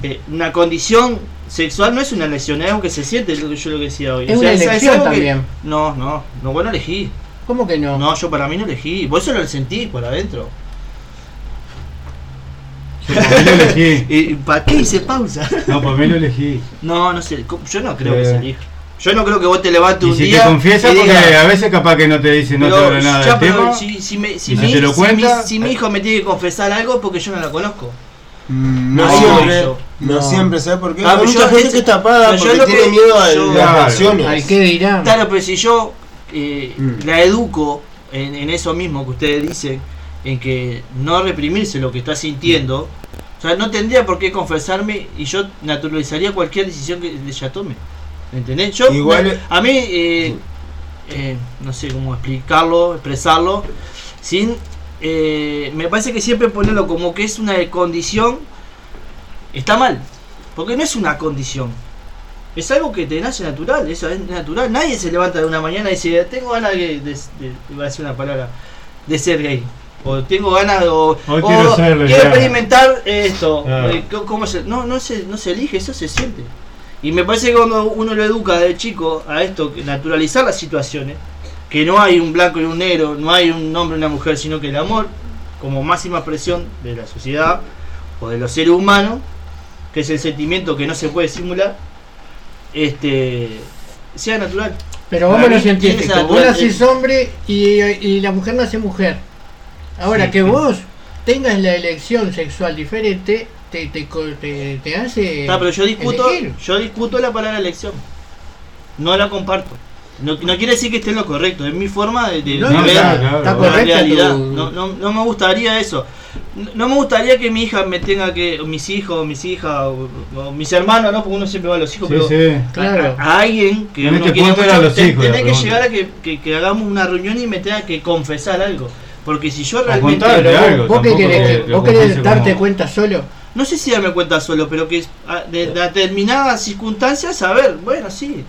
Eh, una condición sexual no es una elección, es algo que se siente, es lo que yo lo que decía hoy. Es una elección algo que- también. no, no, no, vos no elegí. ¿Cómo que no? No, yo para mí no elegí. Vos eso lo sentí por adentro. Yo para mí lo elegí. ¿Y para qué hice pausa? No, para mí lo elegí. No, no sé. Yo no creo que Eh. se elija. Yo no creo que vos te levantes Y un si día. te confiesa, y porque a veces capaz que no te dice, no te habla nada ya, del pero tema. Si, si me- si mi, te lo si mi- cuenta, si mi hijo me tiene que confesar algo porque yo no la conozco. Mm, No, No, siempre, no, no. siempre, ¿sabes por qué? Ah, Hay mucha yo- gente que está tapada porque tiene que- miedo a yo- las Claro. reacciones. Al qué dirán. Claro, pero si yo eh, Mm. la educo en, en eso mismo que ustedes dicen, en que no reprimirse lo que está sintiendo, o sea, no tendría por qué confesarme y yo naturalizaría cualquier decisión que ella tome. ¿Entendés? Yo, Igual- me- a mí, eh, eh, no sé cómo explicarlo, expresarlo, sin. eh, me parece que siempre ponerlo como que es una condición está mal, porque no es una condición. Es algo que te nace natural, eso es natural. Nadie se levanta de una mañana y dice, tengo ganas de, de, de- a decir una palabra, de ser gay. O tengo ganas de, o, quiero serlo, quiero ya. experimentar esto. Claro. Eh, ¿cómo- cómo se, no, no se, no se elige, eso se siente. Y me parece que cuando uno lo educa de chico a esto, naturalizar las situaciones, que no hay un blanco y un negro, no hay un hombre y una mujer, sino que el amor, como máxima expresión de la sociedad o de los seres humanos, que es el sentimiento que no se puede simular, este sea natural. Pero vamos a lo científico. Vos nacés hombre y, y la mujer nace mujer. Ahora Sí, que sí. vos tengas la elección sexual diferente, te, te, co- te, te hace. Pero yo discuto, elegir. yo discuto la palabra elección. No la comparto. No, no quiere decir que esté en lo correcto, es mi forma de, de- No, de no, ver está- claro, está la correcta realidad. tu- No, no, no me gustaría eso. No- No me gustaría que mi hija me tenga que, o mis hijos, mis hijas, o, o mis hermanos, ¿no? Porque uno siempre va a los hijos, Sí, pero sí. Claro. a, a alguien que En uno este quiere punto eran mucho, los te- hijos, la tenés que pregunta. llegar a que, que- que hagamos una reunión y me tenga que confesar algo. Porque si yo realmente... algo, vos, querés, que que- vos querés darte como- cuenta solo. No sé si darme cuenta solo, pero que a- de, de determinadas circunstancias, a ver, bueno, sí.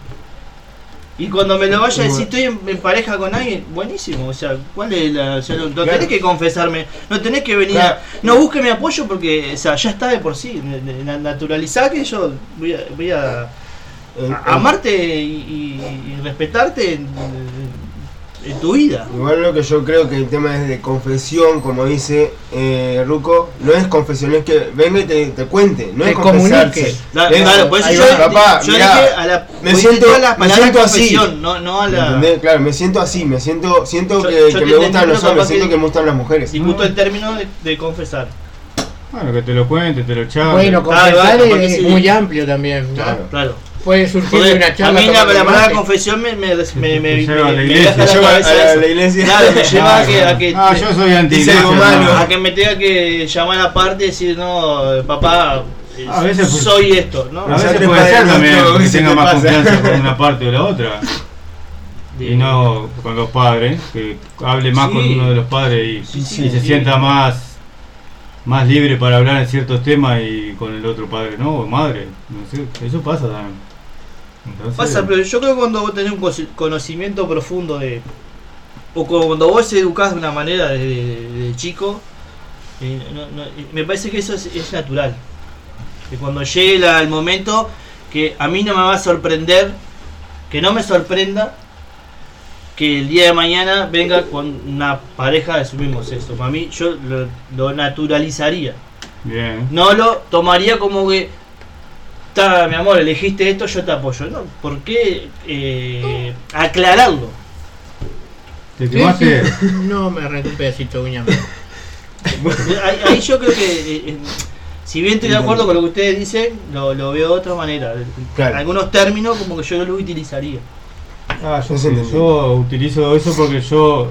Y cuando me lo vaya a decir, estoy en, en pareja con alguien, buenísimo. O sea, ¿cuál es la.? o sea, no, no Claro. tenés que confesarme, no tenés que venir. Claro. a- no busque mi apoyo porque, o sea, ya está de por sí. na- na- Naturalizar que yo voy a, voy a, Eh, a- amarte y, y- y respetarte en, tu vida. Igual lo que yo creo que el tema es de confesión, como dice eh, Ruco, no es confesión, es que venga y te, te cuente, no Te es confesarse. comunique. Claro, Es- claro, por eso yo, va, papá, yo mirá, dije a la, me siento, a la me palabra siento así. no, no a la. ¿Entendés? Claro, me siento así, me siento, siento Yo- que, yo que me gustan los hombres, siento que- me gustan las mujeres. Discuto el término de, de confesar. Bueno, que te lo cuente, te lo charle. Bueno, confesar claro, porque es sí. muy amplio también. ¿no? Claro. Claro. Puede surgir de una a charla. mí la, palabra confesión me, me, me, me, lleva a la iglesia. a a me lleva a que, a que, Ah, yo soy a que me tenga que llamar aparte y decir, no, papá, eh, A veces pues- soy esto, ¿no? A veces te puede ser también que ¿qué tenga te más pasa? confianza con una parte o la otra. Y no con los padres, que hable más con uno de los padres y, Sí, y sí, se sienta más más libre para hablar en ciertos temas y con el otro padre no, o madre. No sé, eso pasa también. Entonces, Pasa, pero yo creo que cuando vos tenés un conocimiento profundo de. O cuando vos educás de una manera de, de- de chico, eh, no- no- me parece que eso es, es natural. Que cuando llegue la- el momento, que a mí no me va a sorprender, que no me sorprenda, que el día de mañana venga con una pareja de su mismo sexo. Para mí, yo lo, lo naturalizaría. Bien. No lo tomaría como que, está, mi amor, elegiste esto, yo te apoyo. No, ¿por qué eh, aclararlo? ¿Te Sí, quemaste? sí. No me arrancó un pedacito de uña. Ahí, ahí yo creo que, eh, eh, si bien estoy de acuerdo con lo que ustedes dicen, lo, lo veo de otra manera. Claro. Algunos términos como que yo no lo utilizaría. Ah, yo, utilizo eso porque yo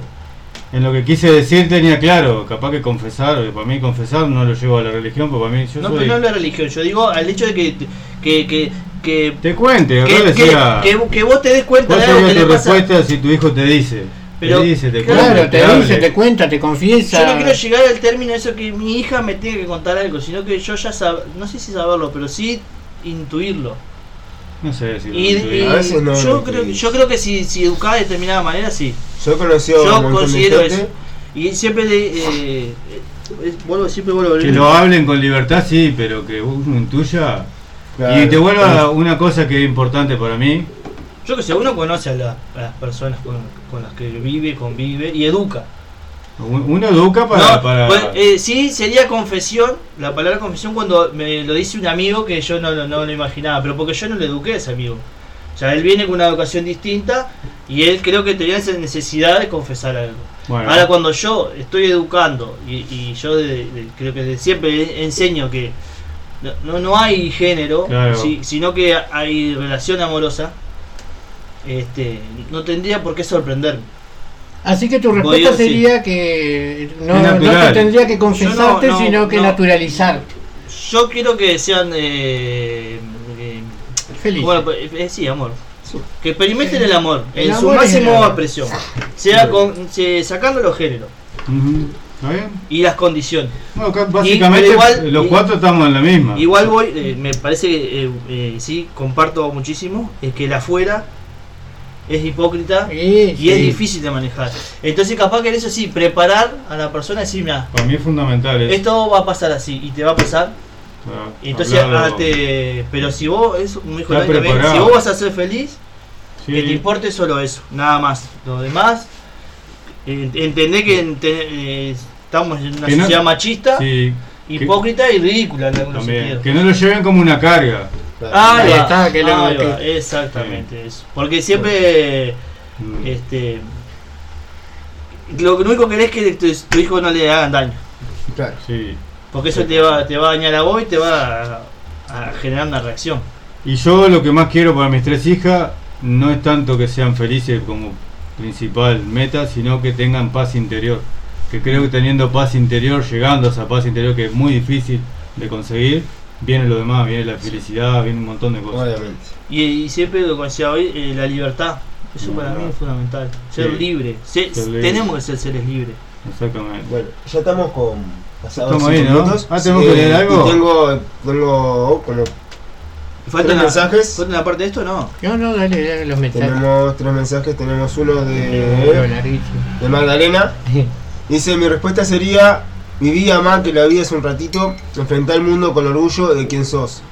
en lo que quise decir tenía claro, capaz que confesar, para mí confesar no lo llevo a la religión, porque para mí yo No, soy... pero no la religión, yo digo al hecho de que, que, que, que, Te cuente, que, decía... que- que- que vos te des cuenta ¿Cuál de algo que le pasa. respuesta si tu hijo te dice? Pero- te dice, te claro, cuenta, te dice, te cuenta, te confiesa. Yo no quiero llegar al término de eso que mi hija me tiene que contar algo, sino que yo ya sab no sé si saberlo, pero sí intuirlo. No sé si... Y, lo y A veces no yo, creo, intuís. yo creo que si, si educada de determinada manera, sí. Yo he conocido Yo de considero eso. Y siempre le, eh, eh, vuelvo, siempre vuelvo a Que lo hablen con libertad, sí, pero que uno intuya... Claro. Y te vuelva una cosa que es importante para mí, Yo que sé, uno conoce a, la- a las personas con, con las que vive, convive y educa. uno educa para... No, para... pues, eh, sí, sería confesión, la palabra confesión cuando me lo dice un amigo que yo no, lo- no lo imaginaba, pero porque yo no le eduqué a ese amigo. O sea, él viene con una educación distinta y él creo que tenía esa necesidad de confesar algo. Bueno. Ahora cuando yo estoy educando y, y yo de- de- creo que de siempre enseño que no, no, no hay género, Claro. si- sino que hay relación amorosa, este, no tendría por qué sorprenderme. Así que tu respuesta sí. sería que no, te tendría que confesarte, Yo no, no, sino que no. naturalizar. Yo quiero que sean eh, eh, Feliz. Bueno, pues, eh, sí, amor. Que experimenten el amor El en su amor máxima expresión. Sea con, se- sacando los géneros. ¿Está bien? y las condiciones. Básicamente igual- los y- cuatro estamos en la misma. Igual voy, eh, me parece que eh, eh, sí, comparto muchísimo, es que el afuera es hipócrita Sí, y sí. es difícil de manejar. Entonces capaz que en eso sí, preparar a la persona y decir, mira, Para mí es fundamental eso. esto va a pasar así y te va a pasar. Ah, Entonces, hablarlo. ah, pero si vos, es un hijo preparado. si vos vas a ser feliz, Sí. que te importe solo eso, nada más. Lo demás, eh, entendé que ente- eh, estamos en una Que no- sociedad machista, Sí, hipócrita y ridícula en algunos también. sentidos. Que no lo lleven como una carga. Ah, Ahí ahí va, está, que lo- ahí que- exactamente eso. Porque siempre, Mm. este, lo único que querés es que tu, tu hijo no le hagan daño. Claro. Sí. Porque eso te va, te va a dañar a vos y te va a, a generar una reacción. Y yo lo que más quiero para mis tres hijas no es tanto que sean felices como principal meta, sino que tengan paz interior. Que creo que teniendo paz interior, llegando a esa paz interior que es muy difícil de conseguir, viene lo demás, viene la felicidad, viene un montón de cosas. Obviamente. Y, y siempre lo que decía hoy, eh, la libertad. Eso para Libertad. mí es fundamental. Ser Sí. libre. Se- Ser libre. Tenemos que ser seres libres. Exactamente. Bueno, ya estamos con pasados Estamos ahí, ¿no? minutos. Ah, ¿tenemos que leer y algo? Tengo, tengo como ¿Falta ¿Tres una, mensajes? ¿Falta una parte de esto no? No, no, dale, dale los mensajes. Tenemos tres mensajes, tenemos uno de, de Magdalena. Dice, mi respuesta sería, viví, amá, que la vida es un ratito, enfrentá el mundo con orgullo de quien sos.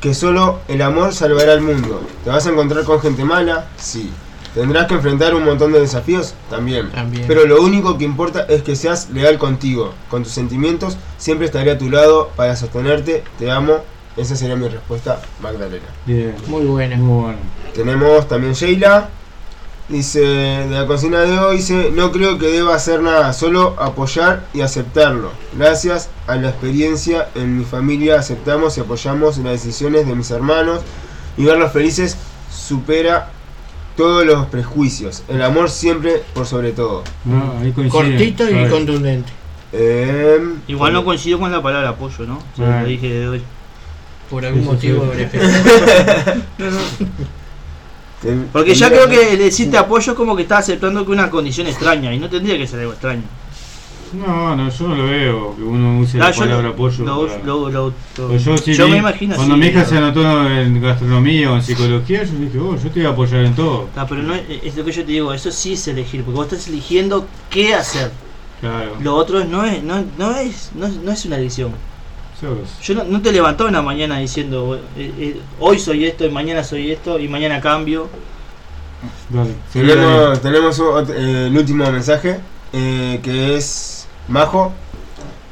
Que solo el amor salvará al mundo. ¿Te vas a encontrar con gente mala? Sí. ¿Tendrás que enfrentar un montón de desafíos? También. También. Pero lo único que importa es que seas leal contigo, con tus sentimientos. Siempre estaré a tu lado para sostenerte. Te amo. Esa sería mi respuesta, Magdalena. Bien. Muy buena. Muy bueno. Tenemos también Sheila. Dice, de la cocina de hoy, dice, no creo que deba hacer nada, solo apoyar y aceptarlo. Gracias a la experiencia en mi familia aceptamos y apoyamos las decisiones de mis hermanos y verlos felices supera todos los prejuicios. El amor siempre por sobre todo. No, ahí. Cortito y contundente. Em, Igual no coincido con la palabra apoyo, ¿no? O sea, lo dije de hoy. Por algún motivo sí. especial. Porque ya creo que decirte apoyo es como que estás aceptando que una condición extraña y no tendría que ser algo extraño. No, no, yo no lo veo que uno use la yo palabra apoyo. lo- para- lo- lo- lo- Pues yo, sí yo vi- me imagino Cuando mi hija se anotó en gastronomía o en psicología, yo dije, oh, yo te voy a apoyar en todo. Ah, pero no es, es lo que yo te digo, eso sí es elegir, porque vos estás eligiendo qué hacer. Claro. Lo otro no es, no, no es, no, es- no es una elección. Yo no, no te levantó una mañana diciendo eh, eh, hoy soy esto y mañana soy esto y mañana cambio. Dale, Tenemos, eh, el último mensaje, eh, que es Majo.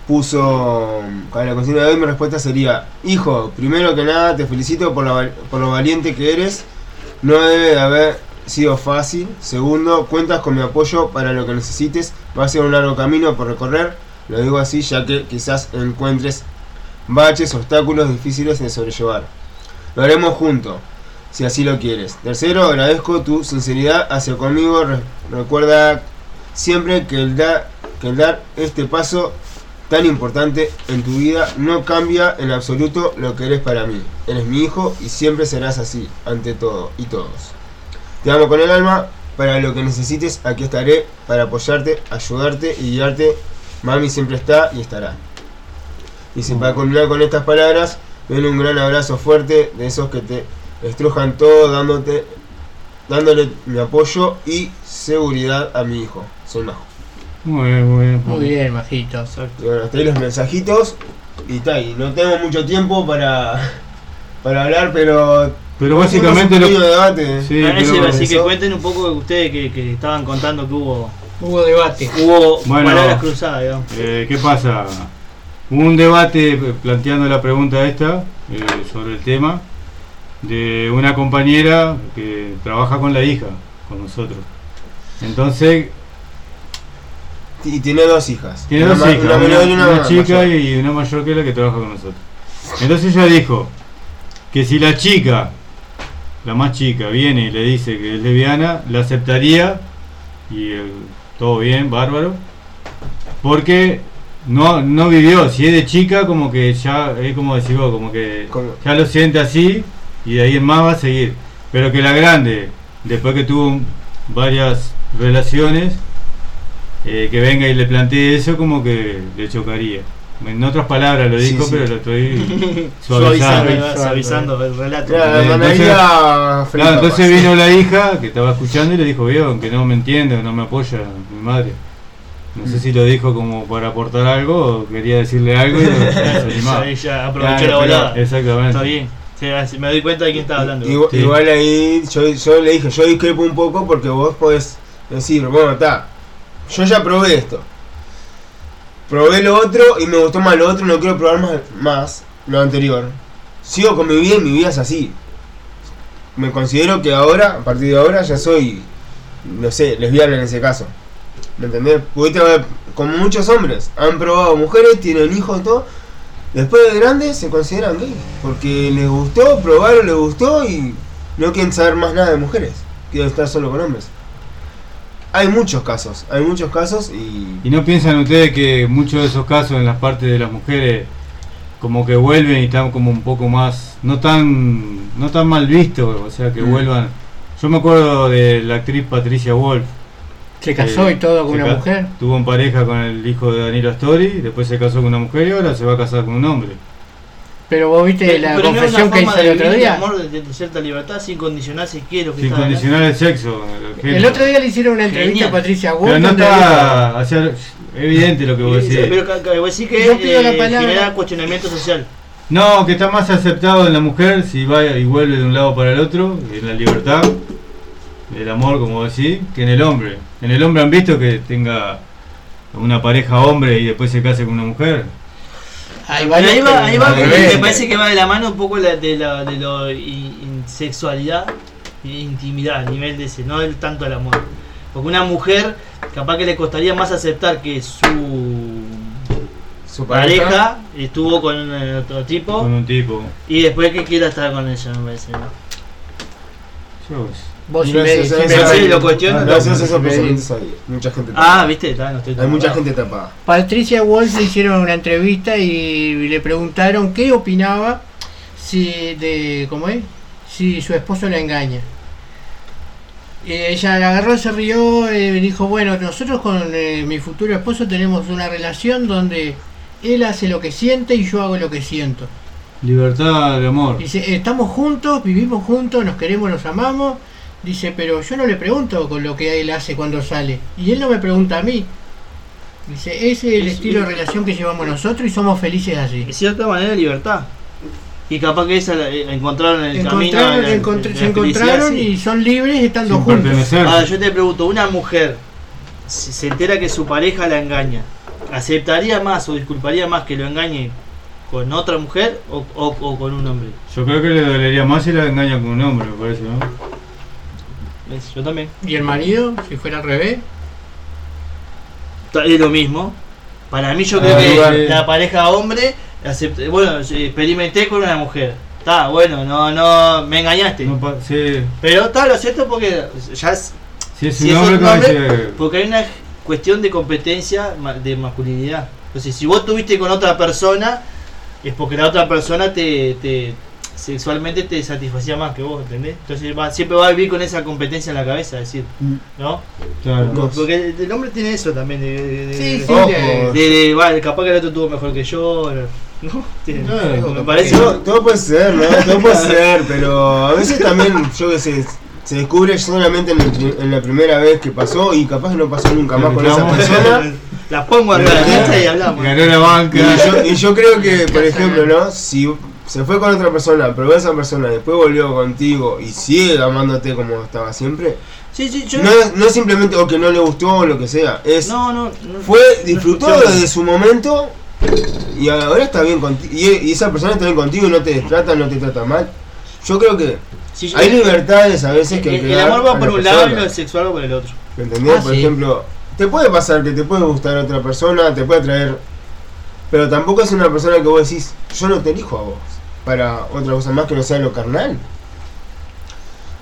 Puso, para la consigna de hoy mi respuesta sería, hijo, primero que nada te felicito por, la por lo valiente que eres. No debe de haber sido fácil. Segundo, cuentas con mi apoyo para lo que necesites. Va a ser un largo camino por recorrer. Lo digo así ya que quizás encuentres baches, obstáculos difíciles de sobrellevar. Lo haremos juntos si así lo quieres. Tercero, agradezco tu sinceridad hacia conmigo. Re- recuerda siempre que el, dar que el dar este paso tan importante en tu vida no cambia en absoluto lo que eres para mí. Eres mi hijo y siempre serás así, ante todo y todos. Te amo con el alma, para lo que necesites aquí estaré, para apoyarte, ayudarte y guiarte. Mami siempre está y estará. Y si para culminar con estas palabras, ven un gran abrazo fuerte de esos que te estrujan todo dándote dándole mi apoyo y seguridad a mi hijo. Soy Majo. Muy bien, muy bien. Muy bien, majito. Y bueno, hasta ahí los mensajitos. Y está, y no tengo mucho tiempo para, para hablar, pero. Pero básicamente un lo- pequeño debate. Sí, así que cuenten un poco de ustedes que, que estaban contando que hubo Hubo debate. hubo Bueno. palabras cruzadas, digamos. Eh, ¿Qué pasa? Un debate eh, planteando la pregunta esta eh, sobre el tema de una compañera que trabaja con la hija, con nosotros. Entonces, Y tiene dos hijas. tiene Una dos hijas, una una, una una chica mayor. y una mayor que la que trabaja con nosotros. Entonces ella dijo que si la chica, la más chica, viene y le dice que es lesbiana, la aceptaría y eh, todo bien, bárbaro, porque no, no vivió, si es de chica como que ya, es como decís vos, como que ya lo siente así y de ahí en más va a seguir, pero que la grande, después que tuvo varias relaciones, eh, que venga y le plantee eso como que le chocaría. En otras palabras lo Sí, dijo, sí. pero lo estoy Suavizando, suavizando. suavizando el relato. Claro, Eh, entonces- Claro, vino la hija que estaba escuchando y le dijo, veo, que no me entiende, no me apoya mi madre. No sé si lo dijo como para aportar algo o quería decirle algo y animaba. Ya, ya aprovechó Claro, la volada. Exactamente. Está bien. Sí, así me doy cuenta de quién estaba hablando. Igual, Sí. igual ahí yo, yo le dije, yo discrepo un poco porque vos podés decir, bueno, está, yo ya probé esto. Probé lo otro y me gustó más lo otro y no quiero probar más, más lo anterior. Sigo con mi vida y mi vida es así. Me considero que ahora, a partir de ahora, ya soy, no sé, lesbiana en ese caso. ¿Me entendés? Pudiste ver, como muchos hombres, han probado mujeres, tienen hijos y todo. Después de grandes se consideran gay. Porque les gustó, probaron, les gustó y no quieren saber más nada de mujeres. Quieren estar solo con hombres. Hay muchos casos, hay muchos casos y... ¿Y no piensan ustedes que muchos de esos casos en las partes de las mujeres como que vuelven y están como un poco más, no tan, no tan mal vistos, o sea que Mm. vuelvan... Yo me acuerdo de la actriz Patricia Wolf. Se casó Eh, y todo con una mujer. Tuvo en pareja con el hijo de Danilo Astori, después se casó con una mujer y ahora se va a casar con un hombre. Pero vos viste la Pero confesión que hizo el otro día. el amor de, de cierta libertad sin condicionar si quiere lo que Sin condicionar el sexo. el El otro día le hicieron una entrevista Genial. a Patricia Wolf. Pero no está o sea, evidente lo que vos Sí, decís. Pero vos decís que eh, genera cuestionamiento social. No, que está más aceptado en la mujer si va y vuelve de un lado para el otro, en la libertad, el amor, como decís, que en el hombre. En el hombre han visto que tenga una pareja hombre y después se case con una mujer. Ahí va, ahí va porque revés. me parece que va de la mano un poco la, de la de lo in- in- sexualidad e intimidad a nivel de ese, no del tanto el amor. Porque una mujer capaz que le costaría más aceptar que su Su pareja, pareja estuvo con eh, otro tipo Con un tipo. y después que quiera estar con ella, me parece. ¿no? Yo, Vos Y si no me- sé, si sé, me- sé, sí, sé, lo cuestiono, esos pensamientos hay mucha gente Ah, tapada. viste, está, no estoy Hay mucha gente tapada. Patricia Wolf le hicieron una entrevista y le preguntaron qué opinaba si de cómo es si su esposo la engaña. Y ella la agarró, se rió y dijo, bueno, nosotros con eh, mi futuro esposo tenemos una relación donde él hace lo que siente y yo hago lo que siento. libertad de amor. Dice, estamos juntos, vivimos juntos, nos queremos, nos amamos. Dice, pero yo no le pregunto con lo que él hace cuando sale. Y él no me pregunta a mí. Dice, ese es el Es- estilo de relación que llevamos nosotros y somos felices así. De cierta manera libertad. Y capaz que esa la- eh, encontraron el camino. Encontraron, de la- encontr- de la se encontraron sí. y son libres estando Sin juntos. Ahora yo te pregunto, una mujer si se entera que su pareja la engaña, ¿aceptaría más o disculparía más que lo engañe con otra mujer o, o- o con un hombre? Yo creo que le dolería más si la engaña con un hombre, me parece, ¿no? ¿Ves? Yo también. ¿Y el marido, si fuera al revés? Es lo mismo. Para mí yo Ah, creo que igual. la pareja hombre, acepta- bueno, experimenté con una mujer. Está, bueno, no, no, me engañaste. No pa- sí, Pero está, lo acepto porque ya es, si es si un es hombre, un porque hay una cuestión de competencia de masculinidad. Entonces, si vos tuviste con otra persona, es porque la otra persona te, te sexualmente te satisfacía más que vos, ¿entendés? Entonces va- siempre va a vivir con esa competencia en la cabeza, es decir, ¿no? claro. Porque el hombre tiene eso también de, de- de- Sí, de- sí, de- de- de- vale, capaz que el otro tuvo mejor que yo, ¿no? Tiene- Claro. me parece Todo, todo puede ser, ¿no? Todo puede ser, pero a veces también, yo que sé, se descubre solamente en, el en la primera vez que pasó y capaz que no pasó nunca más con esa persona. la pongo acá a la mesa y hablamos. Ganó la banca. Y yo, y yo creo que, por ejemplo, ¿no? Si se fue con otra persona, pero esa persona después volvió contigo y sigue amándote como estaba siempre, Sí, sí, yo no es, no es simplemente o que no le gustó o lo que sea, es no, no, no. fue, disfrutó no escuchaba. de su momento y ahora está bien contigo. Y, y esa persona está bien contigo y no te trata, no te trata mal. Yo creo que Sí, yo- hay libertades a veces que el, que el dar amor va por un lado y lo sexual va por el otro. ¿Me entendés? Ah, por sí. ejemplo, te puede pasar que te puede gustar otra persona, te puede atraer, pero tampoco es una persona que vos decís, yo no te elijo a vos para otra cosa más que no sea lo carnal.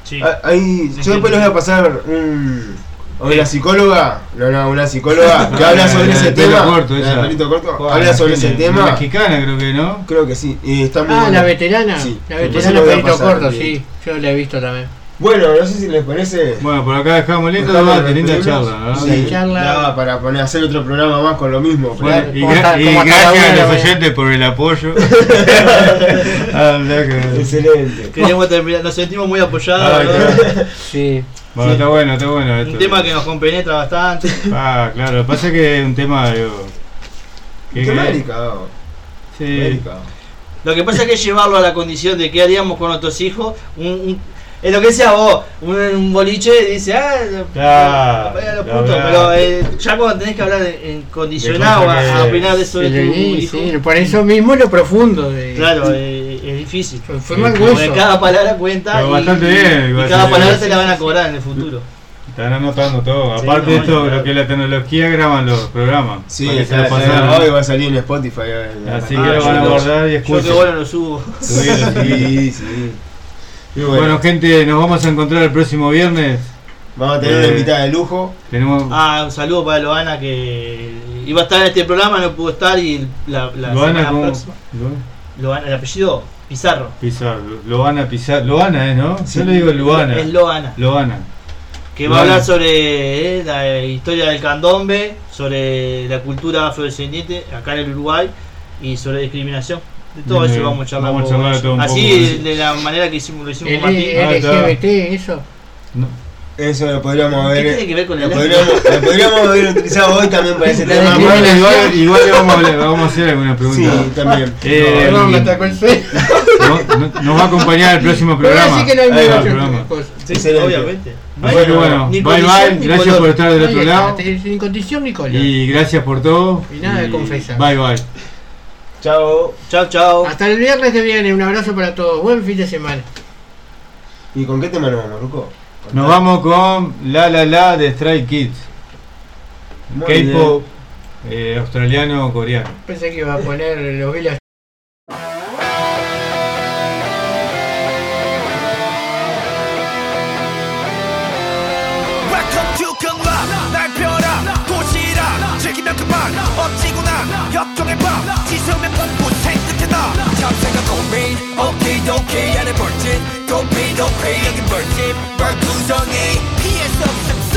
Sí. Ah, Hay, yo después les voy a pasar un, una psicóloga, no, no, una psicóloga que habla sobre La ese tema. corto, la esa. del pelito corto, Joder, habla sobre ese tema. Mexicana creo que, ¿no? Creo que sí, y está muy Ah, bueno. la veterana. Sí, La veterana pelito corto, bien. sí. Yo la he visto también. Bueno, no sé si les parece. Bueno, por acá dejamos lindo los linda charla, ¿no? Sí, charla. daba para poner, hacer otro programa más con lo mismo. Bueno, y, ¿Cómo gra- está- y cómo está gracias a los oyentes por el apoyo. Ah, Excelente. Queríamos terminar, nos sentimos muy apoyados. Ay, ¿no? claro. Sí. Bueno, está bueno, está bueno esto. Un tema que nos compenetra bastante. Ah, claro, lo que pasa es que es un tema, digo, que- Un tema delicado. Sí. delicado. Lo que pasa es que llevarlo a la condición de qué haríamos con nuestros hijos, un, un- es lo que decía vos, un, un boliche dice, ah, Claro, vaya los putos", pero eh, ya cuando tenés que hablar en, en condicionado a, a opinar de eso de tu Sí, sí, por eso mismo lo profundo de. claro, eh, es difícil. Fue, cada palabra cuenta Pero y, bastante y- bien, y igual, cada sí. palabra te la van a cobrar en el futuro. Están anotando todo. Sí, Aparte de no, esto, claro. lo que es la tecnología, graban los programas. Sí, para que se está, lo está, pasaran. hoy va a salir en Spotify. eh, Así ah, que lo van a yo- guardar y Yo escuchen. que bueno lo subo. Sí. Sí, sí. Bueno, bueno, gente, nos vamos a encontrar el próximo viernes. vamos a tener eh, una invitada de lujo. Tenemos Ah, un saludo para Loana que iba a estar en este programa, no pudo estar y la, la Loana semana próxima. Loana, el apellido Pizarro. pisar, lo van a pisar, lo van a, ¿eh, ¿no? Yo le digo Luana. Es Loana. Loana. Que va a Loana. hablar sobre eh, la historia del candombe, sobre la cultura afrodescendiente acá en el Uruguay y sobre discriminación. De todo eso vamos a charlar. vamos a charlar de todo un Así, poco, de la manera que hicimos, lo hicimos Martín. Ah. LGBT, eso. No. Eso lo podríamos ¿Qué haber. tiene que ver con lo podríamos, lo podríamos haber utilizado hoy también para ese tema. Igual, igual le vamos a, hablar- vamos a hacer alguna pregunta. Sí, también. Eh, Perdón, me atacó el sueño. no- no- nos va a acompañar el próximo programa. así que no hay programa. cosa. Sí, obviamente. Bueno, Ni bye bye, gracias por estar del otro lado. Sin condición ni. Y gracias por todo. Y nada de confesar. Bye bye. Chao. Chao, chao. Hasta el viernes que viene, un abrazo para todos. Buen fin de semana. ¿Y con qué tema nos vamos, Ruco? Nos vamos con La La La de Stray Kids. K-pop eh, australiano coreano. Pensé que iba a poner los Village 면 그만. 어찌구나. 역경해봐 지수면 공부 생각해 나 참새가 고민 오케이도케이 안에 벌집 도피 도피 여기 벌집. 벌구성이. 수 없음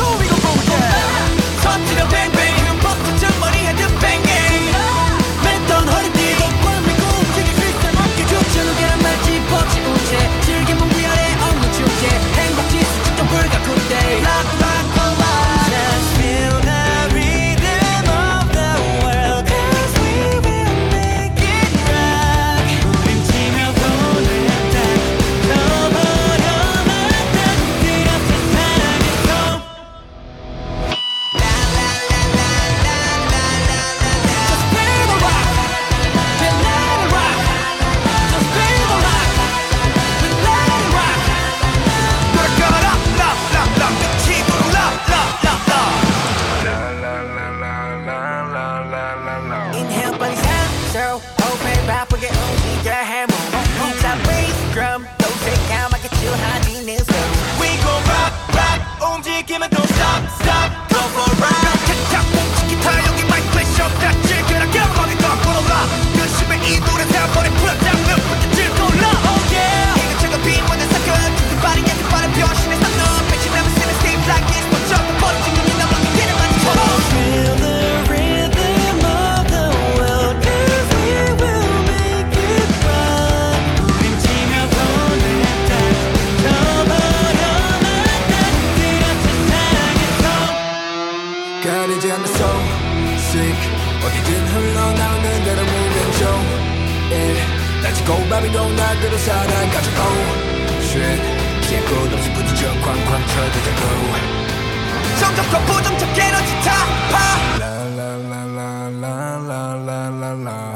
都下单，高成欧学结构，都是不停这框框，车的架构。上车跑不中，就给了吉他啪。啦啦啦啦啦啦啦啦啦。